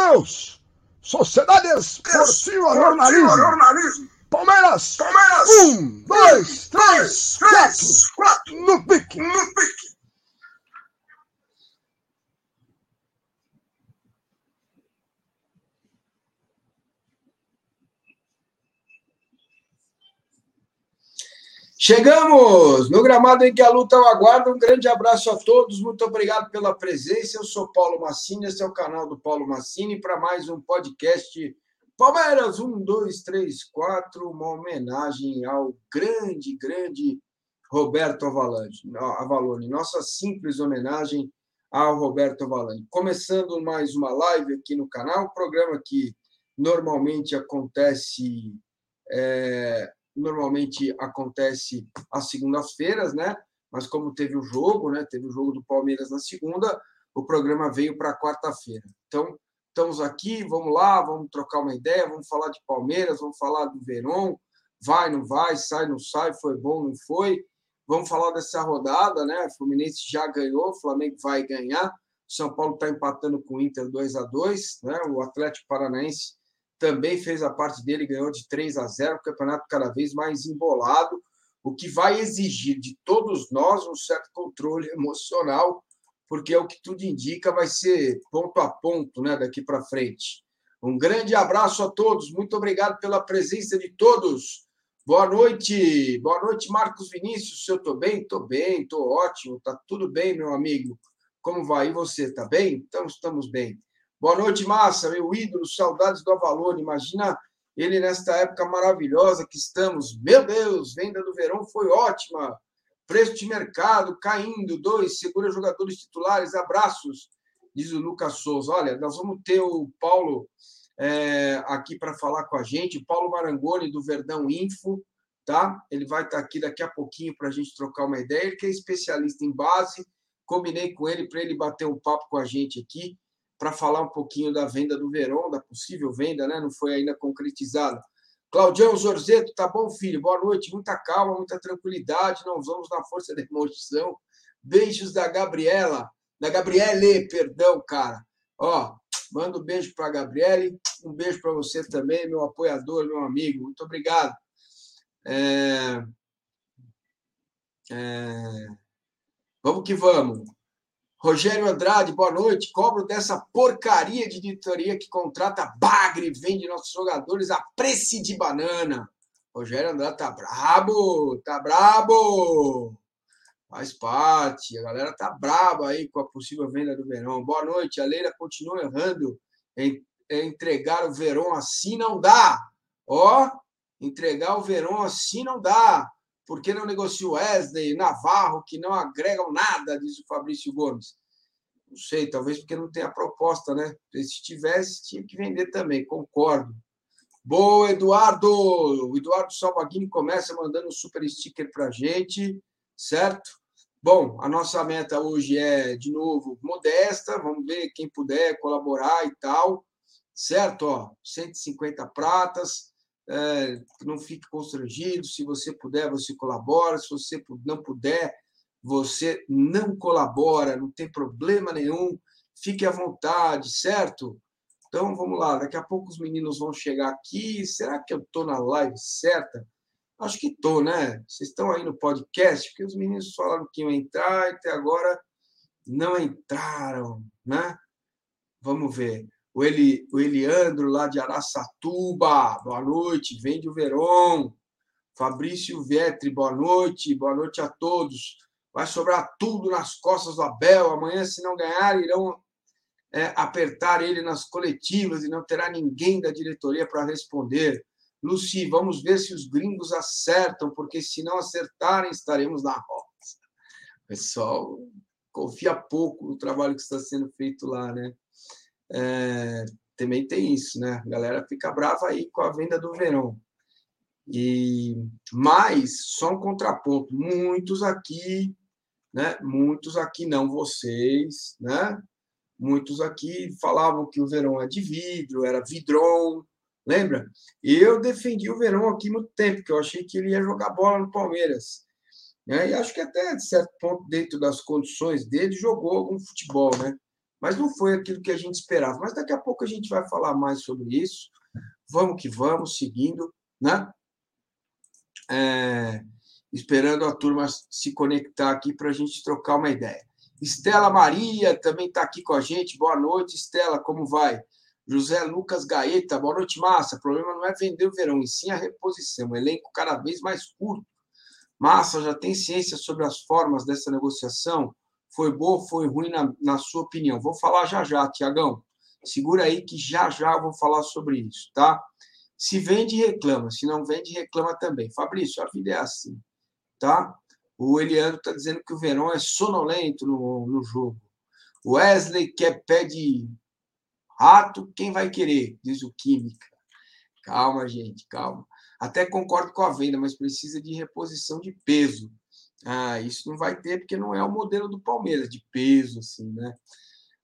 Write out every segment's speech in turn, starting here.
Meu Deus! Sociedade Esportiva Jornalismo. Jornalismo. Palmeiras. Palmeiras. Um, dois, três, quatro. quatro. No pique. No pique. Chegamos no gramado em que a luta o aguarda. Um grande abraço a todos, muito obrigado pela presença. Eu sou Paulo Massini, esse é o canal do Paulo Massini para mais um podcast Palmeiras um, dois, três, quatro. Uma homenagem ao grande, grande Roberto Avalone, Avalone. Nossa simples homenagem ao Roberto Avalone. Começando mais uma live aqui no canal, programa que normalmente acontece. É normalmente acontece às segundas-feiras, né? Mas como teve o jogo, né? Teve o jogo do Palmeiras na segunda, o programa veio para quarta-feira. Então, estamos aqui, vamos lá, vamos trocar uma ideia, vamos falar de Palmeiras, vamos falar do Verón, vai, não vai, sai, não sai, foi bom, não foi. Vamos falar dessa rodada, né? O Fluminense já ganhou, o Flamengo vai ganhar. São Paulo está empatando com o Inter 2 a 2 né? O Atlético Paranaense também fez a parte dele, ganhou de 3 a 0, o campeonato cada vez mais embolado, o que vai exigir de todos nós um certo controle emocional, porque é o que tudo indica, vai ser ponto a ponto né, daqui para frente. Um grande abraço a todos, muito obrigado pela presença de todos. Boa noite, boa noite, Marcos Vinícius. Se eu estou bem? Estou bem, estou ótimo, está tudo bem, meu amigo. Como vai? E você, está bem? Então, estamos bem. Boa noite, Massa, meu ídolo, saudades do Avalone. Imagina ele nesta época maravilhosa que estamos. Meu Deus, venda do verão foi ótima. Preço de mercado caindo, dois, segura jogadores titulares, abraços, diz o Lucas Souza. Olha, nós vamos ter o Paulo é, aqui para falar com a gente, o Paulo Marangoni, do Verdão Info, tá? Ele vai estar aqui daqui a pouquinho para a gente trocar uma ideia. Ele que é especialista em base, combinei com ele para ele bater um papo com a gente aqui para falar um pouquinho da venda do Verão, da possível venda, né? Não foi ainda concretizada. Claudião Zorzeto, tá bom, filho? Boa noite. Muita calma, muita tranquilidade. Não vamos na força da emoção. Beijos da Gabriela, da Gabriele, perdão, cara. Ó, manda um beijo para a Gabriele, um beijo para você também, meu apoiador, meu amigo. Muito obrigado. É... É... Vamos que vamos. Rogério Andrade, boa noite. Cobro dessa porcaria de editoria que contrata bagre e vende nossos jogadores a preço de banana. Rogério Andrade tá brabo, tá brabo. Faz parte. A galera tá braba aí com a possível venda do Verão. Boa noite. A Leila continua errando em entregar o Verão assim não dá. Ó, entregar o Verão assim não dá. Por que não negocia Wesley, Navarro, que não agregam nada, diz o Fabrício Gomes? Não sei, talvez porque não tem a proposta, né? Se tivesse, tinha que vender também, concordo. Boa, Eduardo! O Eduardo Salvaguini começa mandando um super sticker para gente, certo? Bom, a nossa meta hoje é, de novo, modesta. Vamos ver quem puder colaborar e tal, certo? Ó, 150 pratas é, não fique constrangido. Se você puder, você colabora. Se você não puder, você não colabora, não tem problema nenhum. Fique à vontade, certo? Então vamos lá, daqui a pouco os meninos vão chegar aqui. Será que eu estou na live certa? Acho que estou, né? Vocês estão aí no podcast, porque os meninos falaram que iam entrar e até agora não entraram, né? Vamos ver. O, Eli, o Eliandro, lá de Araçatuba, boa noite. Vende o Verón. Fabrício Vetri, boa noite. Boa noite a todos. Vai sobrar tudo nas costas do Abel. Amanhã, se não ganhar, irão é, apertar ele nas coletivas e não terá ninguém da diretoria para responder. Luci, vamos ver se os gringos acertam, porque se não acertarem, estaremos na roça. Pessoal confia pouco no trabalho que está sendo feito lá, né? É, também tem isso, né? A galera fica brava aí com a venda do verão. E mas só um contraponto, muitos aqui, né? Muitos aqui não vocês, né? Muitos aqui falavam que o verão é de vidro, era vidrão, lembra? Eu defendi o verão aqui muito tempo, que eu achei que ele ia jogar bola no Palmeiras. Né? E acho que até, de certo ponto, dentro das condições dele, jogou algum futebol, né? Mas não foi aquilo que a gente esperava. Mas daqui a pouco a gente vai falar mais sobre isso. Vamos que vamos, seguindo, né? É, esperando a turma se conectar aqui para a gente trocar uma ideia. Estela Maria também está aqui com a gente. Boa noite, Estela, como vai? José Lucas Gaeta, boa noite, Massa. O problema não é vender o verão, e sim a reposição. elenco cada vez mais curto. Massa, já tem ciência sobre as formas dessa negociação? Foi boa ou foi ruim, na, na sua opinião? Vou falar já já, Tiagão. Segura aí que já já vou falar sobre isso, tá? Se vende, reclama. Se não vende, reclama também. Fabrício, a vida é assim, tá? O Eliano está dizendo que o Verão é sonolento no, no jogo. Wesley quer pé de rato, quem vai querer? Diz o Química. Calma, gente, calma. Até concordo com a venda, mas precisa de reposição de peso. Ah, isso não vai ter, porque não é o modelo do Palmeiras, de peso, assim, né?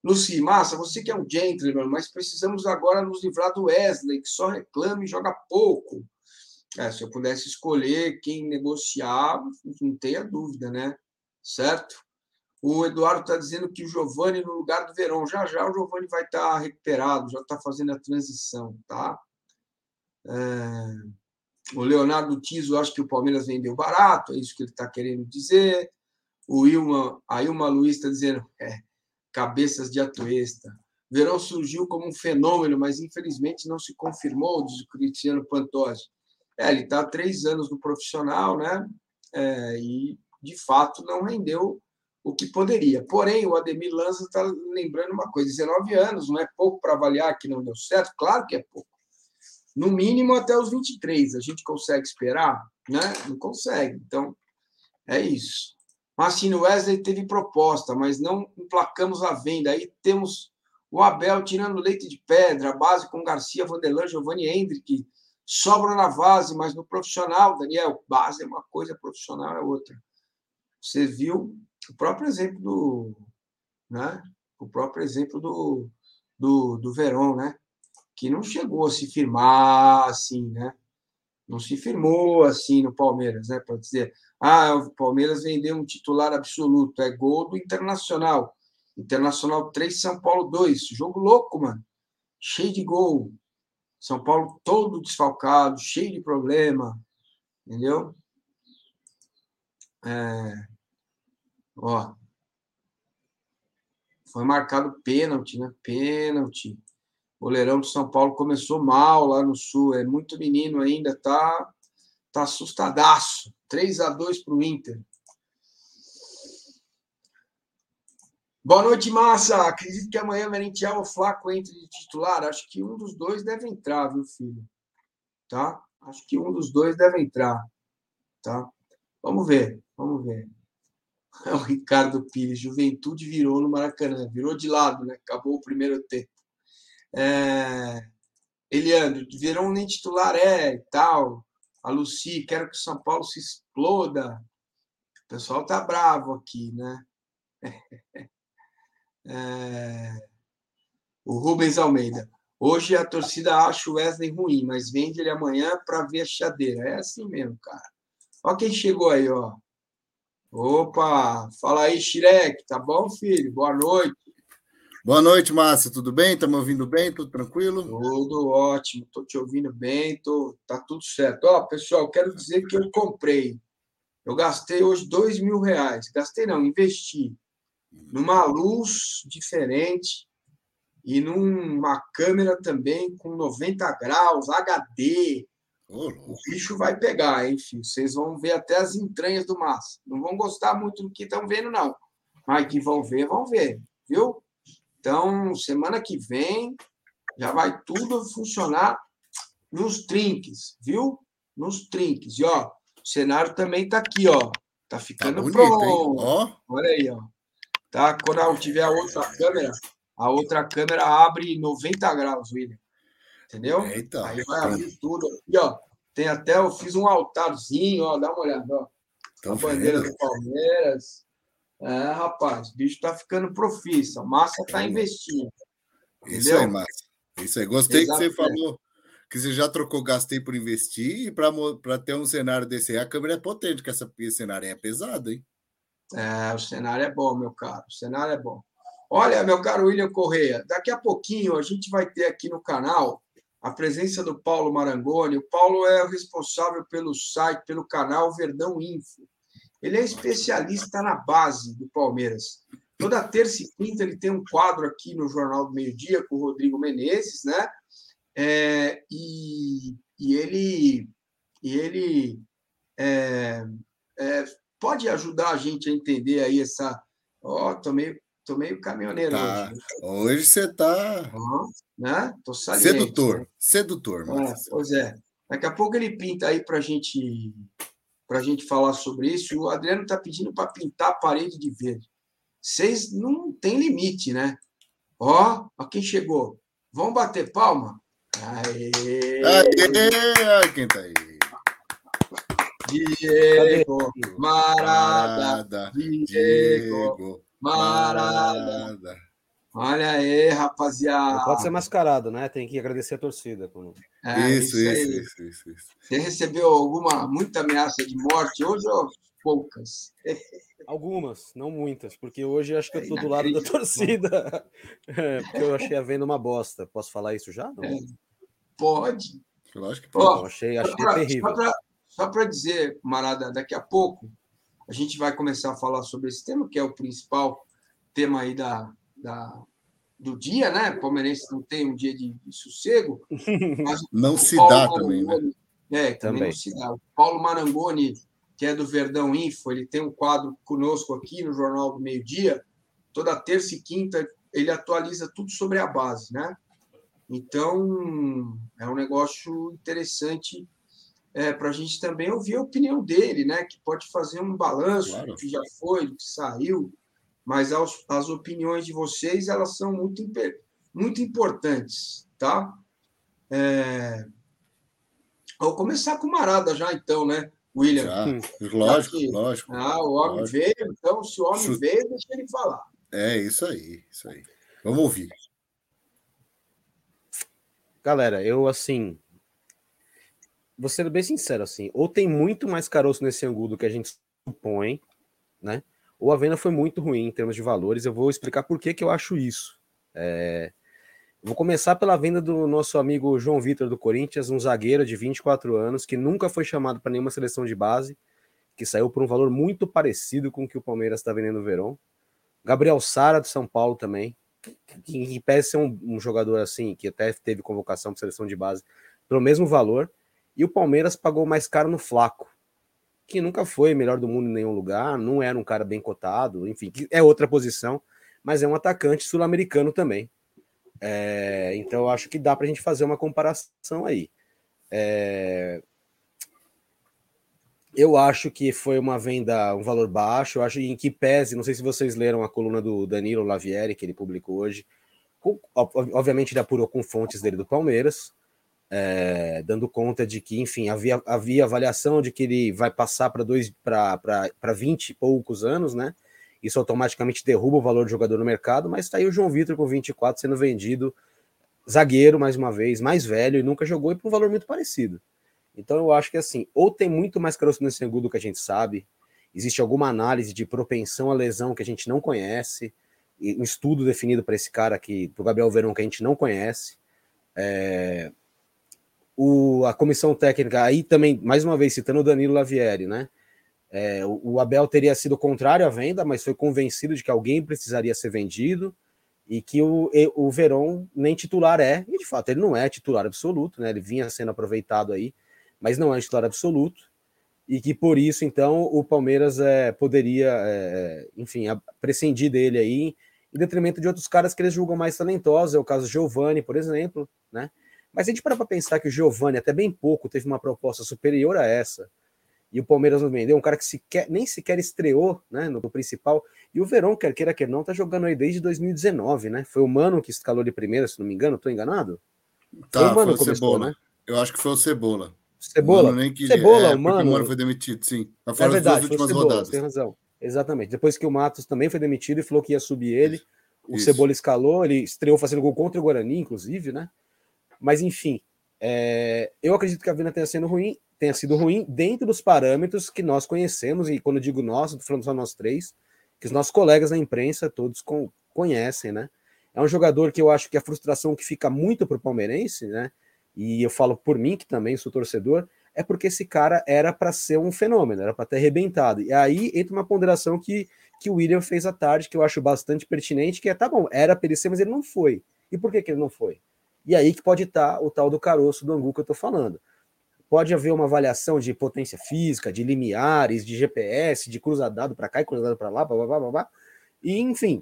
Luci, Massa, você que é um gentleman, mas precisamos agora nos livrar do Wesley, que só reclama e joga pouco. É, se eu pudesse escolher quem negociar, não tenha dúvida, né? Certo? O Eduardo está dizendo que o Giovani no lugar do Verão. Já já o Giovani vai estar tá recuperado, já está fazendo a transição, tá? É... O Leonardo Tiso acha que o Palmeiras vendeu barato, é isso que ele está querendo dizer. O Ilma, a Ilma Luiz está dizendo, é, cabeças de atuesta. Verão surgiu como um fenômeno, mas infelizmente não se confirmou, diz o Cristiano Pantosi. É, ele está há três anos no profissional, né? É, e de fato não rendeu o que poderia. Porém, o Ademir Lanza está lembrando uma coisa: 19 anos não é pouco para avaliar que não deu certo? Claro que é pouco. No mínimo até os 23. A gente consegue esperar? Né? Não consegue. Então, é isso. Massino Wesley teve proposta, mas não emplacamos a venda. Aí temos o Abel tirando leite de pedra, a base com Garcia, Vanderlan, Giovanni Hendrick, sobra na base, mas no profissional, Daniel, base é uma coisa, profissional é outra. Você viu o próprio exemplo do, né? O próprio exemplo do, do, do Verón, né? Que não chegou a se firmar assim, né? Não se firmou assim no Palmeiras, né? Para dizer, ah, o Palmeiras vendeu um titular absoluto, é gol do Internacional. Internacional 3, São Paulo 2. Jogo louco, mano. Cheio de gol. São Paulo todo desfalcado, cheio de problema, entendeu? É, ó, foi marcado pênalti, né? Pênalti. Goleirão do São Paulo começou mal lá no Sul, é muito menino ainda, tá, tá assustadaço. 3 a 2 para o Inter. Boa noite, massa. Acredito que amanhã Merentiel ou Flaco entre de titular. Acho que um dos dois deve entrar, viu, filho? Tá? Acho que um dos dois deve entrar. Tá? Vamos ver, vamos ver. É o Ricardo Pires. Juventude virou no Maracanã. Virou de lado, né? Acabou o primeiro tempo. É... Eliandro, virou nem titular é e tal. A Luci, quero que o São Paulo se exploda. O pessoal tá bravo aqui, né? É... O Rubens Almeida. Hoje a torcida acha o Wesley ruim, mas vende ele amanhã para ver a chadeira. É assim mesmo, cara. Olha quem chegou aí, ó. Opa, fala aí, Xirek. Tá bom, filho? Boa noite. Boa noite, Márcia. Tudo bem? Estamos me ouvindo bem? Tudo tranquilo? Tudo ótimo. Estou te ouvindo bem. Tô... Tá tudo certo. Ó, pessoal, quero dizer que eu comprei. Eu gastei hoje dois mil reais. Gastei não, investi numa luz diferente e numa câmera também com 90 graus, HD. Oh, o bicho vai pegar, hein, filho? Vocês vão ver até as entranhas do massa. Não vão gostar muito do que estão vendo, não. Mas que vão ver, vão ver, viu? Então, semana que vem já vai tudo funcionar nos trinques, viu? Nos trinques. E, ó, o cenário também está aqui, ó. Tá ficando tá bonito, pronto. Ó. Olha aí, ó. Tá? Quando eu tiver a outra câmera, a outra câmera abre 90 graus, William. Entendeu? Eita. Aí vai abrir tudo. Aqui, ó. Tem até, eu fiz um altarzinho, ó. Dá uma olhada, ó. a bandeira do Palmeiras. É, rapaz, o bicho tá ficando profissa. Massa tá investindo. Entendeu? Isso aí, Massa. Isso aí. Gostei que você falou que você já trocou gastei por investir e para ter um cenário desse aí, a câmera é potente, que essa, esse cenário é pesado, hein? É, o cenário é bom, meu caro. O cenário é bom. Olha, meu caro William Correia, daqui a pouquinho a gente vai ter aqui no canal a presença do Paulo Marangoni. O Paulo é o responsável pelo site, pelo canal Verdão Info. Ele é especialista na base do Palmeiras. Toda terça e quinta ele tem um quadro aqui no Jornal do Meio Dia com o Rodrigo Menezes, né? É, e, e ele, e ele é, é, pode ajudar a gente a entender aí essa. Ó, oh, tô meio, tô meio caminhoneiro tá. hoje. Hoje você está. Uhum, né? Tô saliente, sedutor, né? sedutor. É, pois é. Daqui a pouco ele pinta aí para gente, a gente falar sobre isso. E o Adriano está pedindo para pintar a parede de verde. Vocês não tem limite, né? Ó, ó quem chegou. Vamos bater palma? Aê! Aê! Quem tá aí? Diego Marada. Diego Marada. Olha aí, rapaziada. pode ser mascarado, né? Tem que agradecer a torcida. Como... É, isso, isso, isso, isso, isso, Você recebeu alguma muita ameaça de morte hoje ou poucas? Algumas, não muitas, porque hoje acho que eu estou do lado da torcida. É, porque eu achei a venda uma bosta. Posso falar isso já? Não? É, pode. Eu acho que pode. Oh, achei, achei pra, terrível. Só para dizer, Marada, daqui a pouco a gente vai começar a falar sobre esse tema, que é o principal tema aí da, da, do dia, né? O palmeirense não tem um dia de, de sossego. não se Paulo dá também, né? É, também, também, não se dá. O Paulo Marangoni, que é do Verdão Info, ele tem um quadro conosco aqui no Jornal do Meio Dia. Toda terça e quinta ele atualiza tudo sobre a base, né? Então, é um negócio interessante é, para a gente também ouvir a opinião dele, né? Que pode fazer um balanço claro. do que já foi, do que saiu, mas as, as opiniões de vocês elas são muito, muito importantes, tá? É... Vou começar com o Marada já, então, né, William? Já. Lógico, que, lógico. Ah, o homem lógico. veio, então, se o homem veio, deixa ele falar. É, isso aí, isso aí. Vamos ouvir. Galera, eu, assim, vou ser bem sincero, assim, ou tem muito mais caroço nesse ângulo do que a gente supõe, né? Ou a venda foi muito ruim em termos de valores. Eu vou explicar por que, que eu acho isso. É... Vou começar pela venda do nosso amigo João Vitor do Corinthians, um zagueiro de 24 anos que nunca foi chamado para nenhuma seleção de base, que saiu por um valor muito parecido com o que o Palmeiras está vendendo no Verão. Gabriel Sara do São Paulo também, que em pese ser um, um, jogador assim, que até teve convocação para seleção de base, pelo mesmo valor. E o Palmeiras pagou mais caro no Flaco, que nunca foi melhor do mundo em nenhum lugar, não era um cara bem cotado, enfim, é outra posição, mas é um atacante sul-americano também. É, então eu acho que dá para a gente fazer uma comparação aí. É, eu acho que foi uma venda, um valor baixo. Eu acho em que pese, não sei se vocês leram a coluna do Danilo Lavieri, que ele publicou hoje. Obviamente, ele apurou com fontes dele do Palmeiras é, dando conta de que, enfim, havia, havia avaliação de que ele vai passar para dois para 20 e poucos anos, né? Isso automaticamente derruba o valor do jogador no mercado, mas está aí o João Vitor com 24 sendo vendido, zagueiro, mais uma vez, mais velho, e nunca jogou e por um valor muito parecido. Então eu acho que assim, ou tem muito mais caroço nesse angu do que a gente sabe, existe alguma análise de propensão à lesão que a gente não conhece, um estudo definido para esse cara aqui, para o Gabriel Verão, que a gente não conhece. É, o, a comissão técnica, aí também, mais uma vez, citando o Danilo Lavieri, né? É, o, Abel teria sido contrário à venda, mas foi convencido de que alguém precisaria ser vendido e que o, o Verón nem titular é, e de fato ele não é titular absoluto, né? Ele vinha sendo aproveitado aí, mas não é titular absoluto, e que por isso, então, o Palmeiras é, poderia, é, enfim, prescindir dele aí, em detrimento de outros caras que eles julgam mais talentosos, é o caso Giovani, por exemplo, né? Mas a gente para para pensar que o Giovani, até bem pouco, teve uma proposta superior a essa, e o Palmeiras não vendeu, um cara que sequer, nem sequer estreou né, no, no principal. E o Verão, quer queira, quer não, tá jogando aí desde 2019, né? Foi o Mano que escalou de primeira, se não me engano, tô enganado? Tá, foi o Mano foi o começou, Cebola. né? Eu acho que foi o Cebola. Cebola? O nem que... Cebola, é, o Mano. O Mano foi demitido, sim. Na é verdade, foi o Cebola, rodadas. tem razão. Exatamente. Depois que o Matos também foi demitido e falou que ia subir ele, o Isso. Cebola escalou, ele estreou fazendo gol contra o Guarani, inclusive, né? Mas enfim, é, eu acredito que a venda tenha sido ruim, tenha sido ruim dentro dos parâmetros que nós conhecemos, e quando digo nós, estou falando só nós três, que os nossos colegas da imprensa todos com, conhecem, né? É um jogador que eu acho que a frustração que fica muito para o palmeirense, né? E eu falo por mim, que também sou torcedor, é porque esse cara era para ser um fenômeno, era para ter arrebentado. E aí entra uma ponderação que, que o William fez à tarde, que eu acho bastante pertinente, que é, tá bom, era para ele ser, mas ele não foi. E por que, que ele não foi? E aí que pode estar o tal do caroço do Angu que eu estou falando. Pode haver uma avaliação de potência física, de limiares, de GPS, de cruzadado para cá e cruzadado para lá, blá, blá, blá, blá. E, enfim,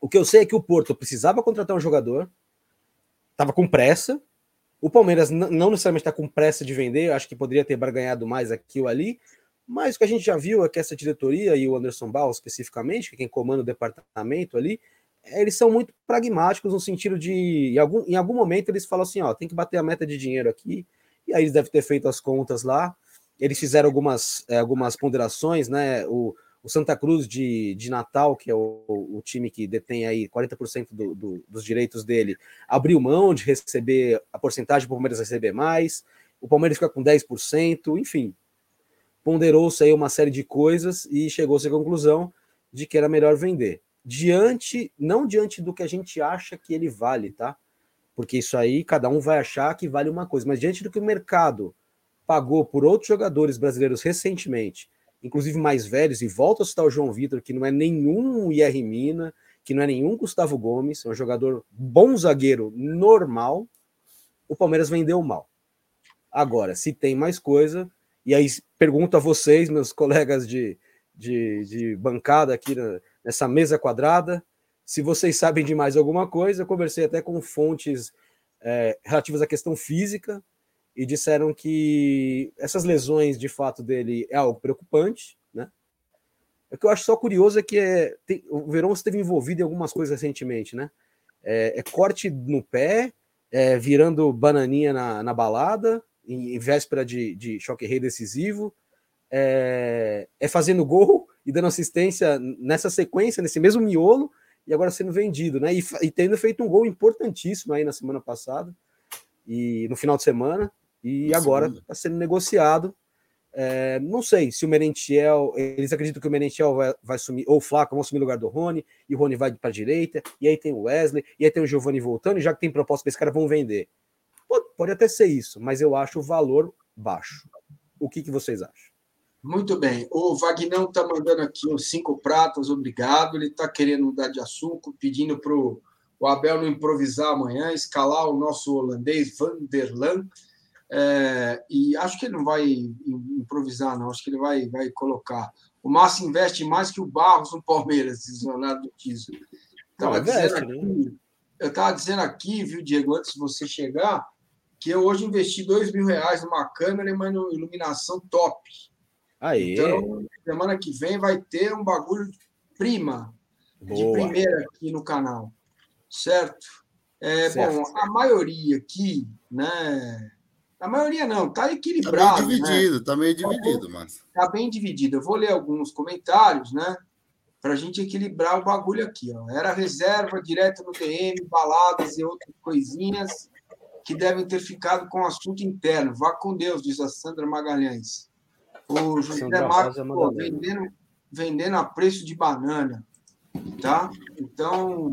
o que eu sei é que o Porto precisava contratar um jogador, estava com pressa. O Palmeiras não necessariamente está com pressa de vender, acho que poderia ter barganhado mais aqui ou ali. Mas o que a gente já viu é que essa diretoria e o Anderson Ball especificamente, que é quem comanda o departamento ali, eles são muito pragmáticos no sentido de, em algum, em algum momento, eles falam assim: ó, tem que bater a meta de dinheiro aqui, e aí eles devem ter feito as contas lá. Eles fizeram algumas, é, algumas ponderações, né? O, o Santa Cruz de, de Natal, que é o, o time que detém aí 40% do, do, dos direitos dele, abriu mão de receber a porcentagem para o Palmeiras receber mais. O Palmeiras fica com 10%, enfim. Ponderou-se aí uma série de coisas e chegou-se à conclusão de que era melhor vender. Diante, não diante do que a gente acha que ele vale, tá? Porque isso aí cada um vai achar que vale uma coisa, mas diante do que o mercado pagou por outros jogadores brasileiros recentemente inclusive mais velhos, e volto a citar o João Vitor, que não é nenhum IR Mina, que não é nenhum Gustavo Gomes, é um jogador bom zagueiro normal, o Palmeiras vendeu mal. Agora, se tem mais coisa, e aí pergunto a vocês, meus colegas de, de, de bancada aqui na, nessa mesa quadrada, se vocês sabem de mais alguma coisa, eu conversei até com fontes é, relativas à questão física, e disseram que essas lesões de fato dele é algo preocupante, né? O que eu acho só curioso é que é, tem, o Verão esteve envolvido em algumas coisas recentemente, né? É, é corte no pé, é, virando bananinha na, na balada, em, em, véspera de, de choque rei decisivo, é, é fazendo gol e dando assistência nessa sequência, nesse mesmo miolo, e agora sendo vendido, né? E, e tendo feito um gol importantíssimo aí na semana passada e no final de semana. E agora está sendo negociado. É, não sei se o Merentiel, eles acreditam que o Merentiel vai, vai sumir, ou o Flaco vão assumir o lugar do Rony, e o Rony vai para a direita, e aí tem o Wesley, e aí tem o Giovanni voltando, e já que tem proposta para esse cara, vão vender. Pode, pode até ser isso, mas eu acho o valor baixo. O que, que vocês acham? Muito bem. O Vagnão está mandando aqui uns cinco pratas, obrigado. Ele está querendo mudar de assunto, pedindo para o Abel não improvisar amanhã, escalar o nosso holandês Vanderlan é, e acho que ele não vai improvisar, não. Acho que ele vai, vai colocar. O Márcio investe mais que o Barros no Palmeiras, diz o Leonardo Tiso. Estava dizendo aqui, né? eu estava dizendo aqui, viu, Diego, antes de você chegar, que eu hoje investi dois mil reais numa câmera e uma iluminação top. Aí. Então, semana que vem vai ter um bagulho prima, Boa. de primeira aqui no canal. Certo? É, certo. Bom, a maioria aqui, né? A maioria não, está equilibrado. Está meio dividido, está né? meio dividido, mas. Está bem dividido. Eu vou ler alguns comentários, né? Para a gente equilibrar o bagulho aqui. Ó. Era reserva direto no DM, baladas e outras coisinhas que devem ter ficado com o assunto interno. Vá com Deus, diz a Sandra Magalhães. O José Marcos pô, vendendo, vendendo a preço de banana. Tá? Então.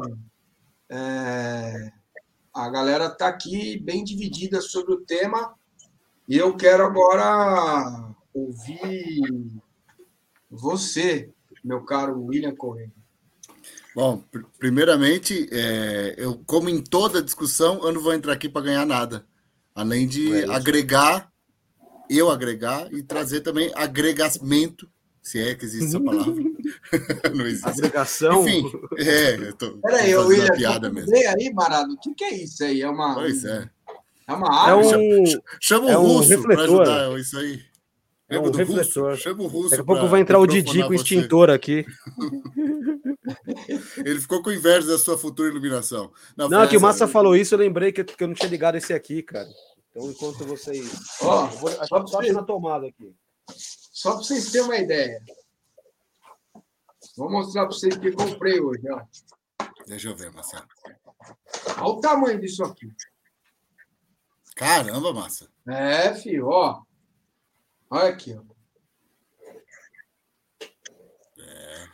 É a galera está aqui bem dividida sobre o tema e eu quero agora ouvir você, meu caro William Correia. Bom, primeiramente, é, eu, como em toda discussão, eu não vou entrar aqui para ganhar nada, além de é agregar, eu agregar e trazer também agregamento se é que existe essa palavra. não existe. Agregação. Enfim, é, eu tô. Peraí, eu ia piada mesmo. aí, Marado, o que, que é isso aí? É uma. Pois é. É uma arma. É um, chama o é um russo para ajudar isso aí. É um refletor. Russo, chama o russo. Daqui a pouco vai entrar o Didi com o extintor aqui. Ele ficou com inveja da sua futura iluminação. Não, não que o Massa falou isso, eu lembrei que, que eu não tinha ligado esse aqui, cara. Então, enquanto vocês. Ó, oh, vou, só, só na tomada aqui. Só para vocês terem uma ideia. Vou mostrar para vocês o que eu comprei hoje. Ó. Deixa eu ver, Marcelo. Olha o tamanho disso aqui. Caramba, massa. É, filho, ó. Olha aqui, ó. É,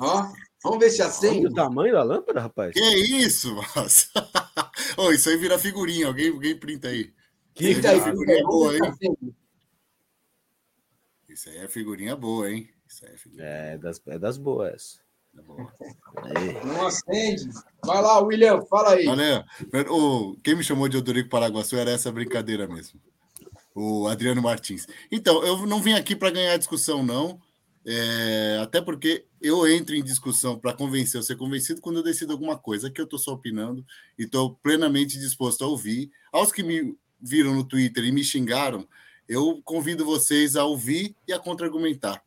ó, Vamos ver se acende. Olha o tamanho da lâmpada, rapaz. Que isso, nossa. oh, isso aí vira figurinha. Alguém, alguém printa aí. Printa aí, figurinha boa, hein? Isso aí é figurinha boa, hein? Isso aí é, figurinha é, das, é das boas. É boa. Não acende. Vai lá, William, fala aí. Valeu. O, quem me chamou de Odorico Paraguaçu era essa brincadeira mesmo. O Adriano Martins. Então, eu não vim aqui para ganhar discussão, não. É, até porque eu entro em discussão para convencer ou ser convencido quando eu decido alguma coisa. Aqui eu estou só opinando e estou plenamente disposto a ouvir. Aos que me viram no Twitter e me xingaram, eu convido vocês a ouvir e a contra-argumentar.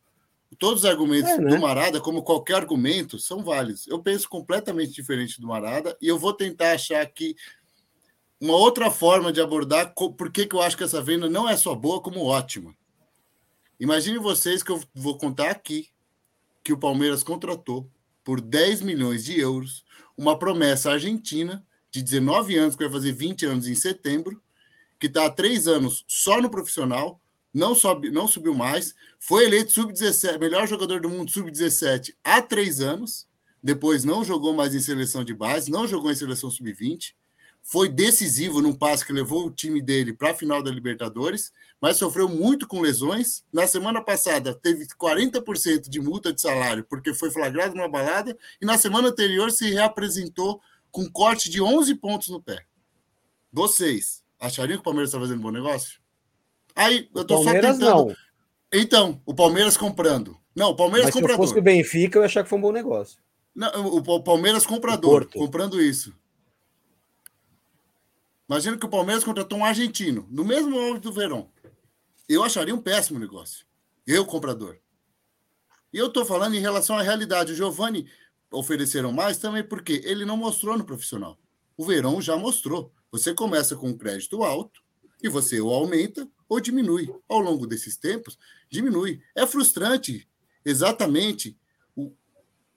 Todos os argumentos é, né? do Marada, como qualquer argumento, são válidos. Eu penso completamente diferente do Marada e eu vou tentar achar aqui uma outra forma de abordar por que eu acho que essa venda não é só boa, como ótima. Imagine vocês que eu vou contar aqui que o Palmeiras contratou por 10 milhões de euros uma promessa argentina de 19 anos, que vai fazer 20 anos em setembro, que está há três anos só no profissional, não, sobe, não subiu mais, foi eleito sub-17, melhor jogador do mundo sub-17 há três anos, depois não jogou mais em seleção de base, não jogou em seleção sub-20, foi decisivo num passo que levou o time dele para a final da Libertadores, mas sofreu muito com lesões. Na semana passada teve 40% de multa de salário porque foi flagrado numa balada, e na semana anterior se reapresentou com corte de 11 pontos no pé. Vocês achariam que o Palmeiras está fazendo um bom negócio? Aí eu tô Palmeiras, só tentando. Não. Então, o Palmeiras comprando. Não, o Palmeiras Mas comprador. Se fosse o Benfica, eu ia achar que foi um bom negócio. Não, o Palmeiras comprador, comprando isso. Imagina que o Palmeiras contratou um argentino, no mesmo molde do Verão. Eu acharia um péssimo negócio. Eu, comprador. E eu estou falando em relação à realidade. O Giovanni ofereceram mais também porque ele não mostrou no profissional. O Verão já mostrou. Você começa com um crédito alto e você ou aumenta ou diminui. Ao longo desses tempos, diminui. É frustrante exatamente o,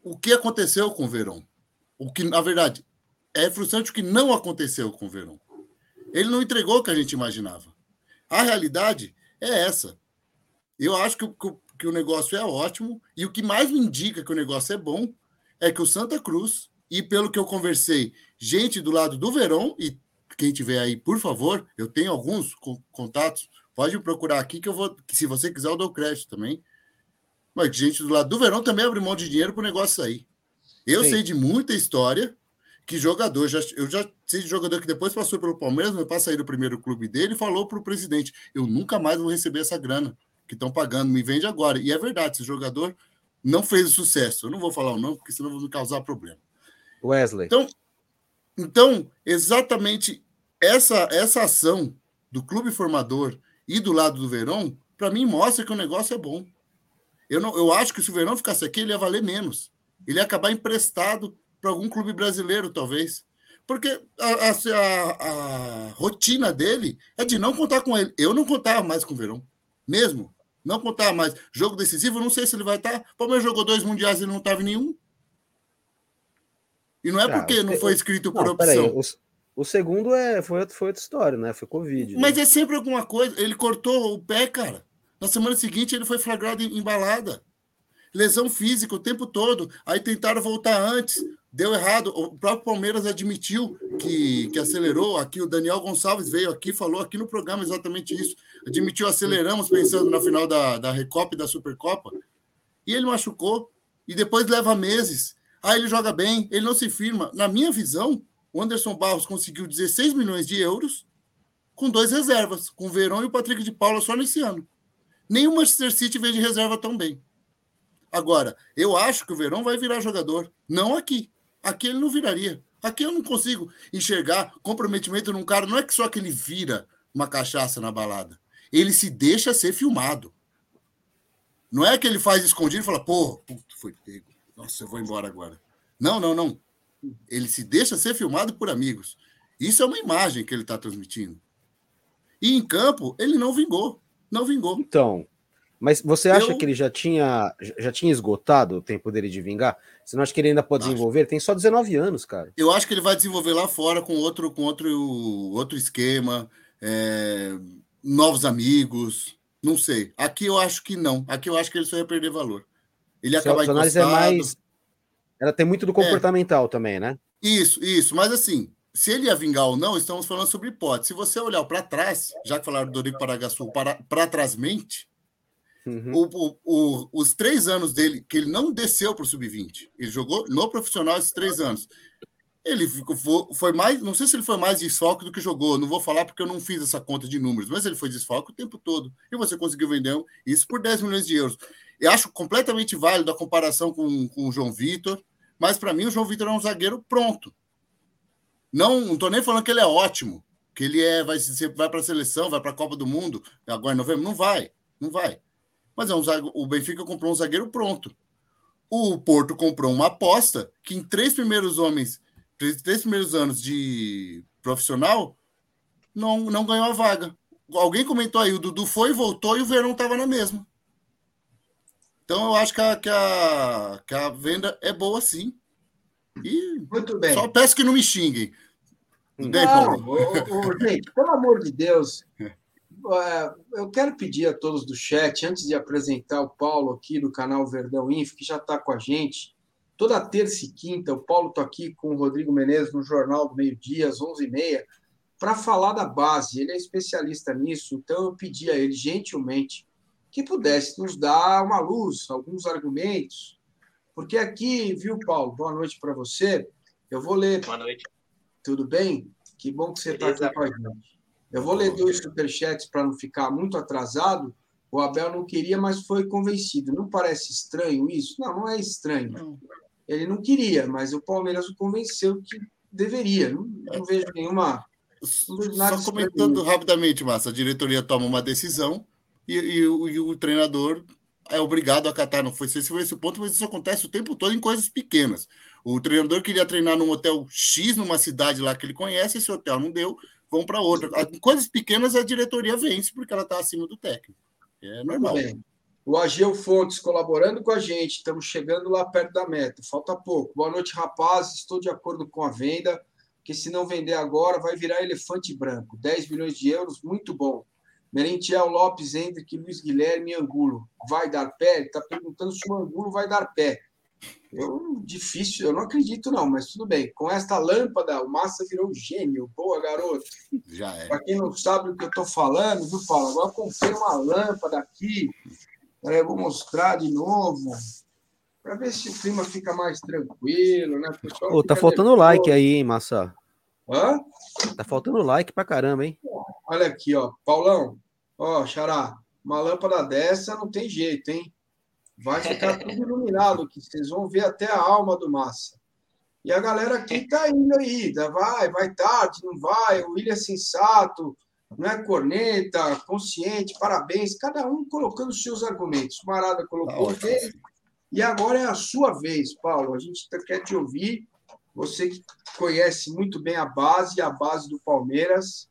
o que aconteceu com o Verão. O que, na verdade, é frustrante o que não aconteceu com o Verão. Ele não entregou o que a gente imaginava. A realidade é essa. Eu acho que, que, que o negócio é ótimo e o que mais me indica que o negócio é bom é que o Santa Cruz, e pelo que eu conversei, gente do lado do Verão, e quem tiver aí, por favor, eu tenho alguns contatos, pode me procurar aqui que eu vou, que se você quiser eu dou crédito também. Mas gente do lado do Verão também abre mão de dinheiro para o negócio sair. Eu Sim. sei de muita história que jogador, já, eu já sei de jogador que depois passou pelo Palmeiras, meu pai saiu do primeiro clube dele e falou para o presidente: eu nunca mais vou receber essa grana que estão pagando, me vende agora. E é verdade, esse jogador não fez sucesso. Eu não vou falar o nome, porque senão vou me causar problema. Wesley. Então, então exatamente essa, essa ação do clube formador e do lado do Verão, para mim, mostra que o negócio é bom. Eu, não, eu acho que se o Verão ficasse aqui, ele ia valer menos. Ele ia acabar emprestado para algum clube brasileiro, talvez. Porque a, a, a, rotina dele é de não contar com ele. Eu não contava mais com o Verão. Mesmo. Não contava mais. Jogo decisivo, não sei se ele vai estar. O Palmeiras jogou dois mundiais e ele não estava em nenhum. E não é ah, porque não foi escrito por não, opção. o, o, segundo é, foi, foi outra história, né? Foi Covid. Né? Mas é sempre alguma coisa. Ele cortou o pé, cara. Na semana seguinte ele foi flagrado em, em balada. Lesão física o tempo todo. Aí tentaram voltar antes deu errado. O próprio Palmeiras admitiu que, que acelerou. Aqui o Daniel Gonçalves veio aqui, falou aqui no programa exatamente isso. Admitiu, aceleramos pensando na final da, da Recopa e da Supercopa. E ele machucou. E depois leva meses. Aí ele joga bem, ele não se firma. Na minha visão, o Anderson Barros conseguiu 16 milhões de euros com dois reservas, com o Verão e o Patrick de Paula só nesse ano. O Manchester City veio de reserva tão bem. Agora, eu acho que o Verão vai virar jogador, não aqui. Aqui ele não viraria. Aqui eu não consigo enxergar comprometimento num cara. Não é que só que ele vira uma cachaça na balada. Ele se deixa ser filmado. Não é que ele faz escondido e fala, pô, foi pego. Nossa, eu vou embora agora. Não, não, não. Ele se deixa ser filmado por amigos. Isso é uma imagem que ele está transmitindo. E em campo, ele não vingou. Não vingou. Então, mas você acha eu... que ele já tinha, já tinha esgotado o tempo dele de vingar? Você não acha que ele ainda pode acho. desenvolver? Ele tem só 19 anos, cara. Eu acho que ele vai desenvolver lá fora com outro, com outro, outro esquema, é, novos amigos. Não sei. Aqui eu acho que não. Aqui eu acho que ele só ia perder valor. Ele ia acabar análise é mais Ela tem muito do é. comportamental é. também, né? Isso, isso. Mas assim, se ele ia vingar ou não, estamos falando sobre hipótese. Se você olhar para trás, já que falaram do Dorico Paragaçu para, para trás mente, uhum. o, o, os três anos dele, que ele não desceu para o sub-20, ele jogou no profissional esses três anos. Ele foi mais, não sei se ele foi mais desfalque do que jogou, não vou falar porque eu não fiz essa conta de números, mas ele foi desfalque o tempo todo. E você conseguiu vender isso por 10 milhões de euros. Eu acho completamente válido a comparação com, com o João Vitor, mas para mim o João Vitor é um zagueiro pronto. Não estou nem falando que ele é ótimo, que ele é vai, vai para a seleção, vai para a Copa do Mundo, agora em novembro. Não vai, não vai. Mas é um zagueiro, o Benfica comprou um zagueiro pronto. O Porto comprou uma aposta que em três primeiros homens, três primeiros anos de profissional, não, não ganhou a vaga. Alguém comentou aí, o Dudu foi, voltou e o Verão estava na mesma. Então eu acho que a, que a, que a venda é boa sim. E Muito bem. Só peço que não me xinguem. Não, ô, ô, gente, pelo amor de Deus, é, eu quero pedir a todos do chat, antes de apresentar o Paulo aqui do canal Verdão Info, que já está com a gente, toda terça e quinta, o Paulo está aqui com o Rodrigo Menezes no Jornal do Meio Dia, às 11h30, para falar da base. Ele é especialista nisso, então eu pedi a ele, gentilmente, que pudesse nos dar uma luz, alguns argumentos, porque aqui, viu, Paulo? Boa noite para você. Eu vou ler. Boa noite. Tudo bem? Que bom que você está aqui com a gente. Eu vou ler dois superchats para não ficar muito atrasado. O Abel não queria, mas foi convencido. Não parece estranho isso? Não, não é estranho. Não. Ele não queria, mas o Palmeiras o convenceu que deveria. Não, não vejo nenhuma. Não vejo Só comentando rapidamente, Massa, a diretoria toma uma decisão e, e, e o treinador é obrigado a acatar. Não foi se foi esse o ponto, mas isso acontece o tempo todo em coisas pequenas. O treinador queria treinar num hotel X numa cidade lá que ele conhece, esse hotel não deu, vão para outra. Em coisas pequenas a diretoria vence porque ela está acima do técnico. É normal. O Ageu Fontes colaborando com a gente, estamos chegando lá perto da meta, falta pouco. Boa noite, rapazes. Estou de acordo com a venda, que se não vender agora vai virar elefante branco. 10 milhões de euros, muito bom. Merentiel Lopes, Hendrick, Luiz Guilherme Angulo. Vai dar pé? Ele está perguntando se o Angulo vai dar pé. Eu, difícil, eu não acredito, não, mas tudo bem. Com esta lâmpada, o Massa virou gênio. Boa, garoto. Já é. Para quem não sabe o que eu estou falando, viu, Paulo? Agora comprei uma lâmpada aqui. Eu vou mostrar de novo. Para ver se o clima fica mais tranquilo, né? Ô, tá faltando depois. like aí, hein, Massa? Hã? Tá faltando like pra caramba, hein? Olha aqui, ó. Paulão, Ó, Xará, uma lâmpada dessa não tem jeito, hein? Vai ficar tudo iluminado, que vocês vão ver até a alma do Massa. E a galera aqui tá indo aí, vai, vai tarde, não vai, o William é sensato, não é corneta, consciente, parabéns, cada um colocando os seus argumentos. O Marada colocou ah, dele, e agora é a sua vez, Paulo. A gente tá, quer te ouvir. Você que conhece muito bem a base, a base do Palmeiras.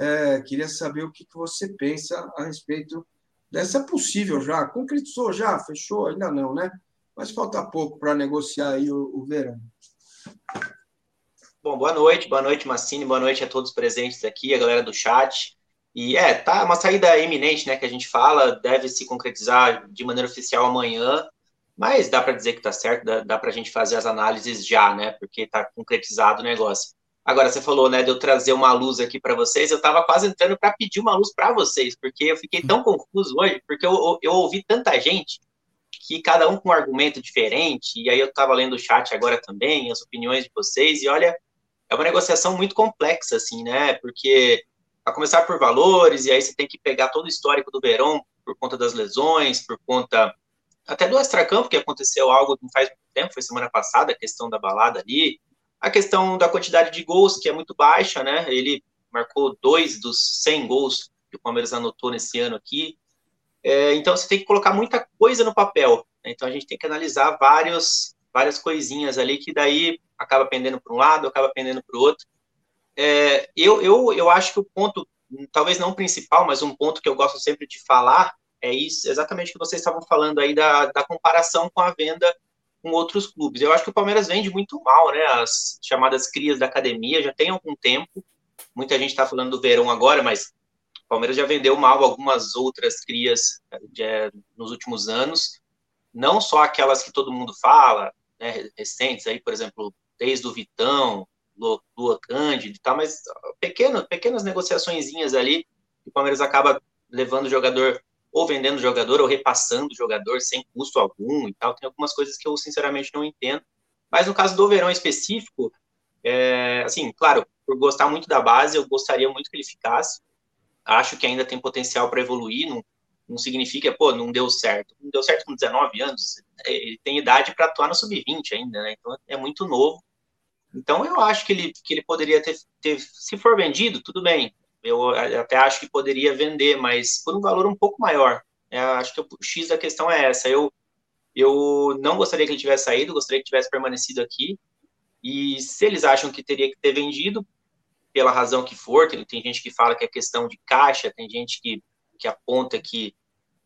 É, queria saber o que, que você pensa a respeito dessa possível já. Concretizou já? Fechou? Ainda não, né? Mas falta pouco para negociar aí o, o verão. Bom, boa noite, boa noite, Massini, boa noite a todos presentes aqui, a galera do chat. E é, tá uma saída iminente, né, que a gente fala, deve se concretizar de maneira oficial amanhã, mas dá para dizer que tá certo, dá, dá para a gente fazer as análises já, né, porque tá concretizado o negócio. Agora, você falou, né, de eu trazer uma luz aqui para vocês. Eu estava quase entrando para pedir uma luz para vocês, porque eu fiquei tão confuso hoje, porque eu, eu ouvi tanta gente que cada um com um argumento diferente, e aí eu estava lendo o chat agora também, as opiniões de vocês, e olha, é uma negociação muito complexa, assim, né, porque a começar por valores, e aí você tem que pegar todo o histórico do Verão por conta das lesões, por conta até do extracampo, que aconteceu algo não faz muito tempo, foi semana passada, a questão da balada ali, a questão da quantidade de gols, que é muito baixa, né? Ele marcou dois dos 100 gols que o Palmeiras anotou nesse ano aqui. É, então você tem que colocar muita coisa no papel. Né? Então a gente tem que analisar vários, várias coisinhas ali que daí acaba pendendo para um lado, acaba pendendo para o outro. É, eu, eu, eu acho que o ponto, talvez não principal, mas um ponto que eu gosto sempre de falar é isso, exatamente o que vocês estavam falando aí da, da comparação com a venda com outros clubes. Eu acho que o Palmeiras vende muito mal, né? As chamadas crias da academia já tem algum tempo. Muita gente está falando do Verão agora, mas o Palmeiras já vendeu mal algumas outras crias de, nos últimos anos. Não só aquelas que todo mundo fala, né, recentes aí, por exemplo, desde o Vitão, Lua Cândido e tal, mas pequeno, pequenas negociaçõezinhas ali, o Palmeiras acaba levando o jogador ou vendendo jogador ou repassando jogador sem custo algum e tal. Tem algumas coisas que eu sinceramente não entendo. Mas no caso do Verão específico, é, assim, claro, por gostar muito da base, eu gostaria muito que ele ficasse. Acho que ainda tem potencial para evoluir. Não, não significa, pô, não deu certo. Não deu certo com 19 anos. Ele tem idade para atuar no sub-20 ainda, né? Então é muito novo. Então eu acho que ele, que ele poderia ter, ter, se for vendido, tudo bem. Eu até acho que poderia vender, mas por um valor um pouco maior. É, acho que o X da questão é essa. Eu, eu não gostaria que ele tivesse saído, gostaria que tivesse permanecido aqui. E se eles acham que teria que ter vendido, pela razão que for, tem, tem gente que fala que é questão de caixa, tem gente que, que aponta que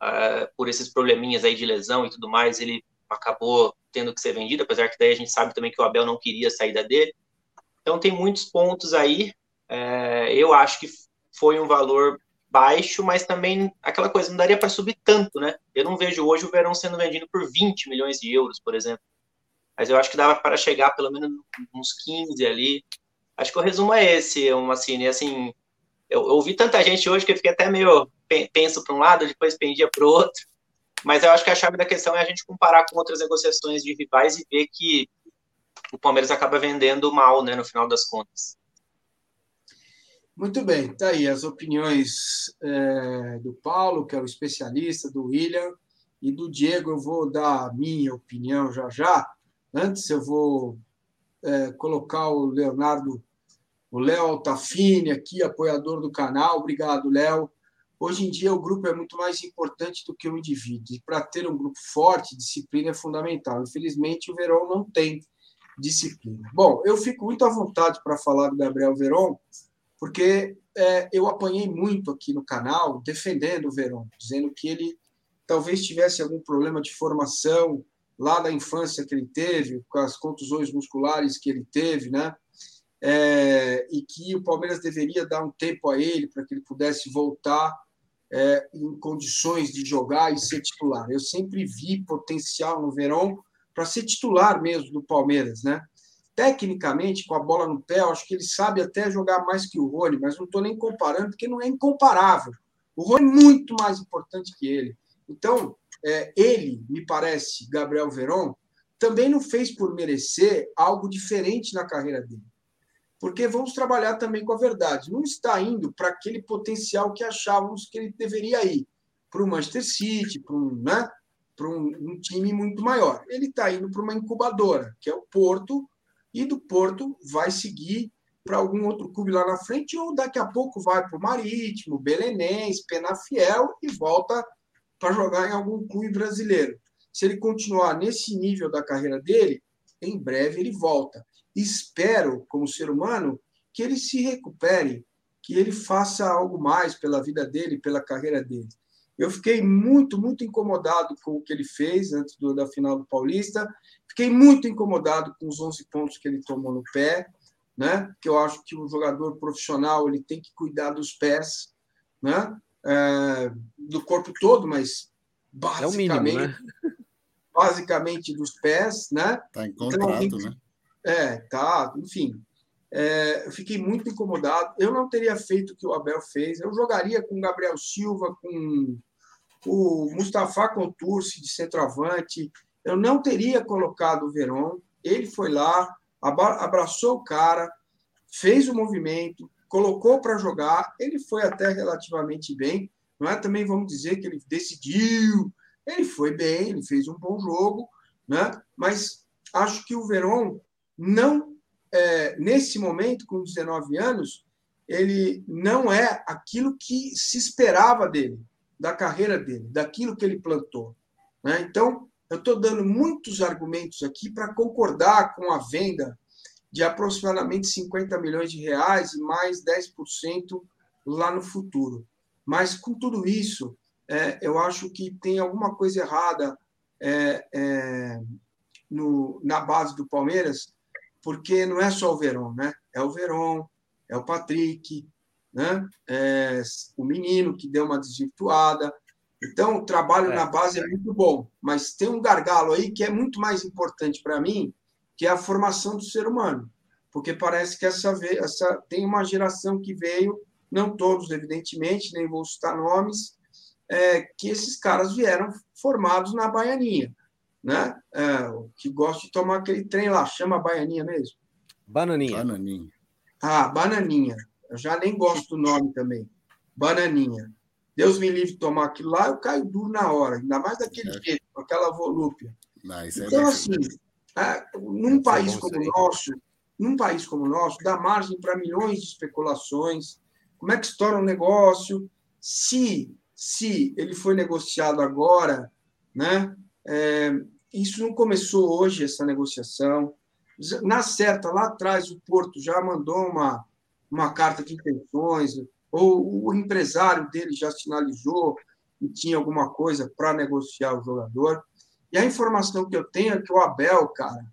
uh, por esses probleminhas aí de lesão e tudo mais, ele acabou tendo que ser vendido, apesar que daí a gente sabe também que o Abel não queria a saída dele. Então tem muitos pontos aí. É, eu acho que foi um valor baixo, mas também aquela coisa, não daria para subir tanto, né? Eu não vejo hoje o Verão sendo vendido por 20 milhões de euros, por exemplo. Mas eu acho que dava para chegar pelo menos uns 15 ali. Acho que o resumo é esse, uma assim, assim, eu, eu ouvi tanta gente hoje que eu fiquei até meio penso para um lado, depois pendia para o outro. Mas eu acho que a chave da questão é a gente comparar com outras negociações de rivais e ver que o Palmeiras acaba vendendo mal, né, no final das contas. Muito bem, tá aí as opiniões é, do Paulo, que é o especialista, do William e do Diego. Eu vou dar a minha opinião já já. Antes, eu vou é, colocar o Leonardo, o Léo Altafine aqui, apoiador do canal. Obrigado, Léo. Hoje em dia, o grupo é muito mais importante do que o indivíduo. E para ter um grupo forte, disciplina é fundamental. Infelizmente, o Verón não tem disciplina. Bom, eu fico muito à vontade para falar do Gabriel Verón, porque é, eu apanhei muito aqui no canal defendendo o Verón, dizendo que ele talvez tivesse algum problema de formação lá da infância que ele teve, com as contusões musculares que ele teve, né? É, e que o Palmeiras deveria dar um tempo a ele para que ele pudesse voltar é, em condições de jogar e ser titular. Eu sempre vi potencial no Verón para ser titular mesmo do Palmeiras, né? Tecnicamente, com a bola no pé, acho que ele sabe até jogar mais que o Rony, mas não estou nem comparando, porque não é incomparável. O Rony é muito mais importante que ele. Então, é, ele, me parece, Gabriel Verón, também não fez por merecer algo diferente na carreira dele. Porque vamos trabalhar também com a verdade. Não está indo para aquele potencial que achávamos que ele deveria ir para o Manchester City, para um, né, um, um time muito maior. Ele está indo para uma incubadora, que é o Porto, e do Porto vai seguir para algum outro clube lá na frente, ou daqui a pouco vai para o Marítimo, Belenense, Penafiel e volta para jogar em algum clube brasileiro. Se ele continuar nesse nível da carreira dele, em breve ele volta. Espero, como ser humano, que ele se recupere, que ele faça algo mais pela vida dele, pela carreira dele. Eu fiquei muito, muito incomodado com o que ele fez antes do, da final do Paulista. Fiquei muito incomodado com os 11 pontos que ele tomou no pé, né? Que eu acho que o jogador profissional ele tem que cuidar dos pés, né? É, do corpo todo, mas basicamente, é mínimo, né? basicamente dos pés, né? Tá em contrato, então, né? É, tá, enfim. É, eu fiquei muito incomodado. Eu não teria feito o que o Abel fez. Eu jogaria com o Gabriel Silva, com o Mustafa Contursi de centroavante. Eu não teria colocado o Verón. Ele foi lá, abraçou o cara, fez o movimento, colocou para jogar. Ele foi até relativamente bem. Não é também vamos dizer que ele decidiu. Ele foi bem, ele fez um bom jogo, né? Mas acho que o Verón não é, nesse momento, com 19 anos, ele não é aquilo que se esperava dele, da carreira dele, daquilo que ele plantou. Né? Então, eu estou dando muitos argumentos aqui para concordar com a venda de aproximadamente 50 milhões de reais e mais 10% lá no futuro. Mas, com tudo isso, é, eu acho que tem alguma coisa errada é, é, no, na base do Palmeiras, porque não é só o Verón, né? É o Verón, é o Patrick, né? É o menino que deu uma desvirtuada. Então, o trabalho é. na base é muito bom, mas tem um gargalo aí que é muito mais importante para mim, que é a formação do ser humano. Porque parece que essa, essa tem uma geração que veio, não todos, evidentemente, nem vou citar nomes, é, que esses caras vieram formados na baianinha, né? É, que gosta de tomar aquele trem lá, chama baianinha mesmo? Bananinha. Bananinha. Ah, bananinha. Eu já nem gosto do nome também. Bananinha. Deus me livre de tomar aquilo lá, eu caio duro na hora, ainda mais daquele é. jeito, com aquela volúpia. Não, é então, assim, é, num país como o nosso, num país como o nosso, dá margem para milhões de especulações. Como é que estoura um negócio? Se, se ele foi negociado agora, né? É, isso não começou hoje, essa negociação. Na certa, lá atrás, o Porto já mandou uma, uma carta de intenções, ou o empresário dele já sinalizou que tinha alguma coisa para negociar o jogador. E a informação que eu tenho é que o Abel, cara,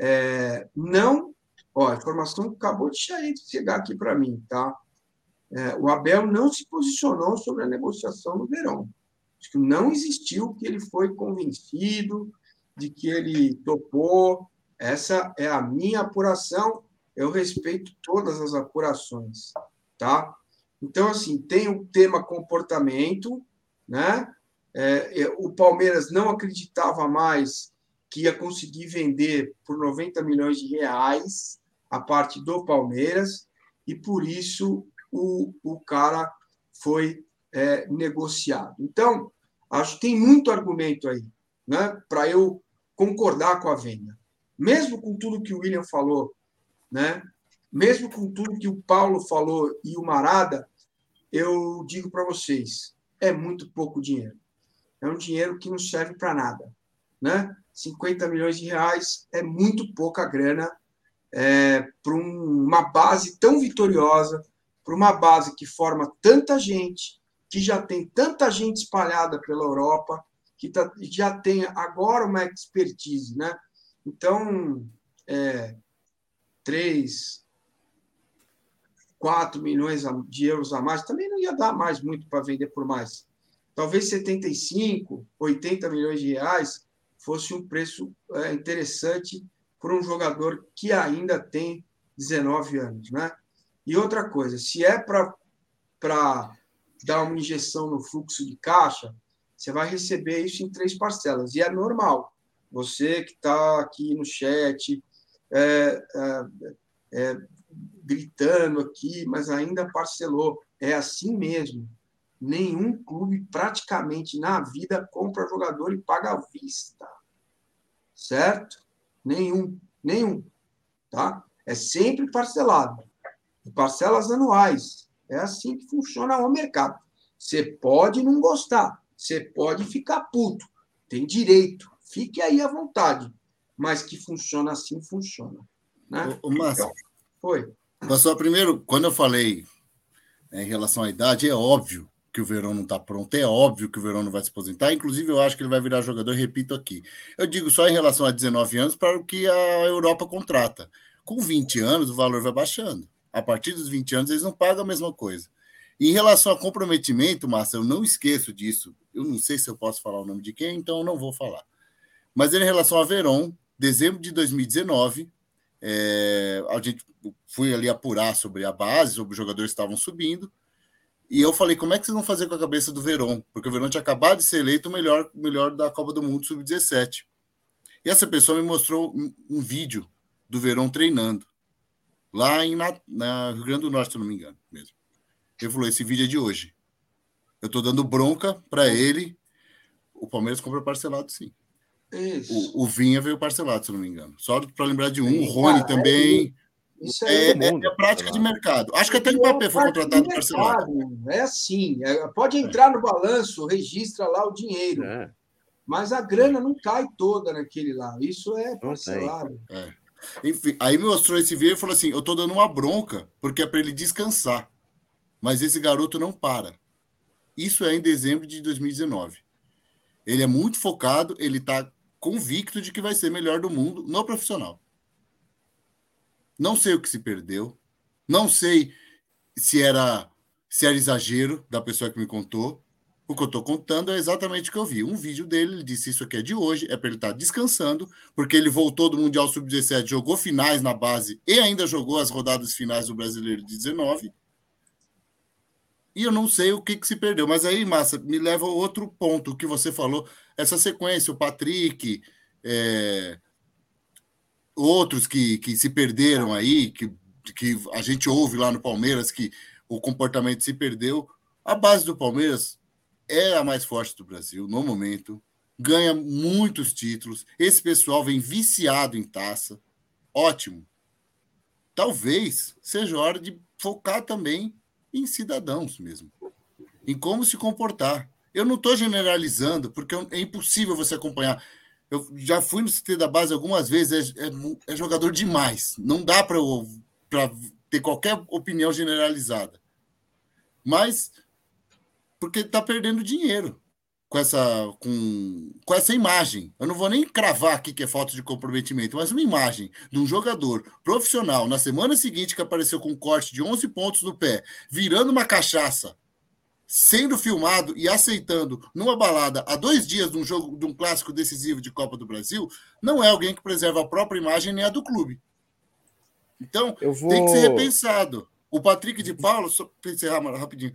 é, não. Ó, a informação acabou de chegar aqui para mim, tá? É, o Abel não se posicionou sobre a negociação no verão. Acho que não existiu que ele foi convencido de que ele topou. Essa é a minha apuração. Eu respeito todas as apurações, tá? Então, assim, tem o tema comportamento, né? É, o Palmeiras não acreditava mais que ia conseguir vender por 90 milhões de reais a parte do Palmeiras, e por isso o, o cara foi é, negociado. Então, acho que tem muito argumento aí né, para eu concordar com a venda. Mesmo com tudo que o William falou, né, mesmo com tudo que o Paulo falou e o Marada, eu digo para vocês, é muito pouco dinheiro. É um dinheiro que não serve para nada. Né? 50 milhões de reais é muito pouca grana é, para um, uma base tão vitoriosa, para uma base que forma tanta gente, que já tem tanta gente espalhada pela Europa, que tá, já tem agora uma expertise, né? Então, é, 3, 4 milhões de euros a mais, também não ia dar mais muito para vender por mais. Talvez 75, 80 milhões de reais fosse um preço é, interessante para um jogador que ainda tem 19 anos, né? E outra coisa, se é para dar uma injeção no fluxo de caixa, você vai receber isso em três parcelas. E é normal. Você que está aqui no chat, é, é, é, gritando aqui, mas ainda parcelou. É assim mesmo. Nenhum clube praticamente na vida compra jogador e paga à vista. Certo? Nenhum. Nenhum. Tá? É sempre parcelado parcelas anuais. É assim que funciona o mercado. Você pode não gostar, você pode ficar puto, tem direito, fique aí à vontade, mas que funciona assim, funciona. Né? O, o Márcio, então, foi. Pastor, primeiro, quando eu falei né, em relação à idade, é óbvio que o Verão não está pronto, é óbvio que o Verão não vai se aposentar, inclusive eu acho que ele vai virar jogador, repito aqui. Eu digo só em relação a 19 anos para o que a Europa contrata. Com 20 anos, o valor vai baixando a partir dos 20 anos, eles não pagam a mesma coisa. Em relação a comprometimento, Márcia, eu não esqueço disso. Eu não sei se eu posso falar o nome de quem, então eu não vou falar. Mas em relação a Verón, dezembro de 2019, é, a gente foi ali apurar sobre a base, sobre os jogadores que estavam subindo. E eu falei, como é que vocês vão fazer com a cabeça do Verón? Porque o Verón tinha acabado de ser eleito o melhor, melhor da Copa do Mundo Sub-17. E essa pessoa me mostrou um, um vídeo do Verón treinando lá em na, na Rio Grande do Norte, se não me engano, mesmo. Ele falou: esse vídeo é de hoje. Eu estou dando bronca para ele. O Palmeiras comprou parcelado, sim. O, o, Vinha veio parcelado, se não me engano. Só para lembrar de um, o Rony ah, também. Isso é, é, é, é prática de mercado. Acho que até o Mbappé foi contratado parcelado. É assim, é, pode entrar no balanço, registra lá o dinheiro. É. Mas a grana não cai toda naquele lá. Isso é parcelado. É. Enfim, aí me mostrou esse vídeo e falou assim: eu tô dando uma bronca, porque é para ele descansar. Mas esse garoto não para. Isso é em dezembro de 2019. Ele é muito focado, ele tá convicto de que vai ser melhor do mundo no profissional. Não sei o que se perdeu. Não sei se era se era exagero da pessoa que me contou. O que eu estou contando é exatamente o que eu vi. Um vídeo dele, ele disse isso aqui é de hoje, é para ele estar tá descansando, porque ele voltou do Mundial Sub-17, jogou finais na base e ainda jogou as rodadas finais do Brasileiro de 19. E eu não sei o que, que se perdeu. Mas aí, Massa, me leva a outro ponto que você falou. Essa sequência, o Patrick, é, outros que, que se perderam aí, que, que a gente ouve lá no Palmeiras que o comportamento se perdeu. A base do Palmeiras é a mais forte do Brasil no momento, ganha muitos títulos. Esse pessoal vem viciado em taça. Ótimo. Talvez seja hora de focar também em cidadãos mesmo, em como se comportar. Eu não estou generalizando, porque é impossível você acompanhar. Eu já fui no CT da base algumas vezes, é, é, é jogador demais. Não dá para ter qualquer opinião generalizada. Mas porque está perdendo dinheiro com essa, com, com essa imagem. Eu não vou nem cravar aqui que é falta de comprometimento, mas uma imagem de um jogador profissional na semana seguinte que apareceu com um corte de 11 pontos no pé, virando uma cachaça, sendo filmado e aceitando numa balada há dois dias de um jogo de um clássico decisivo de Copa do Brasil, não é alguém que preserva a própria imagem nem a do clube. Então, vou... tem que ser repensado. O Patrick de Paulo, só para encerrar rapidinho,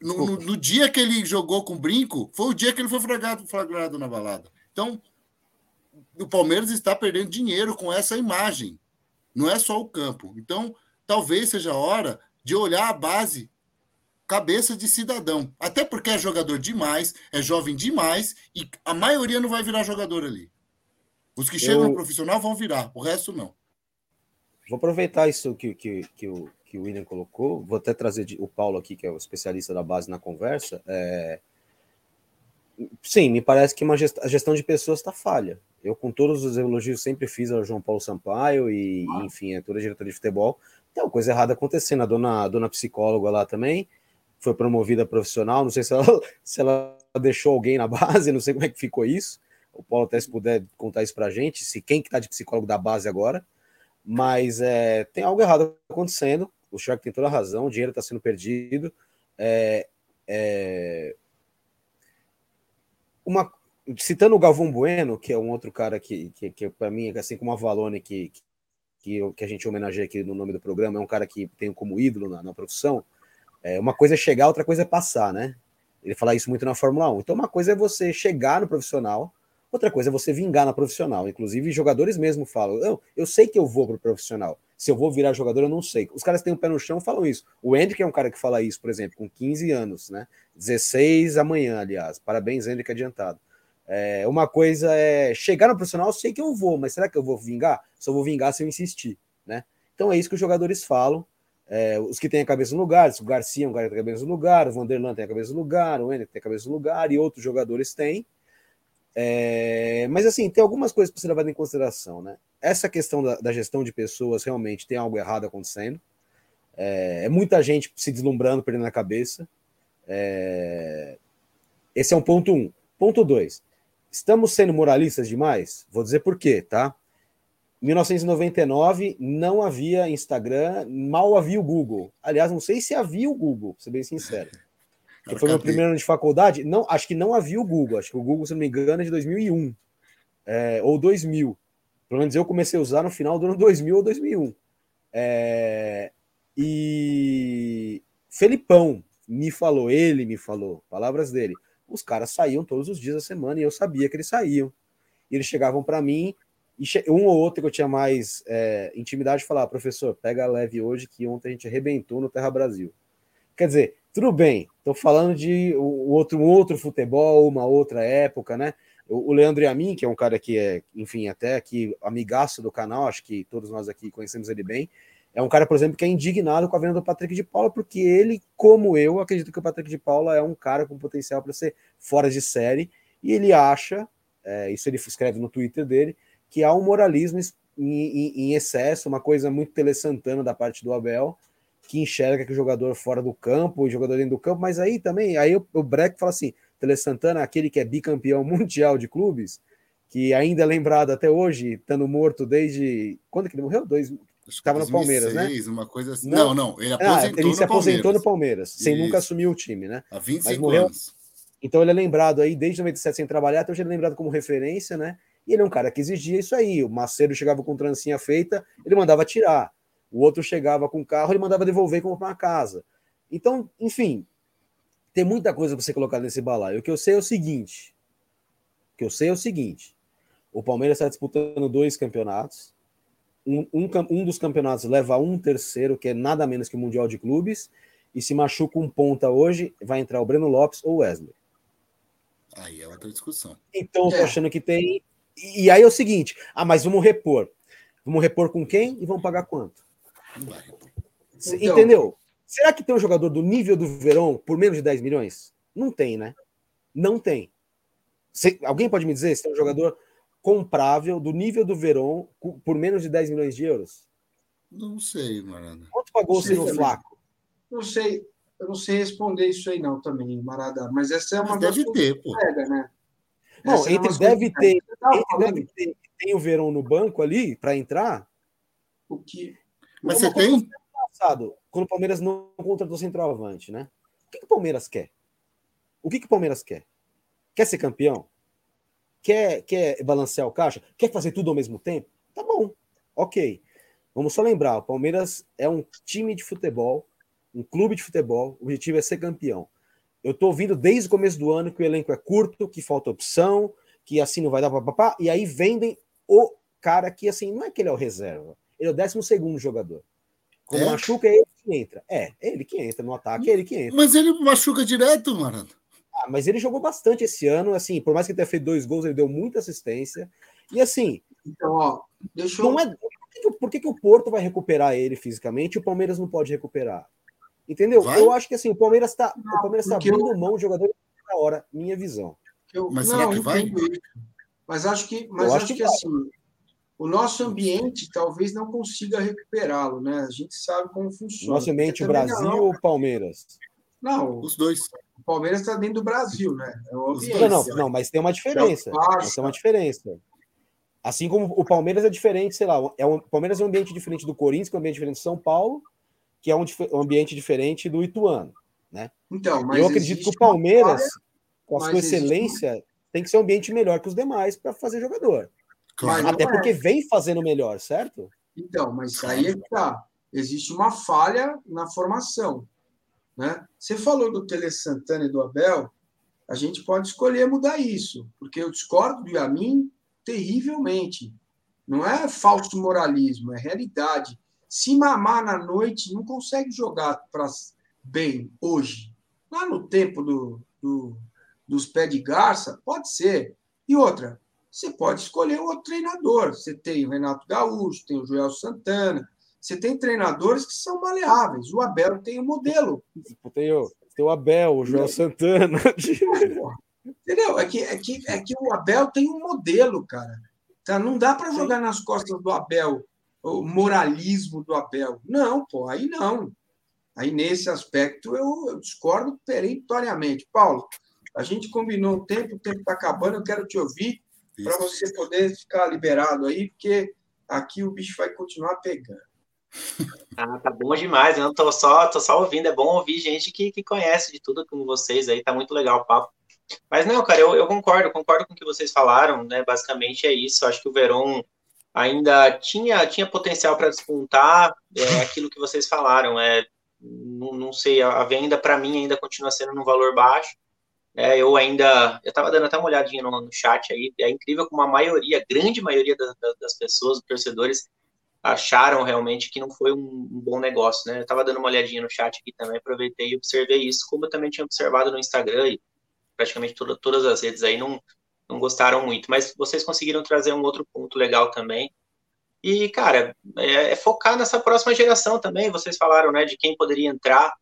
no, no, no, dia que ele jogou com brinco, foi o dia que ele foi flagrado, flagrado na balada. Então, o Palmeiras está perdendo dinheiro com essa imagem. Não é só o campo. Então, talvez seja a hora de olhar a base, cabeça de cidadão. Até porque é jogador demais, é jovem demais, e a maioria não vai virar jogador ali. Os que chegam Eu... no profissional vão virar, o resto não. Vou aproveitar isso que, que, que o que o William colocou, vou até trazer o Paulo aqui, que é o especialista da base na conversa. É... Sim, me parece que uma gest... a gestão de pessoas está falha. Eu, com todos os elogios, sempre fiz ao João Paulo Sampaio e, enfim, a toda a diretoria de futebol. Tem uma coisa errada acontecendo. A dona, a dona psicóloga lá também foi promovida profissional. Não sei se ela, se ela deixou alguém na base, não sei como é que ficou isso. O Paulo até se puder contar isso para a gente, se quem que está de psicólogo da base agora. Mas é, tem algo errado acontecendo o Shark tem toda a razão, o dinheiro está sendo perdido. É, é... Uma, citando o Galvão Bueno, que é um outro cara que, que, que para mim, assim como a Valone, que, que, que a gente homenageia aqui no nome do programa, é um cara que tem como ídolo na, na profissão. É, uma coisa é chegar, outra coisa é passar, né? Ele fala isso muito na Fórmula 1. Então, uma coisa é você chegar no profissional, outra coisa é você vingar na profissional. Inclusive, jogadores mesmo falam: eu, eu sei que eu vou para o profissional, se eu vou virar jogador, eu não sei. Os caras têm o um pé no chão falam isso. O Hendrick é um cara que fala isso, por exemplo, com 15 anos, né? 16 amanhã, aliás. Parabéns, Hendrick, adiantado. É, uma coisa é chegar no profissional, eu sei que eu vou, mas será que eu vou vingar? Só vou vingar se eu insistir, né? Então é isso que os jogadores falam. É, os que têm a cabeça no lugar, o Garcia é um cara que tem a cabeça no lugar, o Vanderlan tem a cabeça no lugar, o Hendrick tem a cabeça no lugar, e outros jogadores têm. É, mas assim, tem algumas coisas para ser levado em consideração, né? essa questão da, da, gestão de pessoas realmente tem algo errado acontecendo. É, é muita gente se deslumbrando, perdendo a cabeça. É, esse é um ponto um. Ponto dois. Estamos sendo moralistas demais? Vou dizer por quê, tá? Em 1999 não havia Instagram, mal havia o Google. Aliás, não sei se havia o Google, pra ser bem sincero. Que foi meu primeiro ano de faculdade. Não, acho que não havia o Google. Acho que o Google, se não me engano, é de 2001 é, ou 2000. Pelo menos eu comecei a usar no final do ano 2000 ou 2001. É, e Felipão me falou, ele me falou, palavras dele. Os caras saíam todos os dias da semana e eu sabia que eles saíam. E eles chegavam para mim um ou outro que eu tinha mais é, intimidade falava, professor, pega leve hoje que ontem a gente arrebentou no Terra Brasil. Quer dizer, tudo bem, estou falando de um outro, um outro futebol, uma outra época, né? O Leandro e a mim, que é um cara que é, enfim, até aqui amigaço do canal, acho que todos nós aqui conhecemos ele bem. É um cara, por exemplo, que é indignado com a venda do Patrick de Paula, porque ele, como eu, acredito que o Patrick de Paula é um cara com potencial para ser fora de série, e ele acha, é, isso ele escreve no Twitter dele, que há um moralismo em, excesso, uma coisa muito Tele Santana da parte do Abel, que enxerga que o jogador fora do campo, o jogador dentro do campo, mas aí também, aí o, o Breck fala assim: Tele Santana, aquele que é bicampeão mundial de clubes, que ainda é lembrado até hoje, estando morto desde. Quando que ele morreu? Dois. Estava no Palmeiras, né? Uma coisa assim. Não, não, ele, ah, ele se aposentou no Palmeiras, sem Isso. nunca assumir o time, né? Há 25 morreu, anos. Então ele é lembrado aí desde 97 sem trabalhar, então ele é lembrado como referência, né? E ele é um cara que exigia isso aí. O Macedo chegava com trancinha feita, ele mandava tirar. O outro chegava com o carro, ele mandava devolver e comprar uma casa. Então, enfim, tem muita coisa para você colocar nesse balaio. O que eu sei é o seguinte: o que eu sei é o seguinte: o Palmeiras está disputando dois campeonatos. Um, um, um, dos campeonatos leva um terceiro, que é nada menos que o Mundial de Clubes, e se machuca um ponta hoje, vai entrar o Breno Lopes ou o Wesley. Aí é outra discussão. Então, eu tô é. achando que tem. E aí é o seguinte: ah, mas vamos repor. Vamos repor com quem e vamos pagar quanto? Repor. Então, Entendeu? Será que tem um jogador do nível do Verão por menos de 10 milhões? Não tem, né? Não tem. Se, alguém pode me dizer se tem um jogador comprável do nível do Verão por menos de 10 milhões de euros? Não sei, Marada. Quanto pagou você no Flaco? Não sei. Eu não sei responder isso aí não também, Marada. Mas essa é uma Mas deve ter, pô. Pega, né? Não, é entre deve ter, entre deve ter, tem o Verão no banco ali para entrar. O que? Mas você tem? Passado, quando o Palmeiras não contratou centroavante, né? O que, que o Palmeiras quer? O que, que o Palmeiras quer? Quer ser campeão? Quer, quer balancear o caixa? Quer fazer tudo ao mesmo tempo? Tá bom, ok. Vamos só lembrar: o Palmeiras é um time de futebol, um clube de futebol, o objetivo é ser campeão. Eu tô ouvindo desde o começo do ano que o elenco é curto, que falta opção, que assim não vai dar papapá, e aí vendem o cara que assim, não é que ele é o reserva, ele é o décimo segundo jogador. Quando é? machuca, é ele que entra. É, é ele que entra no ataque, é ele que entra. Mas ele machuca direto, mano. Ah, mas ele jogou bastante esse ano, assim, por mais que ele tenha feito dois gols, ele deu muita assistência. E assim. Então, ó, deixa eu... não é, por, que, por que, que o Porto vai recuperar ele fisicamente e o Palmeiras não pode recuperar? Entendeu? Vai? Eu acho que assim, o Palmeiras está o Palmeiras tá abrindo eu... mão do jogador na hora, minha visão. Eu... Mas não, será que vai? Mas acho que, mas acho, acho que, que assim, o nosso ambiente talvez não consiga recuperá-lo, né? A gente sabe como funciona. Nosso ambiente, o Brasil não, ou Palmeiras? Não, os dois. O Palmeiras está dentro do Brasil, né? É não, não, não, mas tem uma diferença. Mas tem uma diferença. Assim como o Palmeiras é diferente, sei lá, é um, o Palmeiras é um ambiente diferente do Corinthians, que é um ambiente diferente de São Paulo, que é um, um ambiente diferente do Ituano, né? Então, eu acredito que o Palmeiras, com a sua excelência, existe... tem que ser um ambiente melhor que os demais para fazer jogador. Claro. Até porque é. vem fazendo melhor, certo? Então, mas aí é que tá. Existe uma falha na formação. Né? Você falou do Tele Santana e do Abel, a gente pode escolher mudar isso, porque eu discordo do Yamin terrivelmente. Não é falso moralismo, é realidade. Se mamar na noite, não consegue jogar pra, bem hoje. Lá no tempo do, do, dos pés de garça, pode ser. E outra, você pode escolher um outro treinador. Você tem o Renato Gaúcho, tem o Joel Santana, você tem treinadores que são maleáveis. O Abel tem o um modelo. Tem o, tem o Abel, o Joel Santana. Entendeu? É que, é, que, é que o Abel tem um modelo, cara. Tá? Não dá para jogar nas costas do Abel o moralismo do Abel. Não, pô, aí não. Aí nesse aspecto eu, eu discordo peremptoriamente. Paulo, a gente combinou o tempo, o tempo está acabando, eu quero te ouvir para você poder ficar liberado aí, porque aqui o bicho vai continuar pegando. Ah, tá bom demais. Eu não tô só, tô só ouvindo. É bom ouvir gente que, que conhece de tudo como vocês aí. Tá muito legal o papo. Mas não, cara, eu, eu concordo, concordo com o que vocês falaram, né? Basicamente é isso. Eu acho que o Verón ainda tinha, tinha potencial para despontar é, aquilo que vocês falaram. É, não, não sei, a venda para mim ainda continua sendo num valor baixo. É, eu ainda, eu estava dando até uma olhadinha no, no, chat aí, é incrível como a maioria, a grande maioria da, da, das pessoas, dos torcedores, acharam realmente que não foi um, um bom negócio, né? Eu estava dando uma olhadinha no chat aqui também, aproveitei e observei isso, como eu também tinha observado no Instagram e praticamente toda, todas as redes aí não, não gostaram muito, mas vocês conseguiram trazer um outro ponto legal também. E, cara, é, é focar nessa próxima geração também. Vocês falaram, né, de quem poderia entrar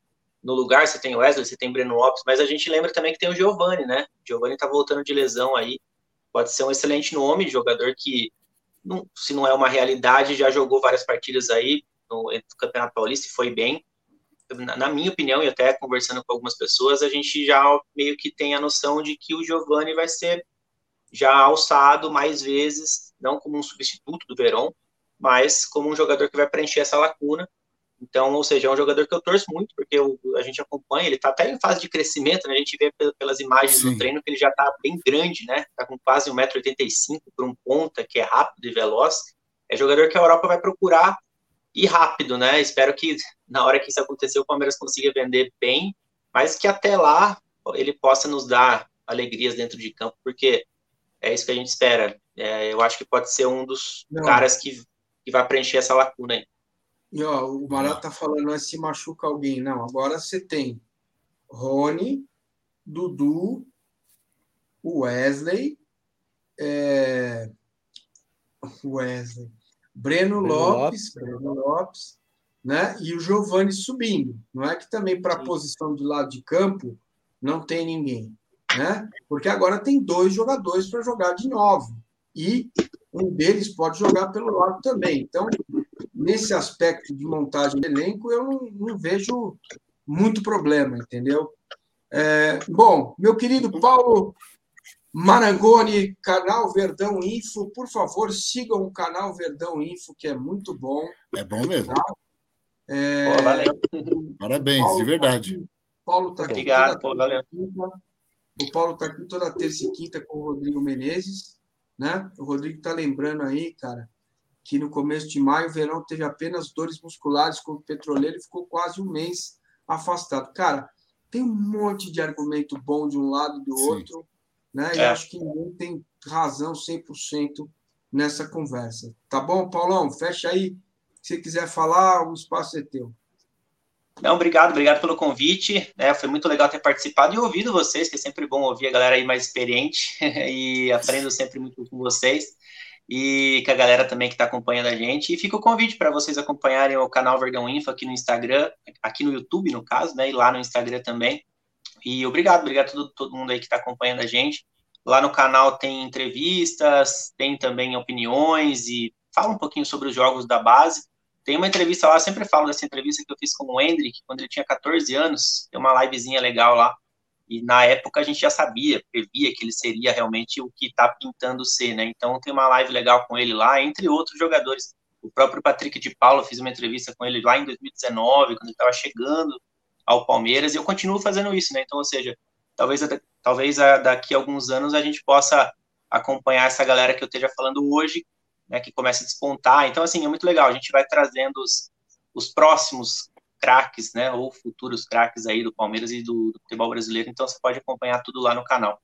no lugar, você tem Wesley, você tem Breno Lopes, mas a gente lembra também que tem o Giovani, né? O Giovani tá voltando de lesão aí. Pode ser um excelente nome, jogador que, não, se não é uma realidade, já jogou várias partidas aí no, no Campeonato Paulista e foi bem. Na, na, minha opinião, e até conversando com algumas pessoas, a gente já meio que tem a noção de que o Giovani vai ser já alçado mais vezes, não como um substituto do Verón, mas como um jogador que vai preencher essa lacuna Então, ou seja, é um jogador que eu torço muito, porque eu, a gente acompanha, ele está até em fase de crescimento, né? A gente vê pelas imagens Sim. do treino que ele já está bem grande, né? Está com quase 1,85m por um ponta, que é rápido e veloz. É jogador que a Europa vai procurar ir rápido, né? Espero que na hora que isso acontecer, o Palmeiras consiga vender bem, mas que até lá ele possa nos dar alegrias dentro de campo, porque é isso que a gente espera. É, eu acho que pode ser um dos Não. caras que, que vai preencher essa lacuna aí. E, ó, o Barato tá falando, se machuca alguém. Não, agora você tem Rony, Dudu, Wesley, é... Wesley, Breno, Breno Lopes, Lopes, Breno Lopes, né? E o Giovani subindo. Não é que também para a posição de lado de campo não tem ninguém, né? Porque agora tem dois jogadores para jogar de novo e um deles pode jogar pelo lado também. Então, nesse aspecto de montagem de elenco, eu não, não vejo muito problema, entendeu? É, bom, meu querido Paulo Marangoni, canal Verdão Info, por favor, sigam o canal Verdão Info, que é muito bom. É bom mesmo. Tá? É, Pô, valeu. Parabéns, Paulo de verdade. Tá aqui, Paulo está aqui. Obrigado, Paulo, valeu. O Paulo está aqui toda terça e quinta com o Rodrigo Menezes. Né? O Rodrigo está lembrando aí, cara, que no começo de maio o Verão teve apenas dores musculares com o petroleiro e ficou quase um mês afastado. Cara, tem um monte de argumento bom de um lado e do Sim. outro, né? É. E acho que ninguém tem razão 100% nessa conversa. Tá bom, Paulão? Fecha aí. Se quiser falar, o espaço é teu. Não, obrigado, obrigado pelo convite. Né? Foi muito legal ter participado e ouvido vocês, que é sempre bom ouvir a galera aí mais experiente e aprendo sempre muito com vocês e com a galera também que está acompanhando a gente. E fica o convite para vocês acompanharem o canal Verdão Info aqui no Instagram, aqui no YouTube, no caso, né? E lá no Instagram também. E obrigado, obrigado a todo, todo mundo aí que está acompanhando a gente. Lá no canal tem entrevistas, tem também opiniões e fala um pouquinho sobre os jogos da base. Tem uma entrevista lá, sempre falo dessa entrevista que eu fiz com o Hendrick, quando ele tinha 14 anos, tem uma livezinha legal lá, e na época a gente já sabia, previa que ele seria realmente o que está pintando ser, né? Então tem uma live legal com ele lá, entre outros jogadores. O próprio Patrick de Paulo, fiz uma entrevista com ele lá em 2019, quando ele estava chegando ao Palmeiras, e eu continuo fazendo isso, né? Então, ou seja, talvez, talvez daqui a alguns anos a gente possa acompanhar essa galera que eu esteja falando hoje, né, que começa a despontar. Então, assim, é muito legal. A gente vai trazendo os, os próximos craques, né, ou futuros craques aí do Palmeiras e do, do, futebol brasileiro. Então, você pode acompanhar tudo lá no canal.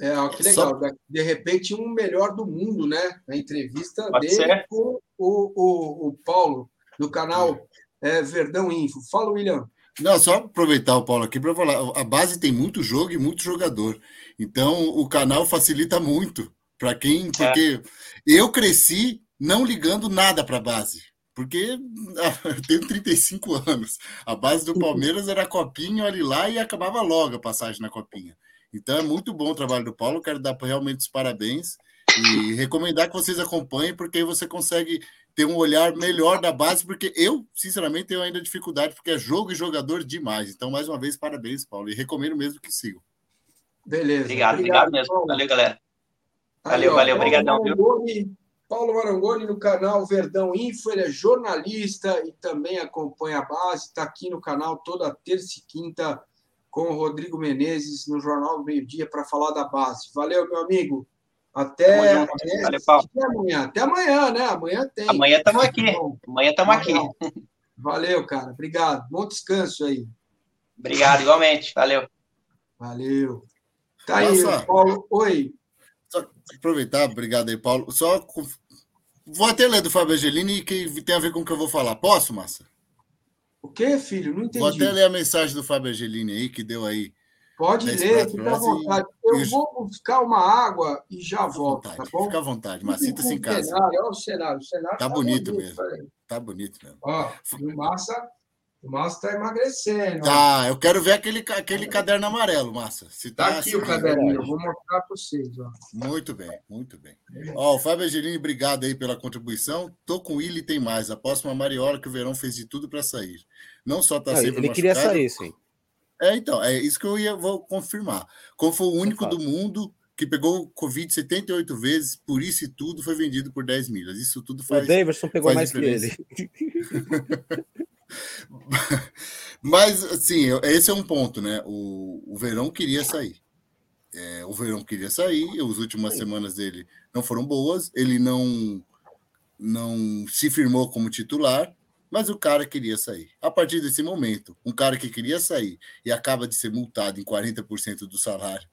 É, ó, que legal. Só... De repente, um melhor do mundo, né? A entrevista pode dele ser. com o, o, o Paulo, no canal é, Verdão Info. Fala, William. Não, só aproveitar o Paulo aqui para falar. A base tem muito jogo e muito jogador. Então, o canal facilita muito para quem. Porque é. eu cresci não ligando nada para a base. Porque ah, eu tenho 35 anos. A base do Palmeiras era copinha, olha lá, e acabava logo a passagem na copinha. Então é muito bom o trabalho do Paulo. Quero dar realmente os parabéns e recomendar que vocês acompanhem, porque aí você consegue ter um olhar melhor da base, porque eu, sinceramente, tenho ainda dificuldade, porque é jogo e jogador demais. Então, mais uma vez, parabéns, Paulo, e recomendo mesmo que sigam. Beleza. Obrigado, obrigado, obrigado mesmo. Paulo. Valeu, galera. Valeu, Aí, valeu, obrigadão? Paulo Marangoni no canal Verdão Info, ele é jornalista e também acompanha a base, está aqui no canal toda terça e quinta com o Rodrigo Menezes no Jornal do Meio Dia para falar da base. Valeu, meu amigo. Até, até, Valeu, até amanhã. Até amanhã, né? Amanhã tem. Amanhã estamos aqui. Amanhã estamos aqui. Valeu, cara. Obrigado. Bom descanso aí. Obrigado, igualmente. Valeu. Valeu. Tá aí, Paulo. Oi. Só aproveitar, obrigado aí, Paulo. Só vou até ler do Fábio Angelini que tem a ver com o que eu vou falar. Posso, Massa? O que, filho? Não entendi. Vou até ler a mensagem do Fábio Angelini aí, que deu aí. Pode ler, fica à vontade. Eu e... vou buscar uma água e já volto, tá bom? Fica à vontade, mas sinta-se em casa. Cenário, olha o cenário. O cenário tá, tá bonito, bonito mesmo. Tá bonito mesmo. Ó, Massa o Márcio está emagrecendo. Ah, eu quero ver aquele, aquele caderno amarelo, Márcio. Se tá, tá aqui assim, o caderninho, eu vou mostrar para vocês. Ó. Muito bem, muito bem. Ó, o Fábio Angelini, obrigado aí pela contribuição. Tô com ele e tem mais. Aposto uma Mariola que o Verão fez de tudo para sair. Não só tá sempre Ele queria sair, sim. É, então, é isso que eu ia vou confirmar. Como foi o único do mundo que pegou Covid 78 vezes, por isso e tudo foi vendido por 10 milhas. Isso tudo faz. O Davidson pegou mais diferença. que ele. Mas, assim, esse é um ponto, né? O, o Verão queria sair. É, o Verão queria sair, as últimas semanas dele não foram boas, ele não, não se firmou como titular, mas o cara queria sair. A partir desse momento, um cara que queria sair e acaba de ser multado em 40% do salário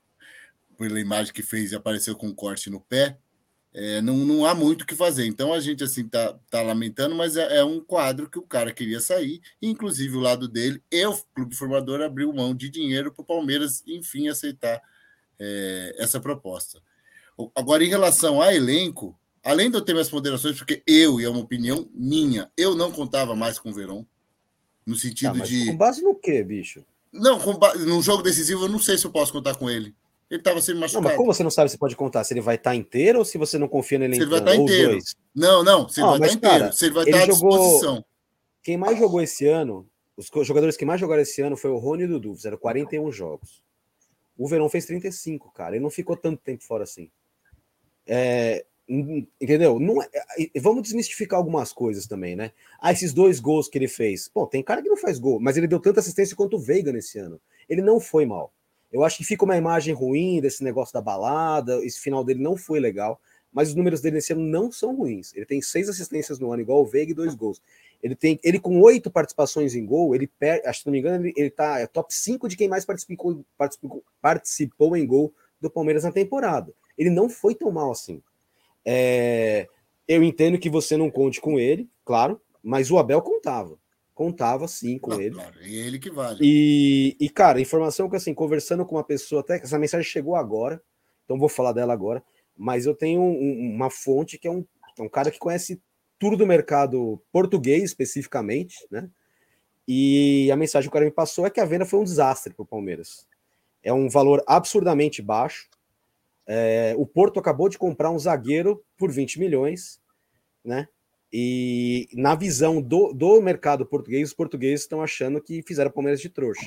pela imagem que fez e apareceu com um corte no pé, é, não, não há muito o que fazer. Então a gente assim tá, tá lamentando, mas é, é, um quadro que o cara queria sair, inclusive o lado dele e o clube formador abriu mão de dinheiro para o Palmeiras, enfim, aceitar é, essa proposta. Agora, em relação a elenco, além de eu ter minhas ponderações, porque eu, e é uma opinião minha, eu não contava mais com o Verão, no sentido tá, de. Com base no quê, bicho? Não, com ba... num jogo decisivo, eu não sei se eu posso contar com ele. Ele estava sendo machucado. Não, mas como você não sabe se pode contar? Se ele vai estar tá inteiro ou se você não confia nele Se ele vai estar tá inteiro. Não, não, se ele ah, vai estar tá inteiro. Se ele vai estar à jogou... disposição. Quem mais jogou esse ano, os jogadores que mais jogaram esse ano foi o Rony e o Dudu, fizeram 41 jogos. O Verão fez 35, cara. Ele não ficou tanto tempo fora assim. É, entendeu? Não é, vamos desmistificar algumas coisas também, né? Ah, esses dois gols que ele fez. Pô, tem cara que não faz gol, mas ele deu tanta assistência quanto o Veiga nesse ano. Ele não foi mal. Eu acho que fica uma imagem ruim desse negócio da balada. Esse final dele não foi legal, mas os números dele nesse ano não são ruins. Ele tem seis assistências no ano, igual o Veiga e dois gols. Ele tem, ele com oito participações em gol, ele per, acho que não me engano, ele, ele tá é top 5 de quem mais participou, participou, participou em gol do Palmeiras na temporada. Ele não foi tão mal assim. É, eu entendo que você não conte com ele, claro, mas o Abel contava contava sim com ele. Claro, e ele que vale. E, e, cara, informação que assim, conversando com uma pessoa, até essa mensagem chegou agora, então vou falar dela agora, mas eu tenho um, uma fonte que é um, é um cara que conhece tudo do mercado português especificamente, né? E a mensagem que o cara me passou é que a venda foi um desastre para o Palmeiras. É um valor absurdamente baixo. É, o Porto acabou de comprar um zagueiro por 20 milhões, né? E na visão do, do mercado português, os portugueses estão achando que fizeram o Palmeiras de trouxa.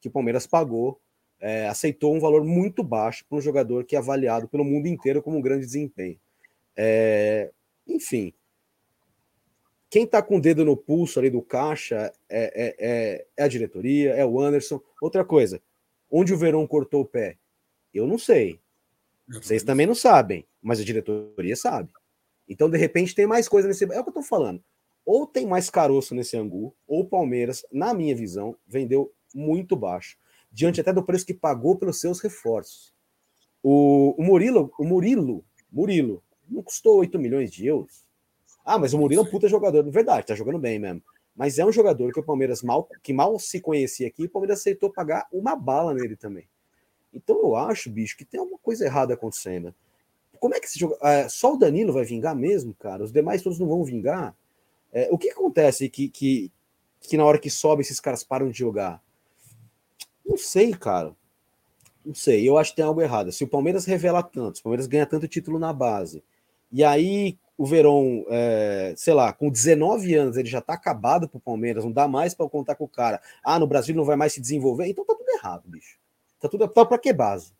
Que o Palmeiras pagou, é, aceitou um valor muito baixo para um jogador que é avaliado pelo mundo inteiro como um grande desempenho. É, enfim, quem está com o dedo no pulso ali do caixa é, é, é, é, a diretoria, é o Anderson. Outra coisa, onde o Verão cortou o pé? Eu não sei. Vocês também não sabem, mas a diretoria sabe. Então, de repente, tem mais coisa nesse. É o que eu tô falando. Ou tem mais caroço nesse angu, ou o Palmeiras, na minha visão, vendeu muito baixo, diante até do preço que pagou pelos seus reforços. O, o Murilo, o Murilo, Murilo, não custou 8 milhões de euros. Ah, mas o Murilo é um puta jogador, verdade, tá jogando bem mesmo. Mas é um jogador que o Palmeiras mal, que mal se conhecia aqui, o Palmeiras aceitou pagar uma bala nele também. Então eu acho, bicho, que tem alguma coisa errada acontecendo como é que esse jogo. É, só o Danilo vai vingar mesmo, cara? Os demais todos não vão vingar? É, o que acontece que, que, que na hora que sobe esses caras param de jogar? Não sei, cara. Não sei. Eu acho que tem algo errado. Se o Palmeiras revela tanto, se o Palmeiras ganha tanto título na base, e aí o Verón, é, sei lá, com 19 anos ele já tá acabado pro Palmeiras, não dá mais para contar com o cara. Ah, no Brasil não vai mais se desenvolver, então tá tudo errado, bicho. Tá tudo tá para que base?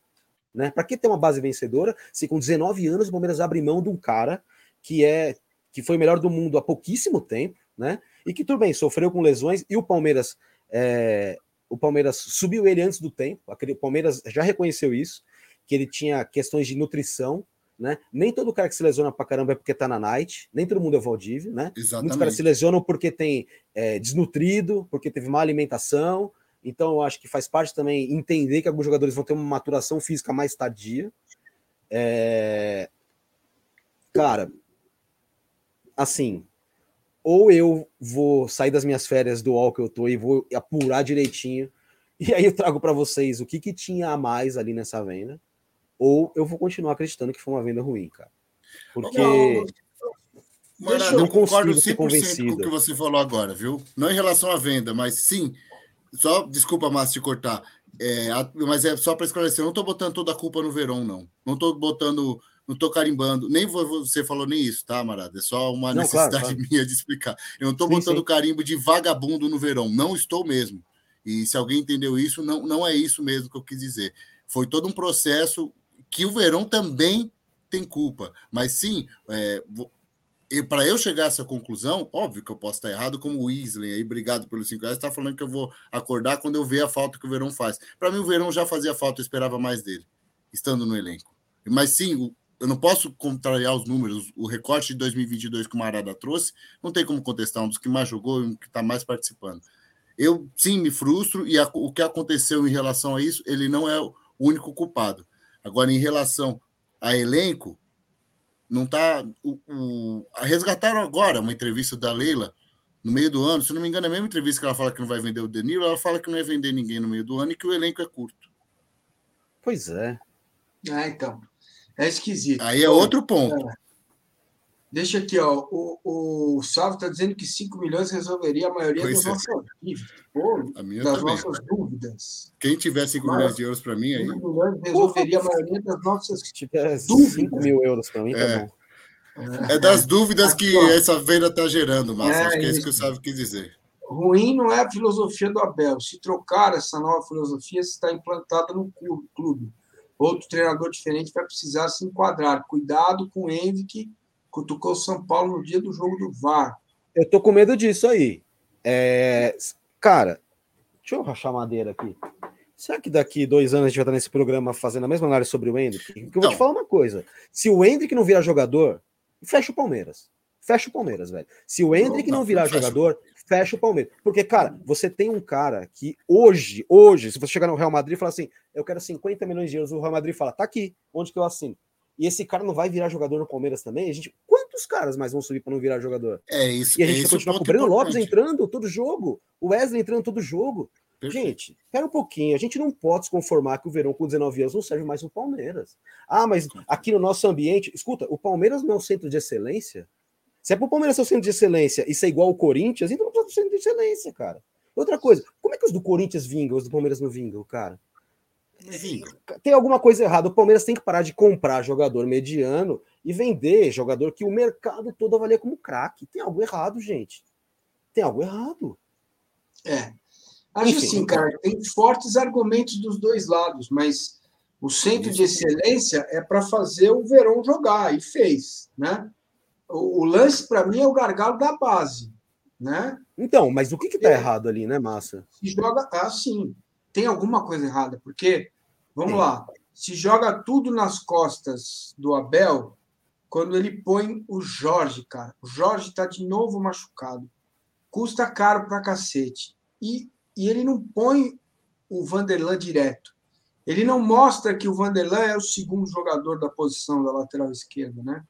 Né? Para que ter uma base vencedora se com 19 anos o Palmeiras abre mão de um cara que é que foi o melhor do mundo há pouquíssimo tempo, né? E que tudo bem, sofreu com lesões e o Palmeiras é, o Palmeiras subiu ele antes do tempo. O Palmeiras já reconheceu isso, que ele tinha questões de nutrição, né? Nem todo cara que se lesiona pra caramba é porque tá na night, nem todo mundo é Valdívio, né? Exatamente. Muitos caras se lesionam porque tem é, desnutrido, porque teve má alimentação, então, eu acho que faz parte também entender que alguns jogadores vão ter uma maturação física mais tardia. É... Cara, assim, ou eu vou sair das minhas férias do UOL que eu tô e vou apurar direitinho, e aí eu trago para vocês o que, que tinha a mais ali nessa venda, ou eu vou continuar acreditando que foi uma venda ruim, cara. Porque. Não, Mano, não concordo 100% com o que você falou agora, viu? Não em relação à venda, mas sim só, desculpa, Márcio, te cortar. É, mas é só para esclarecer, eu não estou botando toda a culpa no Verão, não. Não estou botando, não estou carimbando, nem você falou nem isso, tá, Marada? É só uma não, necessidade claro, claro. minha de explicar. Eu não estou botando sim. carimbo de vagabundo no Verão, não estou mesmo. E se alguém entendeu isso, não, não é isso mesmo que eu quis dizer. Foi todo um processo que o Verão também tem culpa. Mas sim, é, para eu chegar a essa conclusão, óbvio que eu posso estar errado, como o Weasley aí, obrigado pelos 5 reais, está falando que eu vou acordar quando eu ver a falta que o Verão faz. Para mim, o Verão já fazia falta, eu esperava mais dele, estando no elenco. Mas sim, eu não posso contrariar os números. O recorte de 2022 que o Marada trouxe, não tem como contestar, um dos que mais jogou e um que está mais participando. Eu sim me frustro, e a, o que aconteceu em relação a isso, ele não é o único culpado. Agora, em relação a elenco, não está. O, o, resgataram agora uma entrevista da Leila no meio do ano. Se não me engano, é a mesma entrevista que ela fala que não vai vender o Danilo, ela fala que não vai vender ninguém no meio do ano e que o elenco é curto. Pois é. Ah, então. É esquisito. Aí é outro ponto. É. Deixa aqui, ó. O, o Salvo está dizendo que 5 milhões resolveria a maioria pois das é. nossas dívidas. das também. nossas dúvidas. Quem tiver 5 milhões de euros para mim aí. 5 milhões resolveria a maioria das nossas Se tiver 5 mil euros para mim, tá é. bom. É das dúvidas que essa venda está gerando, Márcio. É, Acho que é isso que o Sávio quis dizer. Ruim não é a filosofia do Abel. Se trocar essa nova filosofia, está implantada no clube. Outro treinador diferente vai precisar se enquadrar. Cuidado com o Envy, que cutucou o São Paulo no dia do jogo do VAR. Eu tô com medo disso aí. É... Cara, deixa eu rachar madeira aqui. Será que daqui dois anos a gente vai estar nesse programa fazendo a mesma análise sobre o Hendrick? Porque eu vou te falar uma coisa. Se o Hendrick não virar jogador, fecha o Palmeiras. Fecha o Palmeiras, velho. Se o Hendrick não, não virar jogador, fecha o Palmeiras. Porque, cara, você tem um cara que hoje, hoje, se você chegar no Real Madrid e falar assim, eu quero 50 milhões de euros, o Real Madrid fala, tá aqui, onde que eu assino? E esse cara não vai virar jogador no Palmeiras também? A gente, quantos caras mais vão subir para não virar jogador? É isso. E a gente é vai continuar com o Breno Lopes entrando todo jogo, o Wesley entrando todo jogo. Perfeito. Gente, espera um pouquinho. A gente não pode se conformar que o Verão com 19 anos não serve mais no Palmeiras. Ah, mas aqui no nosso ambiente. Escuta, o Palmeiras não é um centro de excelência? Se é para o Palmeiras ser um centro de excelência e ser igual ao Corinthians, então não pode ser um centro de excelência, cara. Outra coisa, como é que os do Corinthians vingam, os do Palmeiras não vingam, cara? Tem alguma coisa errada. O Palmeiras tem que parar de comprar jogador mediano e vender jogador que o mercado todo avalia como craque. Tem algo errado, gente. Tem algo errado. É. Acho Enfim, assim, cara, tem fortes argumentos dos dois lados, mas o centro de excelência é para fazer o Verão jogar, e fez, né? O, o lance, para mim, é o gargalo da base, né? Então, mas o que está errado ali, né, Massa? Se joga assim, tem alguma coisa errada, porque, vamos lá, se joga tudo nas costas do Abel, quando ele põe o Jorge, cara. O Jorge está de novo machucado. Custa caro pra cacete. E e ele não põe o Vanderlan direto. Ele não mostra que o Vanderlan é o segundo jogador da posição da lateral esquerda, né?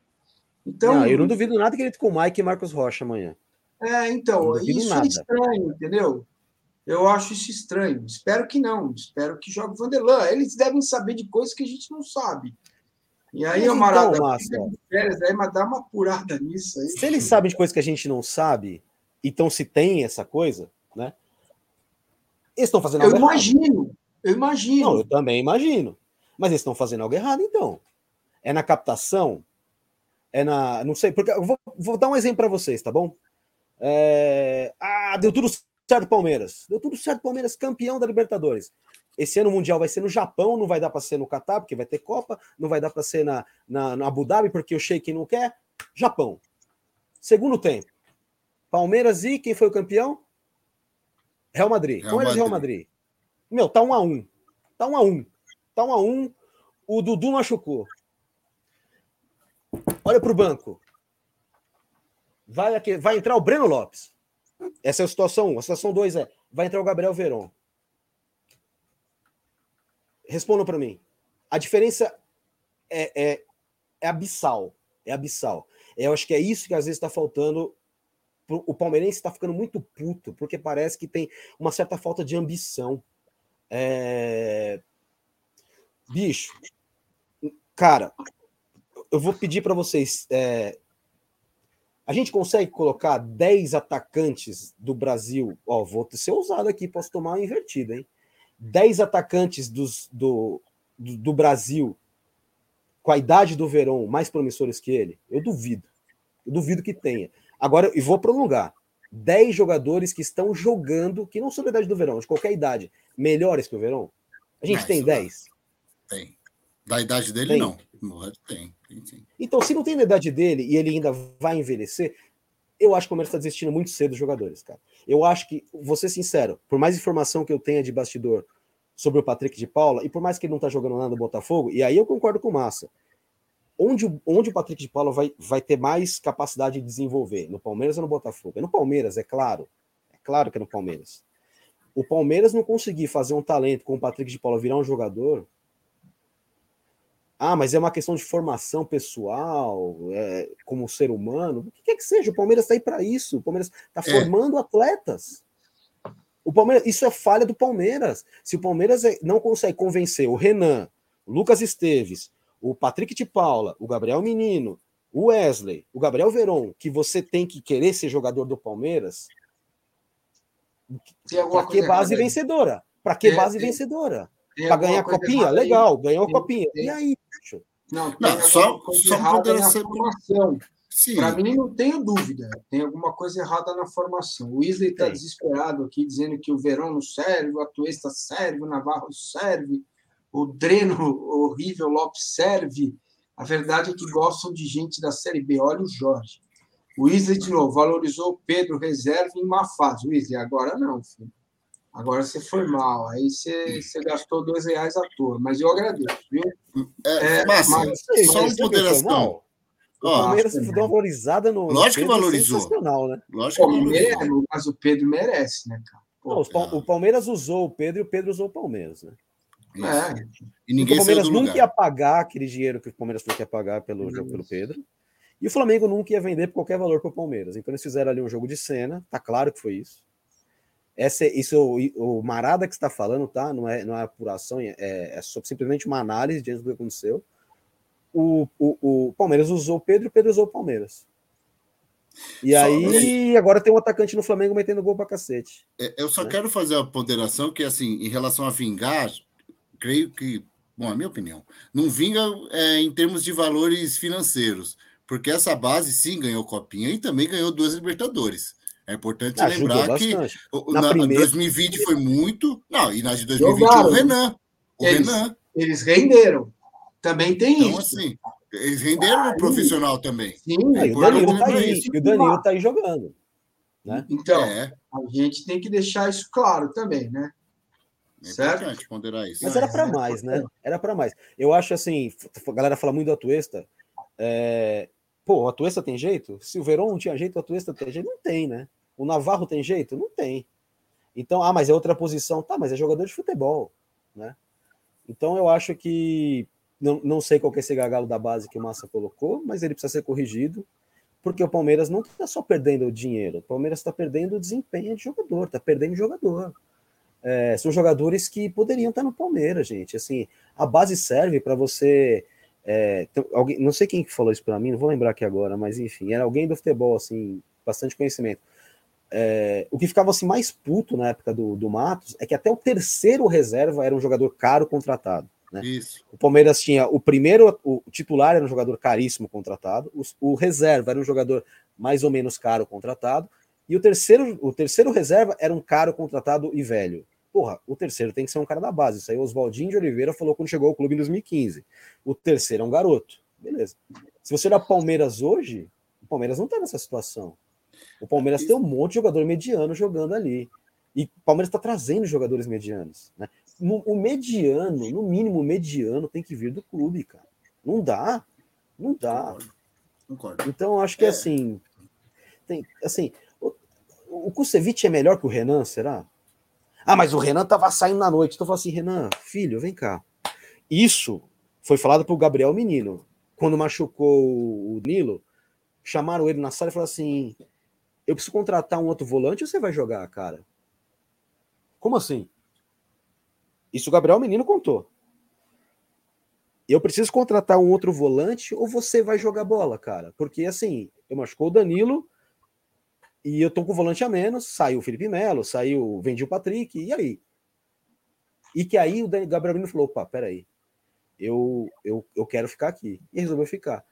Então, não, eu não duvido nada que ele com o Mike e Marcos Rocha amanhã. É, então, isso é nada. é estranho, entendeu? Eu acho isso estranho. Espero que não. Espero que jogue o Vanderlan. Eles devem saber de coisas que a gente não sabe. E aí, o Marada, então, férias, aí, mas dá uma apurada nisso aí. Se eles sabem de coisas que a gente não sabe, então se tem essa coisa, né? Eles estão fazendo algo eu errado. Eu imagino, eu imagino. Não, eu também imagino. Mas eles estão fazendo algo errado, então. É na captação? É na. Não sei, porque eu vou, vou dar um exemplo para vocês, tá bom? É... Ah, deu tudo certo, Palmeiras. Deu tudo certo, Palmeiras, campeão da Libertadores. Esse ano o Mundial vai ser no Japão, não vai dar para ser no Catar, porque vai ter Copa, não vai dar para ser na, na, na, Abu Dhabi, porque o Sheik não quer. Japão. Segundo tempo. Palmeiras e quem foi o campeão? Real Madrid. Real Madrid. Real Madrid. Meu, tá um a um. Tá um a um. Tá um a um. O Dudu machucou. Olha pro banco. Vai, aqui, vai entrar o Breno Lopes. Essa é a situação 1. A situação 2 é: vai entrar o Gabriel Veron. Respondam para mim. A diferença é, é, é abissal. É abissal. Eu acho que é isso que às vezes está faltando o palmeirense está ficando muito puto, porque parece que tem uma certa falta de ambição. É... Bicho, cara, eu vou pedir para vocês. É... A gente consegue colocar 10 atacantes do Brasil. Ó, vou ser ousado aqui, posso tomar uma invertida, hein? 10 atacantes dos, do, do, do Brasil com a idade do Verão mais promissores que ele? Eu duvido. Eu duvido que tenha. Agora, e vou prolongar. 10 jogadores que estão jogando, que não são da idade do Verão, de qualquer idade, melhores que o Verão. A gente tem 10? Tem. Da idade dele, tem. não. Tem. Então, se não tem na idade dele e ele ainda vai envelhecer, eu acho que o Palmeiras está desistindo muito cedo dos jogadores, cara. Eu acho que, vou ser sincero, por mais informação que eu tenha de bastidor sobre o Patrick de Paula, e por mais que ele não tá jogando nada no Botafogo, e aí eu concordo com o Massa. Onde, onde o Patrick de Paula vai, vai ter mais capacidade de desenvolver? No Palmeiras ou no Botafogo? É no Palmeiras, é claro. É claro que é no Palmeiras. O Palmeiras não conseguir fazer um talento com o Patrick de Paula virar um jogador, ah, mas é uma questão de formação pessoal, é, como ser humano. O que quer que seja, o Palmeiras está aí para isso. O Palmeiras está é. formando atletas. O Palmeiras, isso é falha do Palmeiras. Se o Palmeiras é, não consegue convencer o Renan, o Lucas Esteves, o Patrick de Paula, o Gabriel Menino, o Wesley, o Gabriel Veron, que você tem que querer ser jogador do Palmeiras, para que base vencedora? Para que base vencedora? Para ganhar copinha? Legal, ganhou a copinha. E aí, bicho? Não, não só, só poderia ser formação. Para mim, não tenho dúvida. Tem alguma coisa errada na formação. O Wesley está desesperado aqui, dizendo que o Verão não serve, o Atuesta serve, o Navarro serve, o Dreno horrível Lopes serve. A verdade é que gostam de gente da Série B. Olha o Jorge. O Wesley, de novo, valorizou o Pedro reserva em uma fase. Wesley, agora não, filho. Agora você foi mal, aí você, você gastou dois reais à toa, mas eu agradeço, viu? É, é mas, só uma ponderação. O Palmeiras deu uma valorizada no. Lógico que valorizou. Sensacional, né? Lógico que valorizou. mas o Pedro merece, né, cara? Pô, Não, o Palmeiras usou o Pedro e o Pedro usou o Palmeiras, né? É. E ninguém o Palmeiras nunca ia pagar aquele dinheiro que o Palmeiras foi que ia pagar pelo jogo pelo Pedro. E o Flamengo nunca ia vender por qualquer valor para o Palmeiras. Então eles fizeram ali um jogo de cena, tá claro que foi isso. Essa, isso o, o Marada que está falando, tá? Não é, não é apuração, é, é simplesmente uma análise diante do que aconteceu. O, o, o Palmeiras usou o Pedro e o Pedro usou o Palmeiras. E só aí, agora tem um atacante no Flamengo metendo gol pra cacete. É, eu só né? quero fazer a ponderação que, assim, em relação a vingar, creio que, bom, a minha opinião, não vinga é, em termos de valores financeiros, porque essa base sim ganhou Copinha e também ganhou duas Libertadores. É importante Ajudou lembrar que na, na primeira... 2020 foi muito. Não, e na de 2020 Jogaram. o Renan. O eles, Renan. Eles renderam. Também tem então, isso. Assim, eles renderam no profissional também. Sim, é, o Danilo tá aí, e o Danilo tá aí jogando. Né? Então, é. a gente tem que deixar isso claro também, né? É certo? ponderar isso. Mas era para mais, né? Era para mais. Eu acho assim, a galera fala muito do Atuesta. É... Pô, o Atuesta tem jeito? Se o Verón não tinha jeito, o Atuesta tem jeito? Não tem, né? O Navarro tem jeito? Não tem. Então, ah, mas é outra posição. Tá, mas é jogador de futebol, né? Então eu acho que não, não sei qual que é esse gargalo da base que o Massa colocou, mas ele precisa ser corrigido, porque o Palmeiras não está só perdendo o dinheiro, o Palmeiras está perdendo o desempenho de jogador, está perdendo jogador. É, são jogadores que poderiam estar no Palmeiras, gente. Assim, a base serve para você. É, alguém, não sei quem falou isso para mim, não vou lembrar aqui agora, mas enfim, era alguém do futebol, assim, bastante conhecimento. É, o que ficava assim mais puto na época do, do Matos é que até o terceiro reserva era um jogador caro contratado. Né? O Palmeiras tinha o primeiro, o titular era um jogador caríssimo contratado, o, o, reserva era um jogador mais ou menos caro contratado, e o terceiro, o terceiro reserva era um caro contratado e velho. Porra, o terceiro tem que ser um cara da base. Isso aí o Oswaldinho de Oliveira falou quando chegou ao clube em 2015. O terceiro é um garoto. Beleza. Se você olhar Palmeiras hoje, o Palmeiras não tá nessa situação. O Palmeiras tem um monte de jogador mediano jogando ali. E o Palmeiras está trazendo jogadores medianos. Né? O mediano, no mínimo mediano, tem que vir do clube, cara. Não dá. Não dá. Concordo. Concordo. Então, acho que é. assim. Tem, assim o, o Kusevich é melhor que o Renan, será? Ah, mas o Renan tava saindo na noite. Então eu falo assim, Renan, filho, vem cá. Isso foi falado pro Gabriel Menino. Quando machucou o Nilo, chamaram ele na sala e falaram assim: eu preciso contratar um outro volante ou você vai jogar, cara? Como assim? Isso o Gabriel Menino contou. Eu preciso contratar um outro volante ou você vai jogar bola, cara? Porque assim, eu machucou o Danilo e eu tô com o volante a menos, saiu o Felipe Melo, saiu, vendi o Patrick, e aí? E que aí o Gabriel Menino falou: opa, peraí, eu, eu, eu quero ficar aqui. E resolveu ficar.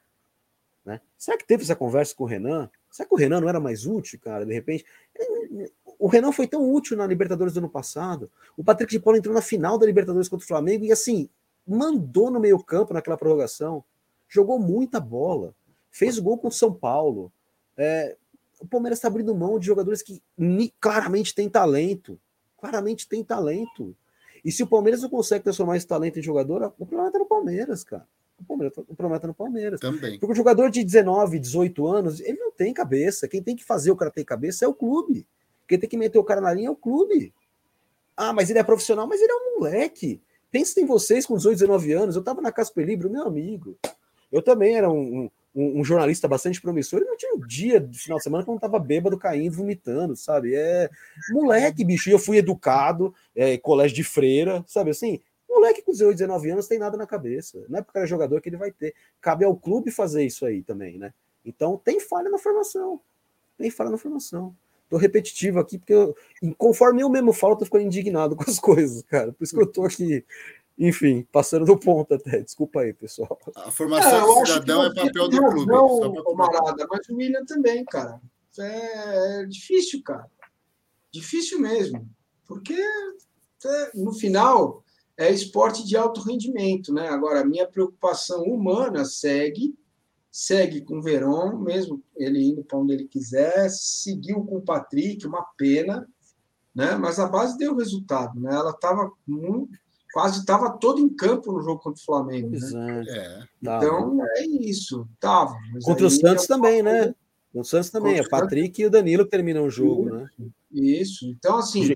Né? Será que teve essa conversa com o Renan? Será que o Renan não era mais útil, cara? De repente. O Renan foi tão útil na Libertadores do ano passado. O Patrick de Paula entrou na final da Libertadores contra o Flamengo e, assim, mandou no meio-campo naquela prorrogação. jogou muita bola, fez gol com o São Paulo. É, o Palmeiras está abrindo mão de jogadores que claramente têm talento. Claramente tem talento. E se o Palmeiras não consegue transformar esse talento em jogador, o problema está no Palmeiras, cara. O, problema está no Palmeiras. Também. Porque o jogador de 19, 18 anos, ele não tem cabeça. Quem tem que fazer o cara ter cabeça é o clube. Quem tem que meter o cara na linha é o clube. Ah, mas ele é profissional, mas ele é um moleque. Pensa em vocês com 18, 19 anos. Eu estava na Casper Libre, meu amigo. Eu também era um, um, um, jornalista bastante promissor e não tinha um dia de final de semana que eu não estava bêbado, caindo, vomitando, sabe? É moleque, bicho. E eu fui educado, é, colégio de freira, sabe assim? Moleque com 18, 19 anos tem nada na cabeça. Não é porque é jogador que ele vai ter. Cabe ao clube fazer isso aí também, né? Então tem falha na formação. Tem falha na formação. Tô repetitivo aqui, porque eu, conforme eu mesmo falo, tô ficando indignado com as coisas, cara. Por isso que eu tô aqui enfim, passando do ponto até. Desculpa aí, pessoal. A formação é, do cidadão é papel do clube. Não, Marada, mas o William também, cara. É, é difícil, cara. Difícil mesmo. Porque é, no final é esporte de alto rendimento, né? Agora, a minha preocupação humana segue, segue com o Verón, mesmo ele indo para onde ele quiser, seguiu com o Patrick, uma pena, né? Mas a base deu resultado, né? Ela estava muito quase estava todo em campo no jogo contra o Flamengo. Né? É. Então é isso, tava. Contra o Santos também, né? Contra o Santos também, é o Patrick e o Danilo terminam o jogo, né? Isso. Então assim,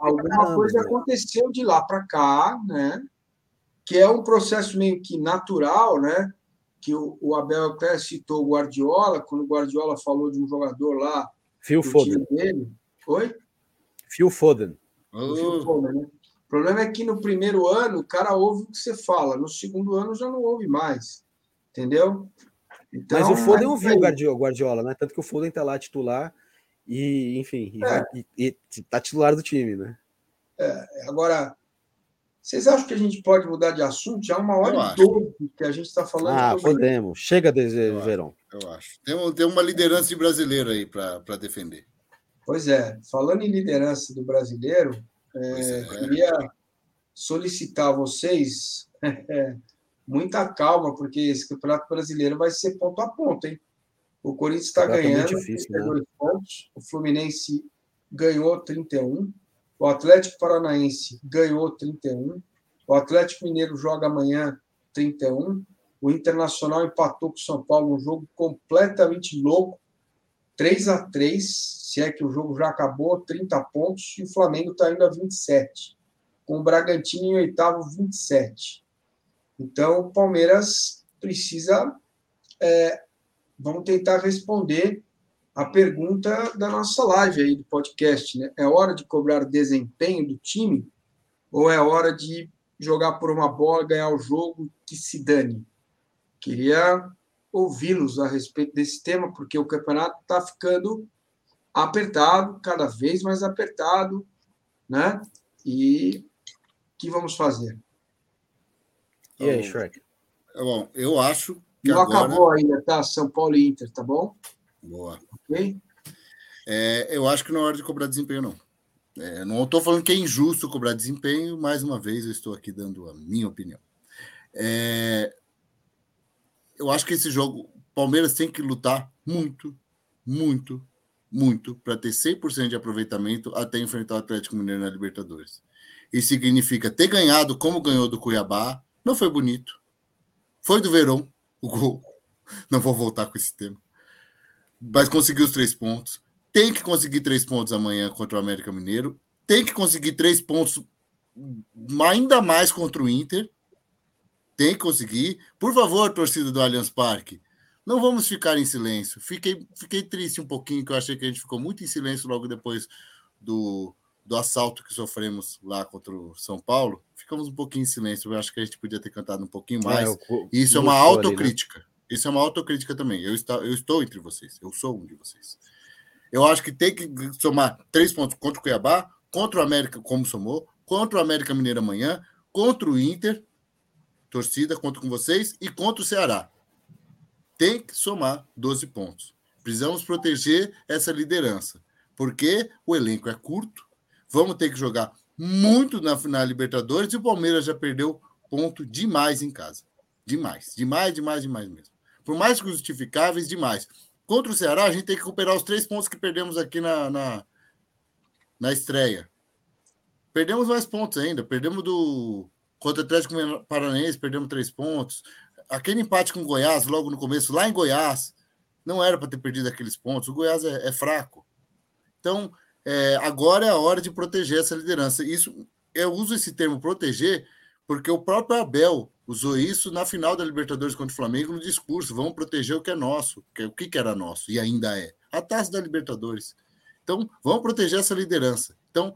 alguma coisa aconteceu de lá para cá, né? Que é um processo meio que natural, né? Que o, o Abel até citou o Guardiola, quando o Guardiola falou de um jogador lá. Phil Foden. Dele. Oi? Phil Foden. Oh. Phil Foden, né? O problema é que no primeiro ano o cara ouve o que você fala, no segundo ano já não ouve mais. Entendeu? Então, Mas o Foden é ouviu o Guardiola, né? Tanto que o Foden tá lá titular e, enfim, é. e, e, tá titular do time, né? É, agora, vocês acham que a gente pode mudar de assunto? Já é uma hora e doze que a gente está falando. Ah, podemos. Chega de eu verão. Acho, eu acho. Tem, tem uma liderança de brasileiro aí para defender. Pois é. Falando em liderança do brasileiro, é, queria solicitar a vocês é, muita calma, porque esse Campeonato Brasileiro vai ser ponto a ponto, hein? O Corinthians está ganhando, difícil, né? pontos, o Fluminense ganhou 31, o Atlético Paranaense ganhou 31, o Atlético Mineiro joga amanhã 31, o Internacional empatou com o São Paulo, um jogo completamente louco, 3 a 3 se é que o jogo já acabou, 30 pontos, e o Flamengo está indo a 27, com o Bragantino em oitavo, 27. Então, o Palmeiras precisa. É, vamos tentar responder a pergunta da nossa live aí do podcast. Né? É hora de cobrar desempenho do time ou é hora de jogar por uma bola, ganhar o jogo, que se dane? Queria ouvi-los a respeito desse tema, porque o campeonato está ficando apertado, cada vez mais apertado, né? E o que vamos fazer? E aí, Shrek? É bom, eu acho que Não agora... acabou ainda, tá? São Paulo e Inter, tá bom? Boa. Ok? É, eu acho que não é hora de cobrar desempenho, não. É, não estou falando que é injusto cobrar desempenho, mais uma vez eu estou aqui dando a minha opinião. É, eu acho que esse jogo, Palmeiras tem que lutar muito, muito, muito para ter 100% de aproveitamento até enfrentar o Atlético Mineiro na Libertadores. Isso significa ter ganhado como ganhou do Cuiabá, não foi bonito. Foi do Verão o gol. Não vou voltar com esse tema. Mas conseguiu os três pontos. Tem que conseguir três pontos amanhã contra o América Mineiro. Tem que conseguir três pontos ainda mais contra o Inter. Tem que conseguir. Por favor, torcida do Allianz Parque, não vamos ficar em silêncio. Fiquei, fiquei triste um pouquinho, que eu achei que a gente ficou muito em silêncio logo depois do, do assalto que sofremos lá contra o São Paulo. Ficamos um pouquinho em silêncio. Eu acho que a gente podia ter cantado um pouquinho mais. É, eu, Isso é uma autocrítica. Ali, né? Isso é uma autocrítica também. Eu, está, eu estou entre vocês. Eu sou um de vocês. Eu acho que tem que somar três pontos contra o Cuiabá, contra o América, como somou, contra o América Mineiro amanhã, contra o Inter, torcida, conto com vocês, e contra o Ceará tem que somar 12 pontos. Precisamos proteger essa liderança, porque o elenco é curto, vamos ter que jogar muito na final Libertadores e o Palmeiras já perdeu ponto demais em casa. Demais, demais, demais, demais mesmo. Por mais que justificáveis, demais. Contra o Ceará, a gente tem que recuperar os três pontos que perdemos aqui na, na, na estreia. Perdemos mais pontos ainda. Perdemos do contra o Atlético Paranaense, perdemos três pontos. Aquele empate com o Goiás, logo no começo, lá em Goiás, não era para ter perdido aqueles pontos. O Goiás é, é fraco. Então, é, agora é a hora de proteger essa liderança. Isso, eu uso esse termo proteger porque o próprio Abel usou isso na final da Libertadores contra o Flamengo no discurso. Vamos proteger o que é nosso. Que, é o que, que era nosso e ainda é? A taça da Libertadores. Então, vamos proteger essa liderança. Então,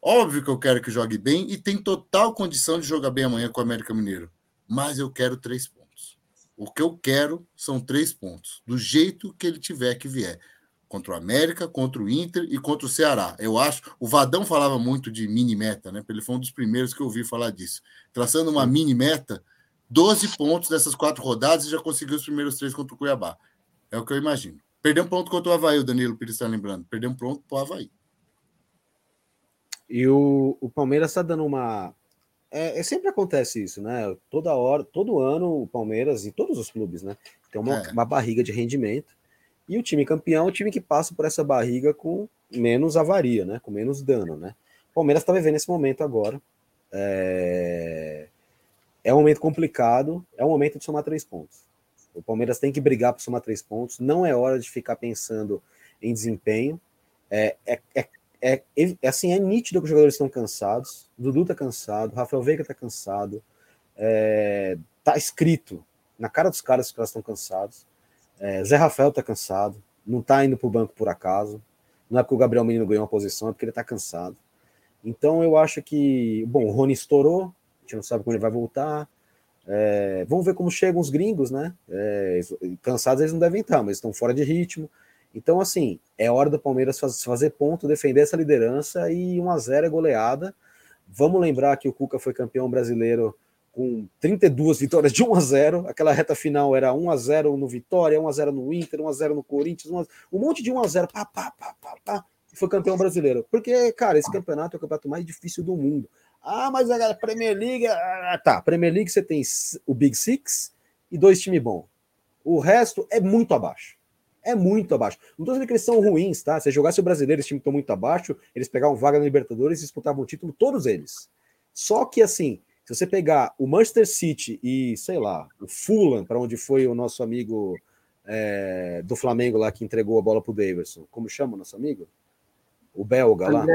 óbvio que eu quero que jogue bem e tem total condição de jogar bem amanhã com o América Mineiro. Mas eu quero três pontos. O que eu quero são três pontos, do jeito que ele tiver que vier contra o América, contra o Inter e contra o Ceará. Eu acho, o Vadão falava muito de mini meta, né? Ele foi um dos primeiros que eu ouvi falar disso. Traçando uma mini meta, 12 pontos dessas quatro rodadas e já conseguiu os primeiros três contra o Cuiabá. É o que eu imagino. Perdeu um ponto contra o Havaí, o Danilo Pires está lembrando. Perdeu um ponto para o Havaí. E o, o Palmeiras está dando uma. É, é, sempre acontece isso, né? Toda hora, todo ano, o Palmeiras e todos os clubes, né? Tem uma, é. uma barriga de rendimento e o time campeão é o time que passa por essa barriga com menos avaria, né? Com menos dano, né? O Palmeiras está vivendo esse momento agora. É... é um momento complicado, é um momento de somar três pontos. O Palmeiras tem que brigar para somar três pontos. Não é hora de ficar pensando em desempenho. É, é, é, é, é assim, é nítido que os jogadores estão cansados. Dudu está cansado, Rafael Veiga está cansado. É, tá escrito na cara dos caras que elas estão cansados. É, Zé Rafael tá cansado, não tá indo pro banco por acaso. Não é porque o Gabriel Menino ganhou uma posição, é porque ele tá cansado. Então eu acho que, bom, o Rony estourou, a gente não sabe quando ele vai voltar. É, vamos ver como chegam os gringos, né? É, cansados eles não devem estar, mas estão fora de ritmo. Então, assim, é hora do Palmeiras fazer ponto, defender essa liderança e 1 a 0 é goleada. Vamos lembrar que o Cuca foi campeão brasileiro com 32 vitórias de 1 a 0. Aquela reta final era 1 a 0 no Vitória, 1 a 0 no Inter, 1 a 0 no Corinthians, um monte de 1 a 0, pá, pá, pá, pá, pá, e foi campeão brasileiro. Porque, cara, esse campeonato é o campeonato mais difícil do mundo. Ah, mas a Premier League, ah, tá, Premier League você tem o Big Six e dois times bons. O resto é muito abaixo. É muito abaixo. Não estou dizendo que eles são ruins, tá? Se jogasse o brasileiro, esse time estão muito abaixo, eles pegavam vaga na Libertadores e disputavam o título, todos eles. Só que, assim, se você pegar o Manchester City e, sei lá, o Fulham, para onde foi o nosso amigo é, do Flamengo lá que entregou a bola para o Davidson, como chama o nosso amigo? O belga lá?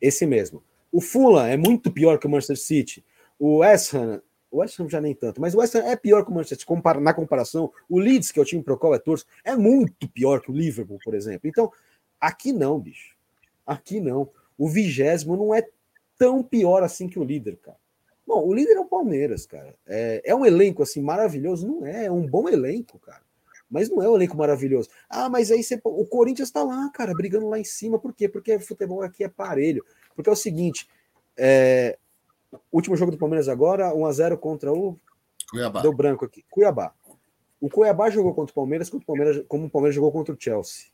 Esse mesmo. O Fulham é muito pior que o Manchester City. O West Ham, o West Ham já nem tanto, mas o West Ham é pior que o Manchester City na comparação. O Leeds, que é o time pro qual é torço, é muito pior que o Liverpool, por exemplo. Então, aqui não, bicho. Aqui não. O vigésimo não é tão pior assim que o líder, cara. Bom, o líder é o Palmeiras, cara. É, é um elenco assim maravilhoso? Não é, é um bom elenco, cara. Mas não é um elenco maravilhoso. Ah, mas aí você, o Corinthians tá lá, cara, brigando lá em cima. Por quê? Porque futebol aqui é parelho. Porque é o seguinte: é, último jogo do Palmeiras agora, 1x0 contra o. Cuiabá. Deu branco aqui. Cuiabá. O Cuiabá jogou contra o Palmeiras, como o Palmeiras, como o Palmeiras jogou contra o Chelsea.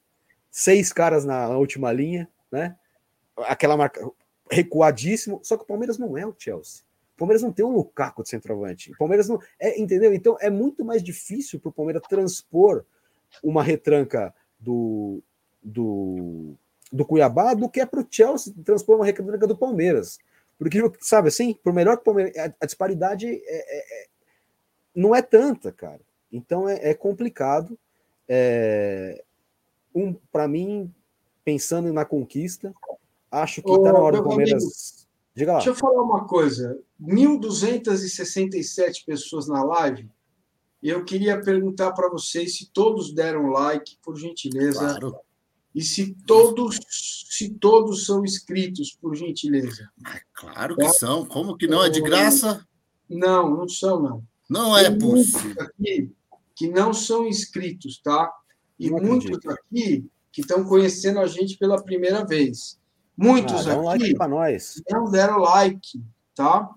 Seis caras na última linha, né? Aquela marca recuadíssimo. Só que o Palmeiras não é o Chelsea. O Palmeiras não tem um Lukaku de centroavante. O Palmeiras não. É, entendeu? Então é muito mais difícil para o Palmeiras transpor uma retranca do, do, do Cuiabá do que é para o Chelsea transpor uma retranca do Palmeiras. Porque, sabe assim, por melhor que o Palmeiras. A, a disparidade é, é, é, não é tanta, cara. Então é, é complicado. É, um, para mim, pensando na conquista, acho que está na hora do Palmeiras. Diga lá. Deixa eu falar uma coisa. 1.267 pessoas na live. Eu queria perguntar para vocês se todos deram like, por gentileza. Claro. E se todos, se todos são inscritos, por gentileza. Ah, claro que tá? são. Como que não? É de graça? Não, não são, não. Não é possível. Aqui que não são inscritos, tá? E não muitos acredito. aqui que estão conhecendo a gente pela primeira vez. Muitos ah, aqui like nós. não deram like, tá?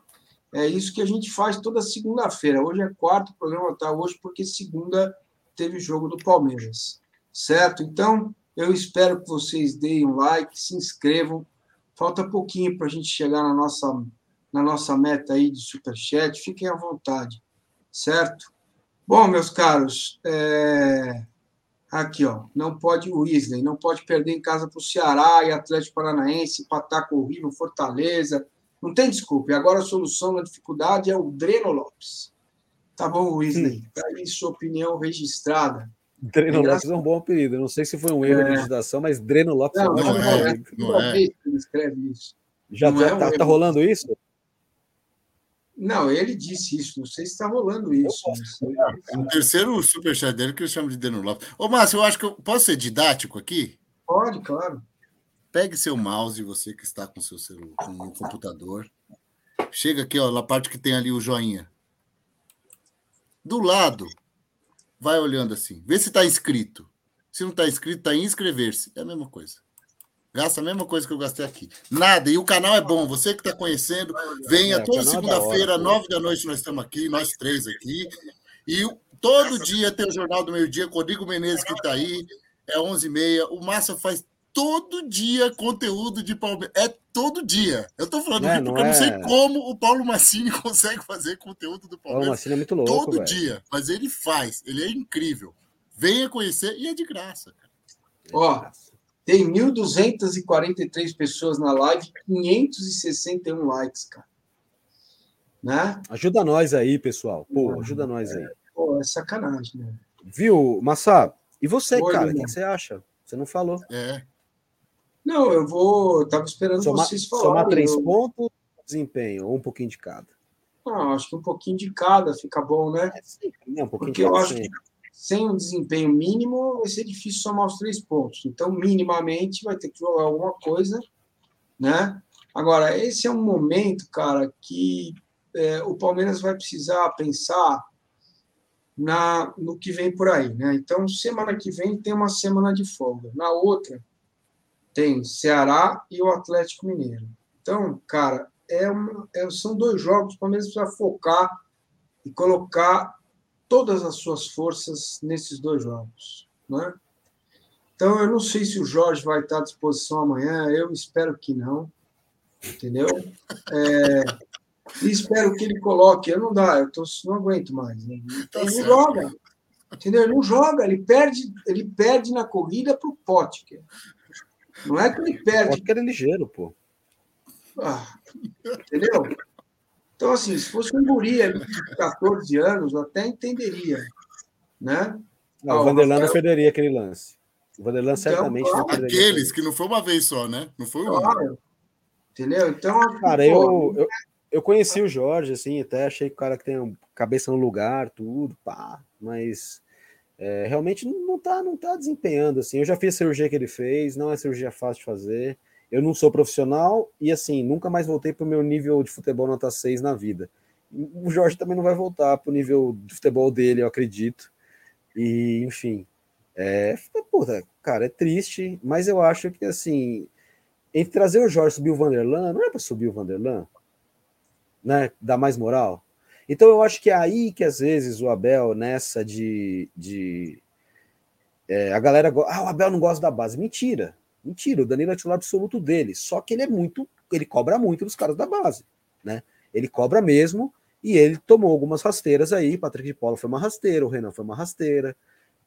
É isso que a gente faz toda segunda-feira. Hoje é quarto, o programa tá hoje porque segunda teve jogo do Palmeiras, certo? Então, eu espero que vocês deem um like, se inscrevam. Falta pouquinho para a gente chegar na nossa, na nossa meta aí de superchat. Fiquem à vontade. certo? Bom, meus caros, é... aqui, ó, não pode o Weasley, não pode perder em casa para o Ceará e Atlético Paranaense, Pataco horrível, Fortaleza, não tem desculpa. E agora a solução na dificuldade é o Dreno Lopes. Tá bom, Weasley, tá aí sua opinião registrada. Dreno é Lopes é um bom apelido. Não sei se foi um erro é. de digitação, mas Dreno Lopes não, é um bom é, apelido. Não é. Ele escreve isso. Já tá, é um tá, tá rolando isso? Não, ele disse isso. Não sei se está rolando isso. É o terceiro superchat dele que eu chamo de Dreno Lopes. Ô, Márcio, eu acho que eu posso ser didático aqui? Pode, claro. Pegue seu mouse, você que está com seu celular, com o computador. Chega aqui, ó, na parte que tem ali o joinha. Do lado, vai olhando assim, vê se está inscrito. Se não está inscrito, está em inscrever-se. É a mesma coisa. Gasta a mesma coisa que eu gastei aqui. Nada. E o canal é bom. Você que está conhecendo, venha é, toda é segunda-feira, nove da noite, nós estamos aqui, nós três aqui. E todo dia tem o Jornal do Meio Dia, Rodrigo Menezes que está aí, é onze e meia. O Márcio faz todo dia conteúdo de Palmeiras. É todo dia. Eu tô falando é, porque eu não sei é. como o Paulo Massini consegue fazer conteúdo do Palmeiras. Paulo Massini é muito louco. Todo véio. dia. Mas ele faz. Ele é incrível. Venha conhecer e é de graça. Ó, tem 1.243 pessoas na live, 561 likes, cara. Né? Ajuda nós aí, pessoal. Pô, ajuda nós aí. Pô, é sacanagem, né? Viu, Massa? E você, Oi, cara? O que, você acha? Você não falou. É. Não, eu vou. Estava esperando Soma, vocês falarem. Somar três eu... pontos, desempenho, ou um pouquinho de cada. Não, acho que um pouquinho de cada fica bom, né? É, sim, um Porque eu acho que sem um desempenho mínimo vai ser difícil somar os três pontos. Então, minimamente, vai ter que jogar alguma coisa, né? Agora, esse é um momento, cara, que é, o Palmeiras vai precisar pensar na no que vem por aí, né? Então, semana que vem tem uma semana de folga. Na outra, tem Ceará e o Atlético Mineiro. Então, cara, é uma, é, são dois jogos, o Palmeiras precisa focar e colocar todas as suas forças nesses dois jogos, né? Então, eu não sei se o Jorge vai estar à disposição amanhã, eu espero que não, entendeu? É, e espero que ele coloque. Eu não dá, eu tô, não aguento mais. Né? Tá ele não joga, entendeu? Ele não joga, ele perde, ele perde na corrida para o Potker. Não é que ele perde. Potker é ligeiro, pô. Ah, entendeu? Então, assim, se fosse um guri de 14 anos, eu até entenderia. Né? Não, ah, o Vanderlan não perderia aquele lance. O Vanderlan então, certamente não perderia. Aqueles, que não foi uma vez só, né? Não foi um. Claro. Entendeu? Então. Cara, pô, eu, eu, eu conheci o Jorge, assim, até achei que o cara que tem cabeça no lugar, tudo, pá, mas é, realmente não tá, não tá desempenhando, assim. Eu já fiz a cirurgia que ele fez, não é cirurgia fácil de fazer. Eu não sou profissional e, assim, nunca mais voltei para o meu nível de futebol nota 6 na vida. O Jorge também não vai voltar para o nível de futebol dele, eu acredito. E, enfim, é, puta, cara, é triste, mas eu acho que, assim, entre trazer o Jorge e subir o Vanderlan, não é para subir o Vanderlan? né? Dá mais moral. Então eu acho que é aí que às vezes o Abel, nessa de. de é, a galera. Ah, o Abel não gosta da base. Mentira. Mentira. O Danilo é titular absoluto dele. Só que ele é muito. Ele cobra muito dos caras da base. né? Ele cobra mesmo. E ele tomou algumas rasteiras aí. Patrick de Paula foi uma rasteira, o Renan foi uma rasteira,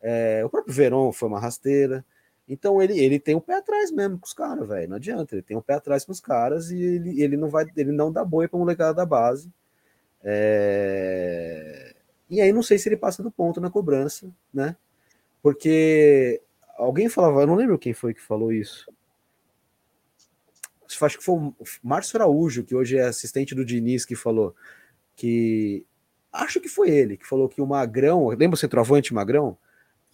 é, o próprio Veron foi uma rasteira. Então ele, ele tem o um pé atrás mesmo com os caras, velho. Não adianta, ele tem o um pé atrás com os caras e ele, ele não vai, ele não dá boi para molecada da base. É... E aí não sei se ele passa do ponto na cobrança, né? Porque alguém falava, eu não lembro quem foi que falou isso. Acho que foi o Márcio Araújo, que hoje é assistente do Diniz, que falou que. Acho que foi ele, que falou que o Magrão. Lembra o centroavante Magrão?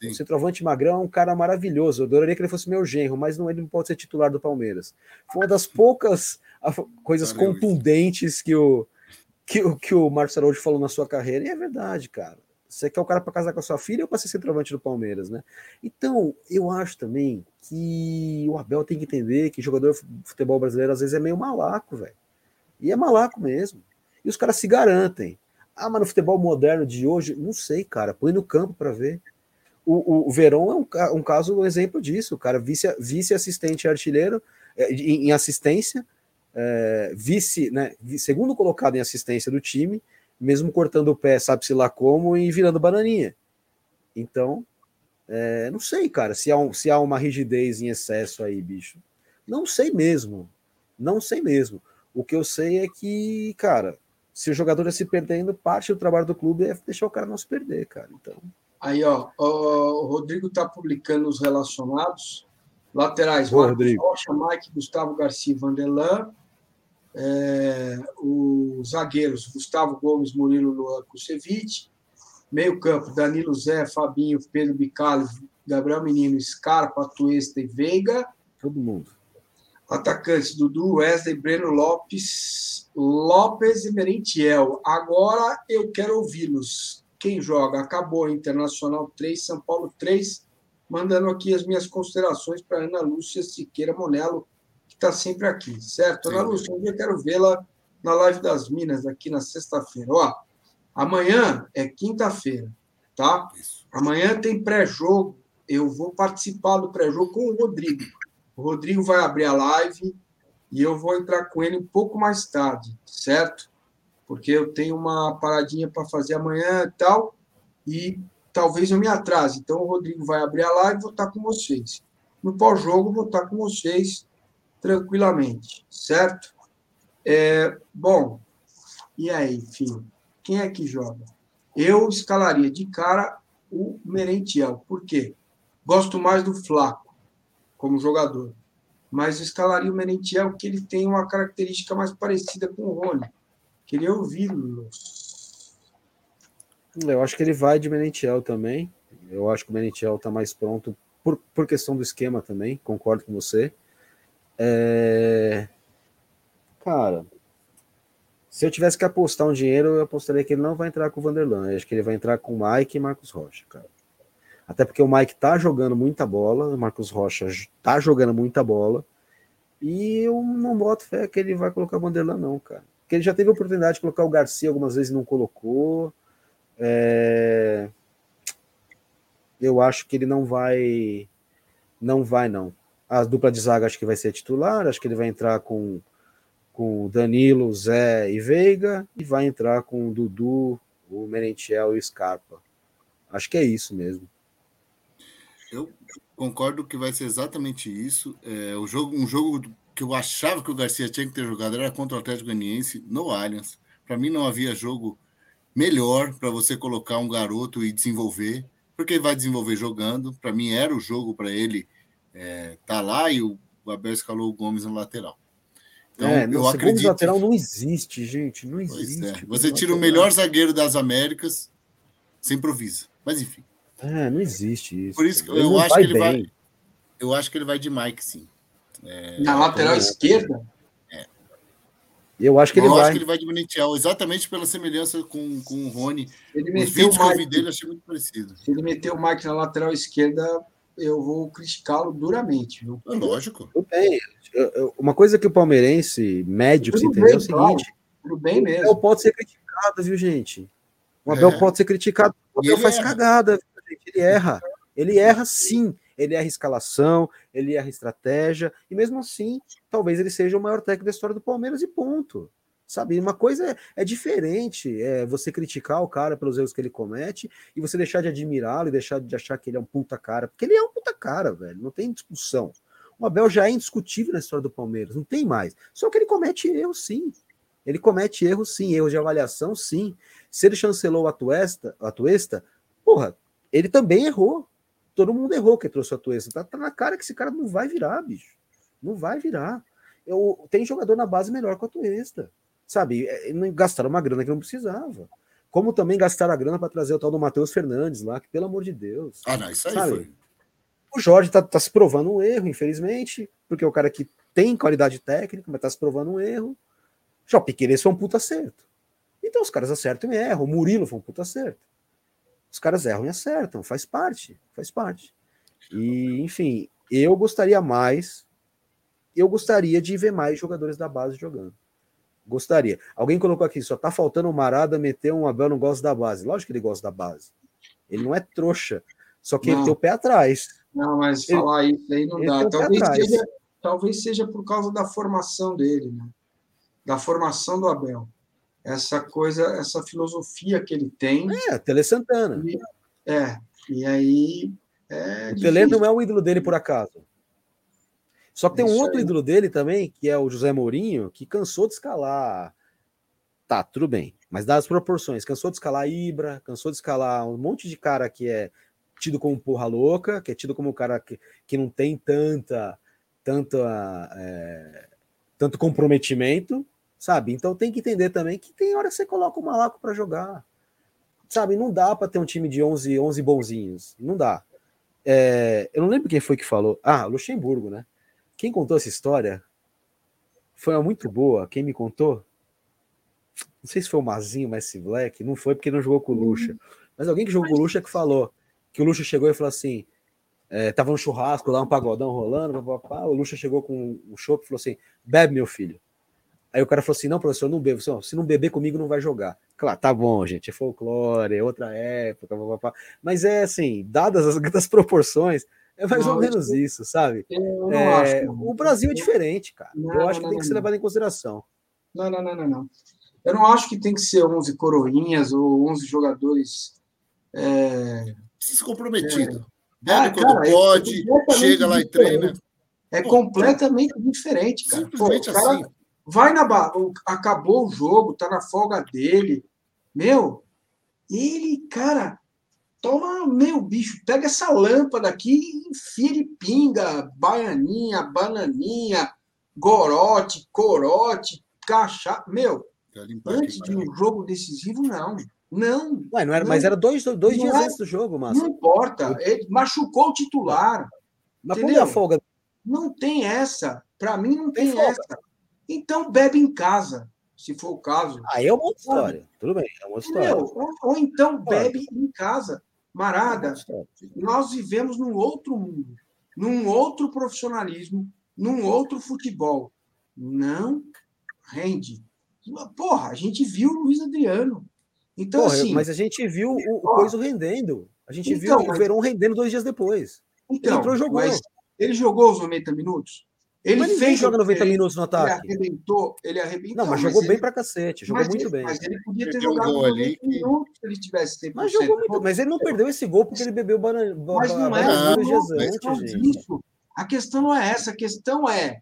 Sim. O centroavante Magrão é um cara maravilhoso. Eu adoraria que ele fosse meu genro, mas não, ele não pode ser titular do Palmeiras. Foi uma das poucas coisas Valeu, contundentes que o, que, que o Marcos Araújo falou na sua carreira. E é verdade, cara. Você quer o cara para casar com a sua filha ou para ser centroavante do Palmeiras, né? Então, eu acho também que o Abel tem que entender que jogador de futebol brasileiro às vezes é meio malaco, velho. E é malaco mesmo. E os caras se garantem. Ah, mas no futebol moderno de hoje, não sei, cara. Põe no campo para ver. O, o Verón é um, um caso, um exemplo disso. O cara vice-assistente vice artilheiro é, em, em assistência, é, vice, né, segundo colocado em assistência do time, mesmo cortando o pé, sabe-se lá como, e virando bananinha. Então, é, não sei, cara, se há, um, se há uma rigidez em excesso aí, bicho. Não sei mesmo. Não sei mesmo. O que eu sei é que, cara, se o jogador é se perdendo, parte do trabalho do clube é deixar o cara não se perder, cara. Então. Aí, ó, o Rodrigo tá publicando os relacionados. Laterais, Boa, Marcos Rodrigo. Rocha, Mike, Gustavo Garcia Vanderlan. É, os zagueiros, Gustavo Gomes, Murilo Luan Kusevich. Meio campo, Danilo Zé, Fabinho, Pedro Bicalho, Gabriel Menino, Scarpa, Tuesta e Veiga. Todo mundo. Atacantes, Dudu, Wesley, Breno Lopes, Lopes e Merentiel. Agora eu quero ouvi-los. Quem joga? Acabou, Internacional 3, São Paulo 3. Mandando aqui as minhas considerações para Ana Lúcia Siqueira Monello, está sempre aqui, certo? Ana Lúcia, um dia eu quero vê-la na live das Minas, aqui na sexta-feira. Ó, amanhã é quinta-feira, tá? Amanhã tem pré-jogo. Eu vou participar do pré-jogo com o Rodrigo. O Rodrigo vai abrir a live e eu vou entrar com ele um pouco mais tarde, certo? Porque eu tenho uma paradinha para fazer amanhã e tal, e talvez eu me atrase. Então o Rodrigo vai abrir a live e vou estar com vocês. No pós-jogo, vou estar com vocês tranquilamente, certo? É, bom, e aí, filho? Quem é que joga? Eu escalaria de cara o Merentiel. Por quê? Gosto mais do Flaco como jogador. Mas escalaria o Merentiel, que ele tem uma característica mais parecida com o Rony. Queria ouvi-los. Eu acho que ele vai de Merentiel também. Eu acho que o Merentiel está mais pronto por, por questão do esquema também, concordo com você. É... Cara, se eu tivesse que apostar um dinheiro, eu apostaria que ele não vai entrar com o Vanderlan. Acho que ele vai entrar com o Mike e Marcos Rocha, cara. Até porque o Mike tá jogando muita bola, o Marcos Rocha tá jogando muita bola. E eu não boto fé que ele vai colocar o Vanderlan, não, cara. Porque ele já teve a oportunidade de colocar o Garcia algumas vezes e não colocou. É... Eu acho que ele não vai. Não vai, não. A dupla de zaga acho que vai ser titular. Acho que ele vai entrar com, com Danilo, Zé e Veiga. E vai entrar com o Dudu, o Merentiel e o Scarpa. Acho que é isso mesmo. Eu concordo que vai ser exatamente isso. É, o jogo, um jogo que eu achava que o Garcia tinha que ter jogado era contra o Atlético Ganiense no Allianz. Para mim não havia jogo melhor para você colocar um garoto e desenvolver, porque ele vai desenvolver jogando. Para mim era o jogo para ele é, tá lá e o Abel escalou o Gomes no lateral. Então, é, eu acredito. lateral não existe, gente, não existe. É. Você tira o melhor zagueiro das Américas, você improvisa. Mas enfim. É, não existe isso. Por isso que eu acho que ele bem. vai. Eu acho que ele vai de Mike, sim. É, Na lateral então, esquerda? É. Eu acho que ele eu vai. acho que ele vai de Benitiel, exatamente pela semelhança com, com o Rony. Ele Os vídeos que eu vi dele, achei muito parecido. Se ele meter o Mike na lateral esquerda, eu vou criticá-lo duramente. Viu? É lógico. Tudo bem. Uma coisa que o palmeirense médio precisa entender é o seguinte: tudo bem mesmo. O pode ser criticado, viu, gente? O Abel é. pode ser criticado. O Abel faz cagada ele erra. Ele erra sim. Ele erra escalação, ele erra estratégia, e mesmo assim, talvez ele seja o maior técnico da história do Palmeiras e ponto. Sabe, uma coisa é, é, diferente, é você criticar o cara pelos erros que ele comete e você deixar de admirá-lo e deixar de achar que ele é um puta cara, porque ele é um puta cara, velho, não tem discussão. O Abel já é indiscutível na história do Palmeiras, não tem mais. Só que ele comete erros, sim. Ele comete erros, sim, erros de avaliação, sim. Se ele chancelou a Tuesta, a Tuesta porra, ele também errou. Todo mundo errou que trouxe o Atuesta. Tá, tá na cara que esse cara não vai virar, bicho. Não vai virar. Eu, tem jogador na base melhor que o Atuesta. Sabe? É, gastaram uma grana que não precisava. Como também gastaram a grana para trazer o tal do Matheus Fernandes lá, que pelo amor de Deus. Ah, não, isso aí sabe? foi. O Jorge tá, tá, se provando um erro, infelizmente, porque é o cara que tem qualidade técnica, mas tá se provando um erro. Já Piqueires foi um puta acerto. Então os caras acertam e erram. O Murilo foi um puta acerto os caras erram e acertam, faz parte, faz parte. E, enfim, eu gostaria mais, eu gostaria de ver mais jogadores da base jogando. Gostaria. Alguém colocou aqui, só tá faltando o Marada meter um Abel não gosta da base. Lógico que ele gosta da base. Ele não é trouxa, só que não. ele tem o pé atrás. Não, mas ele, falar isso aí não dá. Talvez seja, talvez seja por causa da formação dele, né? Da formação do Abel. essa coisa, essa filosofia que ele tem. É, Tele Santana. E, é, e aí. É o Tele não é o ídolo dele por acaso. Só que tem um outro aí. ídolo dele também, que é o José Mourinho, que cansou de escalar. Tá, tudo bem, mas das proporções. Cansou de escalar Ibra, cansou de escalar um monte de cara que é tido como porra louca, que é tido como um cara que, que não tem tanta, tanta, é, tanto comprometimento, sabe? Então tem que entender também que tem hora que você coloca o malaco para jogar, sabe? Não dá para ter um time de 11, 11 bonzinhos, não dá. É, eu não lembro quem foi que falou. Ah, Luxemburgo, né? Quem contou essa história foi uma muito boa. Quem me contou? Não sei se foi o Mazinho, o Messi Black. Não foi porque não jogou com o Luxa. Mas alguém que jogou com o Luxa que falou que o Luxa chegou e falou assim: é, tava no churrasco lá, um pagodão rolando, o Luxa chegou com um chopp e falou assim: bebe, meu filho. Aí o cara falou assim: não, professor, não bebo. Se não beber comigo, não vai jogar. Claro, tá bom, gente, é folclore, é outra época, mas é assim, dadas as, as proporções, é mais não, ou menos eu, isso, sabe? É, acho, o Brasil é diferente, cara. Não, eu acho que tem que ser levado em consideração. Não, não, não, não, não. Eu não acho que tem que ser 11 coroinhas ou 11 jogadores. É, se comprometido. É. ah, quando cara, é pode, é chega lá e treina. É completamente diferente, cara. Simplesmente Pô, cara assim. Vai na acabou o jogo, tá na folga dele. Meu, ele, cara, toma, meu bicho, pega essa lâmpada aqui e enfia de pinga, baianinha, bananinha, gorote, corote, cachaça. Meu, antes de um jogo decisivo, não. Não. Ué, não era, não, mas era dois, dois dias é, antes do jogo, Márcio. Não importa. Ele machucou o titular. Mas entendeu? a folga? Não tem essa. Para mim, não tem, tem essa. Então, bebe em casa, se for o caso. Aí é uma outra história. Tudo bem, é uma outra história. Ou, ou, então, bebe em casa. Marada, nós vivemos num outro mundo, num outro profissionalismo, num outro futebol. Não rende. Porra, a gente viu o Luiz Adriano. Então, Porra, assim. Mas a gente viu o, o Coisa rendendo. A gente então, viu o Verão rendendo dois dias depois. Então, ele entrou e jogou. ele jogou os 90 minutos? Ele mas fez. joga 90 ele, minutos no ataque. Ele arrebentou, ele arrebentou. Não, mas jogou bem ele, pra cacete, jogou muito ele, bem. Mas ele podia ter jogado 90 minutos se ele tivesse tempo. Mas jogou muito, mas ele não perdeu esse gol porque ele bebeu banana. Mas não é antes, Isso. A questão não é essa, a questão é,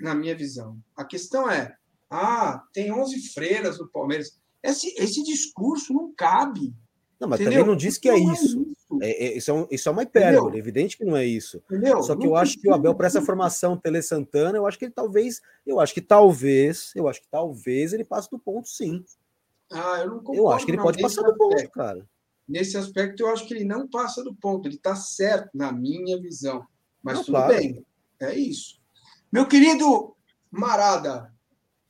na minha visão, a questão é, ah, tem 11 freiras no Palmeiras. Esse, esse discurso não cabe. Não, mas entendeu? também não diz que é, é isso. É, é, isso, é um, isso é uma hipérbole, evidente que não é isso. Entendeu? Só que não eu acho que o Abel, para essa formação Tele Santana, eu acho que ele talvez, eu acho que talvez, eu acho que talvez ele passe do ponto, sim. Ah, eu não concordo, Eu acho que ele pode passar do ponto, cara. Nesse aspecto, eu acho que ele não passa do ponto. Ele está certo, na minha visão. Mas não, tudo claro. bem. É isso. Meu querido Marada,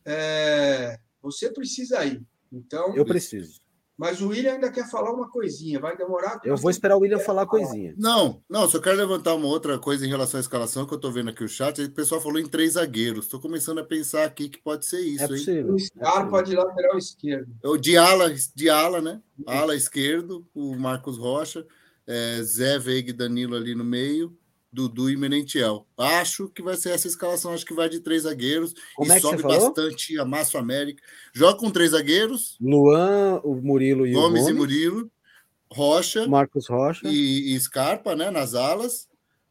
é... você precisa ir. Então. Eu preciso. Mas o William ainda quer falar uma coisinha, vai demorar. Eu vou esperar o William falar a coisinha. Não, não, só quero levantar uma outra coisa em relação à escalação que eu estou vendo aqui o chat. O pessoal falou em três zagueiros. Estou começando a pensar aqui que pode ser isso. É possível. Hein? O Scarpa é de lateral esquerdo. O de ala, de ala, né? Ala esquerdo, o Marcos Rocha, é, Zé Veiga e Danilo ali no meio. Dudu e Merentiel. Acho que vai ser essa escalação, acho que vai de três zagueiros Como e é sobe bastante, amassa o América. Joga com três zagueiros. Luan, o Murilo e Gomes o Gomes. e Murilo. Rocha. Marcos Rocha. E, e, Scarpa, né? Nas alas.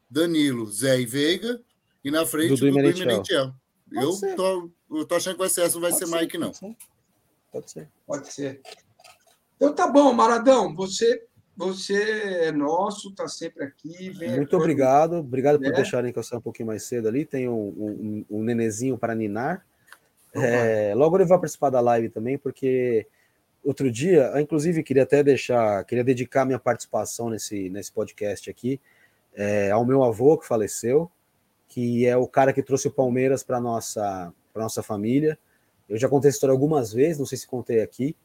Danilo, Zé e Veiga. E na frente, Dudu, Dudu e. Merentiel. Eu tô, eu tô achando que vai ser essa, não vai ser, ser Mike, não. Pode ser. Pode ser. Então tá bom, Maradão. Você você é nosso, está sempre aqui. Muito obrigado. Obrigado por né? deixarem que eu saia um pouquinho mais cedo ali. Tem um, um, um nenezinho para ninar. É, logo ele vai participar da live também, porque outro dia, inclusive, queria até deixar, queria dedicar minha participação nesse, nesse podcast aqui é, ao meu avô que faleceu, que é o cara que trouxe o Palmeiras para nossa para nossa família. Eu já contei essa história algumas vezes, não sei se contei aqui.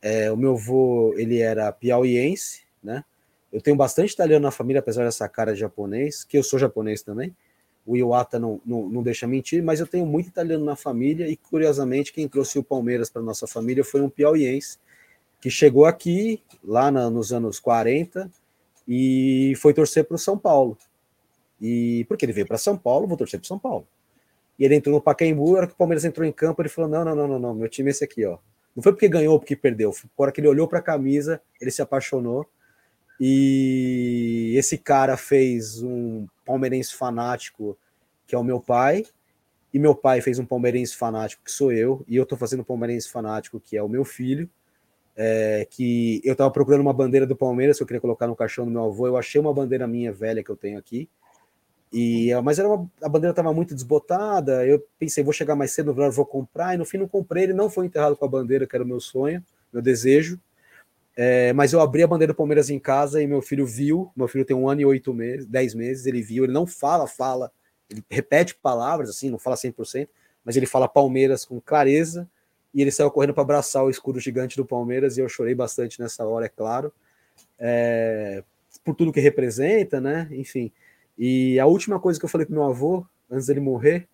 É, o meu avô, ele era piauiense, né? Eu tenho bastante italiano na família, apesar dessa cara de japonês, que eu sou japonês também. O Iwata não, não, não deixa mentir, mas eu tenho muito italiano na família e, curiosamente, quem trouxe o Palmeiras para nossa família foi um piauiense que chegou aqui, lá na, nos anos 40, e foi torcer para o São Paulo. E porque ele veio para São Paulo, vou torcer para São Paulo. E ele entrou no Pacaembu, era que o Palmeiras entrou em campo, ele falou: não, não, não, não, não, meu time é esse aqui, ó. Não foi porque ganhou ou porque perdeu. Foi por hora que ele olhou para a camisa, ele se apaixonou. E esse cara fez um palmeirense fanático, que é o meu pai, e meu pai fez um palmeirense fanático, que sou eu, e eu tô fazendo um palmeirense fanático, que é o meu filho. É, que eu tava procurando uma bandeira do Palmeiras que eu queria colocar no caixão do meu avô. Eu achei uma bandeira minha velha que eu tenho aqui. E, mas era uma, a bandeira estava muito desbotada. Eu pensei, vou chegar mais cedo no vou comprar. E no fim não comprei. Ele não foi enterrado com a bandeira, que era o meu sonho, meu desejo. É, mas eu abri a bandeira do Palmeiras em casa e meu filho viu. Meu filho tem um ano e oito meses, dez meses. Ele viu. Ele não fala, fala. Ele repete palavras assim, não fala 100%, mas ele fala Palmeiras com clareza. E ele saiu correndo para abraçar o escudo gigante do Palmeiras. E eu chorei bastante nessa hora, é claro. É, por tudo que representa, né? Enfim. E a última coisa que eu falei para meu avô, antes dele morrer,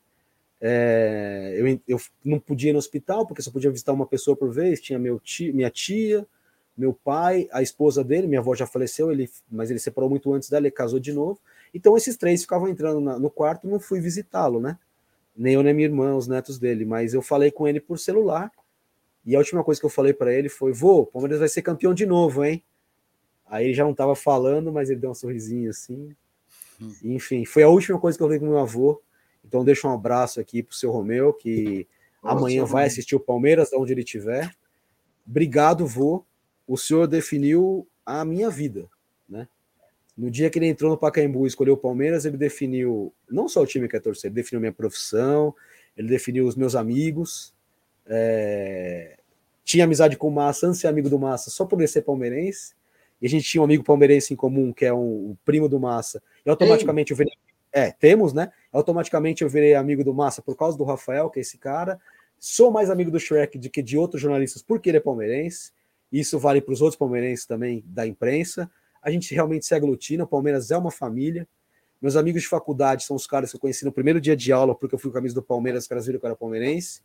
é, eu, eu, não podia ir no hospital, porque só podia visitar uma pessoa por vez. Tinha meu minha tia, meu pai, a esposa dele, minha avó já faleceu, ele, mas ele separou muito antes dela, ele casou de novo. Então esses três ficavam entrando na, no quarto, não fui visitá-lo, né? Nem eu nem minha irmã, os netos dele, mas eu falei com ele por celular. E a última coisa que eu falei para ele foi: "Vô, o Palmeiras vai ser campeão de novo, hein?" Aí ele já não estava falando, mas ele deu um sorrisinho assim. Enfim, foi a última coisa que eu falei com meu avô. Então deixo um abraço aqui pro seu Romeu, que Nossa, amanhã vai assistir o Palmeiras, onde ele estiver. Obrigado, vô. O senhor definiu a minha vida, né? No dia que ele entrou no Pacaembu e escolheu o Palmeiras, ele definiu não só o time que é torcer, ele definiu minha profissão, ele definiu os meus amigos. É... Tinha amizade com o Massa, antes ser amigo do Massa, só por ele ser palmeirense. E a gente tinha um amigo palmeirense em comum, que é um, primo do Massa. E automaticamente eu virei. É, temos, né? Automaticamente eu virei amigo do Massa por causa do Rafael, que é esse cara. Sou mais amigo do Shrek do que de outros jornalistas, porque ele é palmeirense. Isso vale para os outros palmeirenses também da imprensa. A gente realmente se aglutina. O Palmeiras é uma família. Meus amigos de faculdade são os caras que eu conheci no primeiro dia de aula, porque eu fui com a camisa do Palmeiras, os caras viram que eu era palmeirense.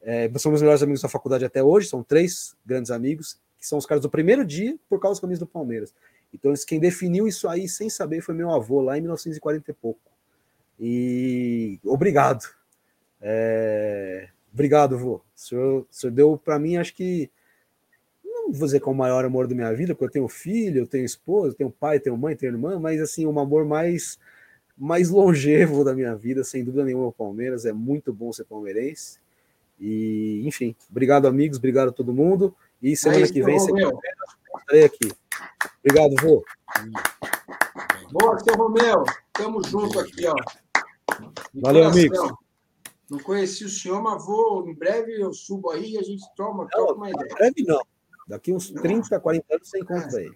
É, são meus melhores amigos da faculdade até hoje, são três grandes amigos que são os caras do primeiro dia por causa das camisas do Palmeiras. Então, quem definiu isso aí sem saber foi meu avô, lá em 1940 e pouco. E obrigado. É... Obrigado, vô. O senhor, o senhor deu para mim, acho que. Não vou dizer que é o maior amor da minha vida, porque eu tenho filho, eu tenho esposa, eu tenho pai, tenho mãe, tenho irmã, mas assim, um amor mais, mais longevo da minha vida, sem dúvida nenhuma, o Palmeiras. É muito bom ser palmeirense. E, enfim, obrigado, amigos, obrigado a todo mundo. E semana que vem, estarei aqui. Obrigado, vô. Boa, seu Romeu. Tamo junto aqui, ó. Valeu, amigos. Não conheci o senhor, mas vou. Em breve eu subo aí e a gente toma, não, uma ideia. Em breve não. Daqui uns 30, 40 anos você encontra ele.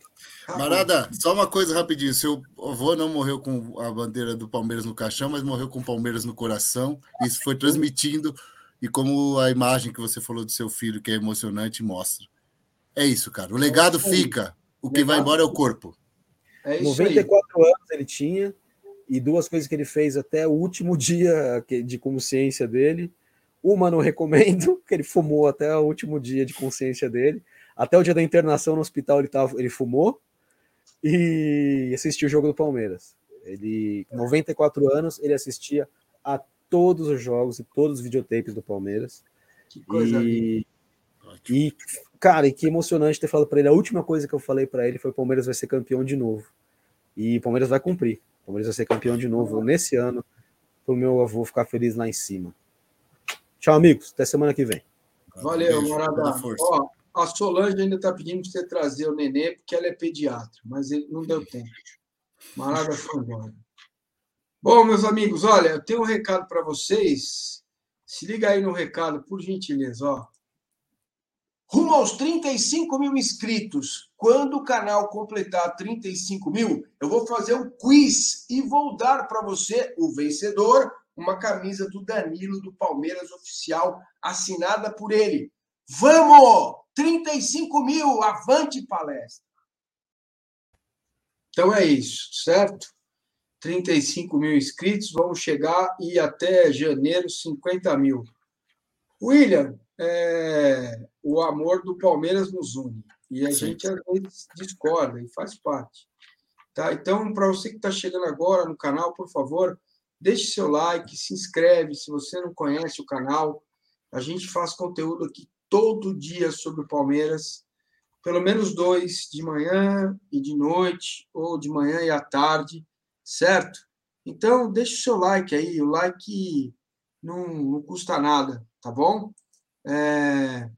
Marada, só uma coisa rapidinho. Seu avô não morreu com a bandeira do Palmeiras no caixão, mas morreu com o Palmeiras no coração. Isso foi transmitindo, e como a imagem que você falou do seu filho, que é emocionante, mostra. É isso, cara. O legado é fica. O que vai embora é o corpo. É 94 aí. anos ele tinha, e duas coisas que ele fez até o último dia de consciência dele. Uma não recomendo, que ele fumou até o último dia de consciência dele. Até o dia da internação no hospital ele, tava, ele fumou e assistiu o jogo do Palmeiras. Ele, 94 anos, ele assistia a todos os jogos e todos os videotapes do Palmeiras. Que coisa e, e Cara, e que emocionante ter falado para ele. A última coisa que eu falei para ele foi: o Palmeiras vai ser campeão de novo. E o Palmeiras vai cumprir. O Palmeiras vai ser campeão de novo nesse ano, para o meu avô ficar feliz lá em cima. Tchau, amigos. Até semana que vem. Valeu, Morada. Ó, a Solange ainda está pedindo para você trazer o nenê, porque ela é pediatra, mas ele não deu tempo. Marada foi embora. Bom, meus amigos, olha, eu tenho um recado para vocês. Se liga aí no recado, por gentileza, ó. Rumo aos 35 mil inscritos. Quando o canal completar 35 mil, eu vou fazer um quiz e vou dar para você, o vencedor, uma camisa do Danilo do Palmeiras oficial, assinada por ele. Vamos! 35 mil, avante palestra! Então é isso, certo? 35 mil inscritos, vamos chegar e até janeiro 50 mil. William, é, o amor do Palmeiras nos une. E a Sim. gente às vezes discorda e faz parte. Tá? Então, para você que está chegando agora no canal, por favor, deixe seu like, se inscreve se você não conhece o canal. A gente faz conteúdo aqui todo dia sobre o Palmeiras, pelo menos dois, de manhã e de noite, ou de manhã e à tarde, certo? Então, deixa o seu like aí, o like não, não custa nada, tá bom? É,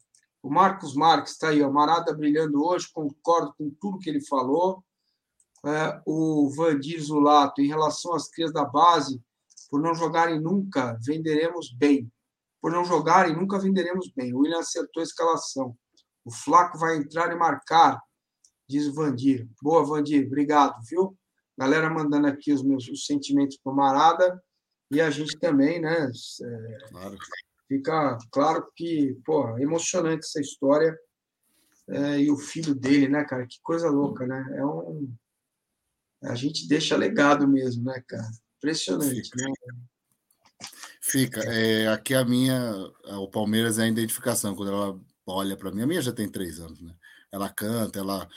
o Marcos Marques está aí, ó, Marada brilhando hoje, concordo com tudo que ele falou. É, o Vandir Zulato, em relação às crias da base, por não jogarem nunca, venderemos bem. Por não jogarem, nunca venderemos bem. O William acertou a escalação. O Flaco vai entrar e marcar, diz o Vandir. Boa, Vandir, obrigado, viu? Galera mandando aqui os meus os sentimentos para Marada e a gente também, né? É, claro. Fica claro que, pô, é emocionante essa história. É, e o filho dele, né, cara? Que coisa louca, né? É um. A gente deixa legado mesmo, né, cara? Impressionante, Fica. né? Fica. É, aqui a minha, o Palmeiras é a identificação. Quando ela olha para mim, a minha já tem três anos, né? Ela canta, ela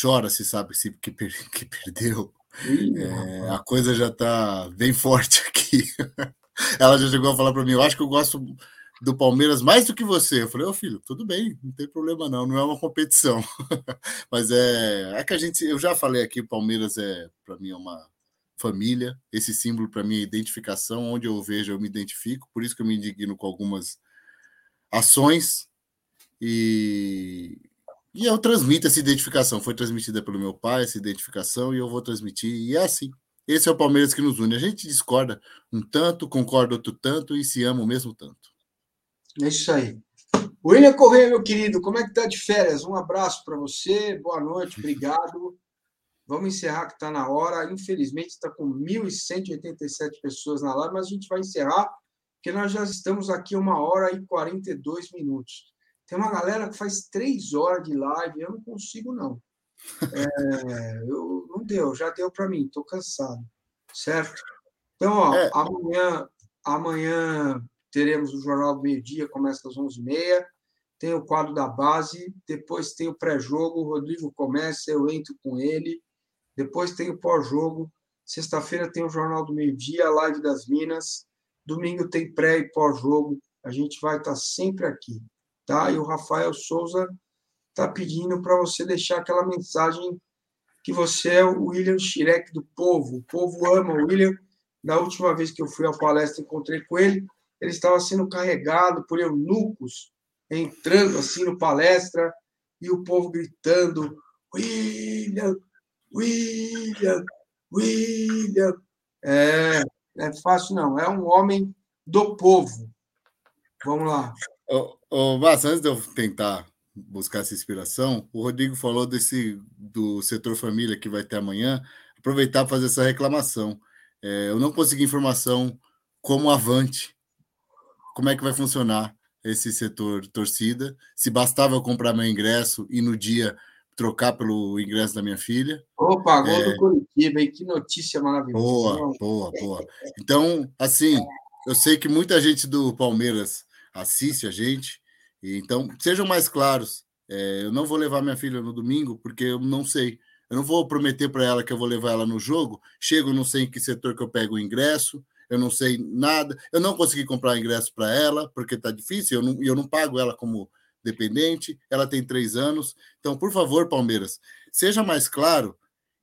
chora, se sabe se que, que perdeu. É, a coisa já está bem forte aqui. Ela já chegou a falar para mim: eu acho que eu gosto do Palmeiras mais do que você. Eu falei: ô oh, filho, tudo bem, não tem problema não, não é uma competição. Mas é, é que a gente, eu já falei aqui: o Palmeiras é, para mim, é uma família. Esse símbolo para mim é identificação. Onde eu vejo, eu me identifico. Por isso que eu me indigno com algumas ações. E, e eu transmito essa identificação. Foi transmitida pelo meu pai, essa identificação, e eu vou transmitir. E é assim. Esse é o Palmeiras que nos une. A gente discorda um tanto, concorda outro tanto e se ama o mesmo tanto. É isso aí. William Correia, meu querido, como é que tá de férias? Um abraço para você, boa noite, obrigado. Vamos encerrar que está na hora. Infelizmente, está com 1.187 pessoas na live, mas a gente vai encerrar, porque nós já estamos aqui uma hora e 42 minutos. Tem uma galera que faz três horas de live, eu não consigo, não. É, eu, não deu, já deu para mim, estou cansado, certo? Então, ó, é. amanhã, amanhã teremos o Jornal do Meio Dia, começa às 11h30, tem o quadro da base, depois tem o pré-jogo, o Rodrigo começa, eu entro com ele, depois tem o pós-jogo, sexta-feira tem o Jornal do Meio Dia, a Live das Minas, domingo tem pré e pós-jogo, a gente vai estar sempre aqui tá? E o Rafael Souza está pedindo para você deixar aquela mensagem que você é o William Schirek do povo. O povo ama o William. Da última vez que eu fui à palestra, encontrei com ele, ele estava sendo carregado por eunucos, entrando assim no palestra, e o povo gritando: William, William, William. É, é fácil, não. É um homem do povo. Vamos lá. Ô, antes de eu tentar buscar essa inspiração, o Rodrigo falou desse do setor família que vai ter amanhã. Aproveitar para fazer essa reclamação. É, eu não consegui informação como avante. Como é que vai funcionar esse setor torcida? Se bastava comprar meu ingresso e no dia trocar pelo ingresso da minha filha. Opa, gol é... do Curitiba, hein? Que notícia maravilhosa. Boa, boa, boa. Então, assim, eu sei que muita gente do Palmeiras assiste a gente. Então, sejam mais claros. É, eu não vou levar minha filha no domingo porque eu não sei. Eu não vou prometer para ela que eu vou levar ela no jogo. Chego, não sei em que setor que eu pego o ingresso. Eu não sei nada. Eu não consegui comprar ingresso para ela porque está difícil. Eu não, eu não pago ela como dependente. Ela tem três anos. Então, por favor, Palmeiras, seja mais claro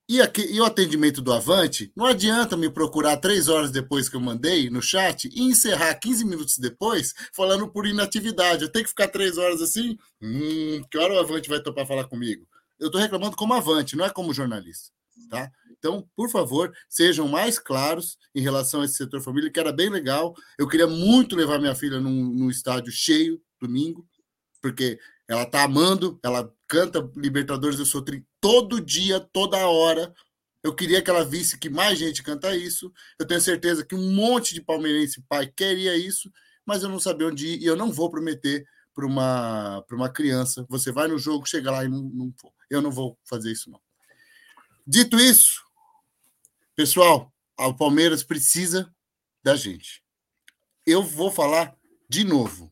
e, aqui, e o atendimento do Avante, não adianta me procurar três horas depois que eu mandei no chat e encerrar 15 minutos depois falando por inatividade. Eu tenho que ficar três horas assim? Hum, que hora o Avante vai topar falar comigo? Eu estou reclamando como Avante, não é como jornalista. Tá? Então, por favor, sejam mais claros em relação a esse setor família, que era bem legal. Eu queria muito levar minha filha num, num estádio cheio domingo, porque ela tá amando, ela canta Libertadores do Sotrim todo dia, toda hora. Eu queria que ela visse que mais gente canta isso. Eu tenho certeza que um monte de palmeirense pai queria isso, mas eu não sabia onde ir e eu não vou prometer para uma, uma criança. Você vai no jogo, chega lá e não, não for. Eu não vou fazer isso, não. Dito isso, pessoal, o Palmeiras precisa da gente. Eu vou falar de novo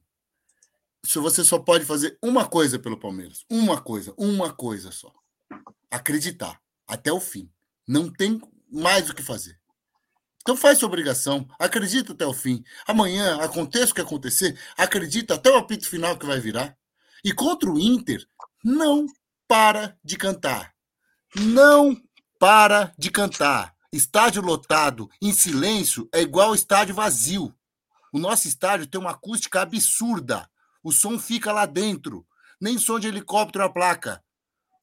se você só pode fazer uma coisa pelo Palmeiras, uma coisa, uma coisa só. Acreditar até o fim. Não tem mais o que fazer. Então faz sua obrigação, acredita até o fim. Amanhã, aconteça o que acontecer, acredita até o apito final que vai virar. E contra o Inter, não para de cantar. Não para de cantar. Estádio lotado, em silêncio, é igual estádio vazio. O nosso estádio tem uma acústica absurda. O som fica lá dentro. Nem som de helicóptero a placa.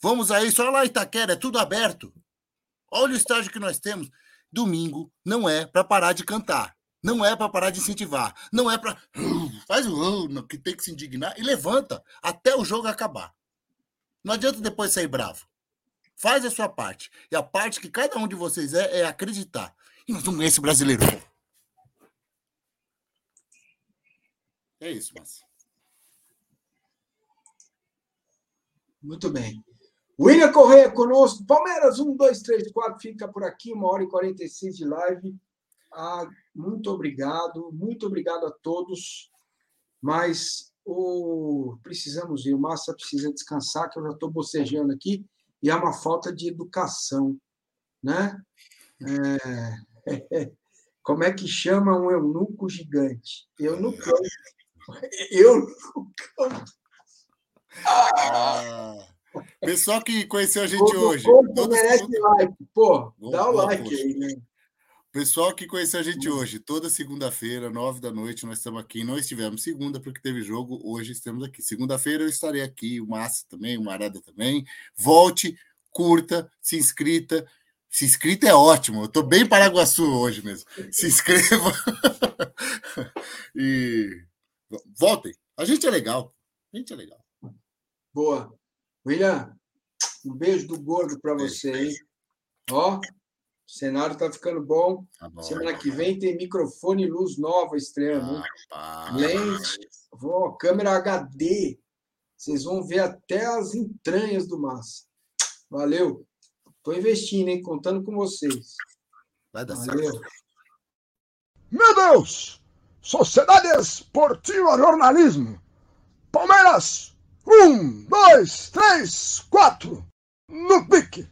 Vamos aí, só lá Itaquera, é tudo aberto. Olha o estádio que nós temos. Domingo não é para parar de cantar. Não é para parar de incentivar. Não é para. Faz o que tem que se indignar e levanta até o jogo acabar. Não adianta depois sair bravo. Faz a sua parte. E a parte que cada um de vocês é, é acreditar. E nós vamos ganhar esse brasileiro. É isso, Márcio. Muito bem. William Correia conosco. Palmeiras, 1, 2, 3, 4, fica por aqui, uma hora e 46 de live. Ah, muito obrigado, muito obrigado a todos. Mas o... precisamos ir, o Massa precisa descansar, que eu já estou bocejando aqui, e é uma falta de educação. Né? É... Como é que chama um eunuco gigante? Eunucão. Eunucão. Ah. Pessoal que conheceu a gente hoje. Todo merece like. Pô, dá o like poxa. aí, né? Pessoal que conheceu a gente hum. hoje, toda segunda-feira, nove da noite, nós estamos aqui. Não estivemos segunda porque teve jogo, hoje estamos aqui. Segunda-feira eu estarei aqui, o Massa também, o Marada também. Volte, curta, se inscrita. Se inscrita é ótimo, eu estou bem Paraguaçu hoje mesmo. Se inscreva. e voltem. A gente é legal. A gente é legal. Boa. William, um beijo do gordo para você, hein? Ó, o cenário tá ficando bom. Tá bom Semana que vem tem microfone e luz nova estreando. Ah, Lente, ó, câmera HD. Vocês vão ver até as entranhas do Massa. Valeu. Tô investindo, hein? Contando com vocês. Vai dar Valeu. certo. Meu Deus! Sociedade Esportiva Jornalismo. Palmeiras um, dois, três, quatro. No pique.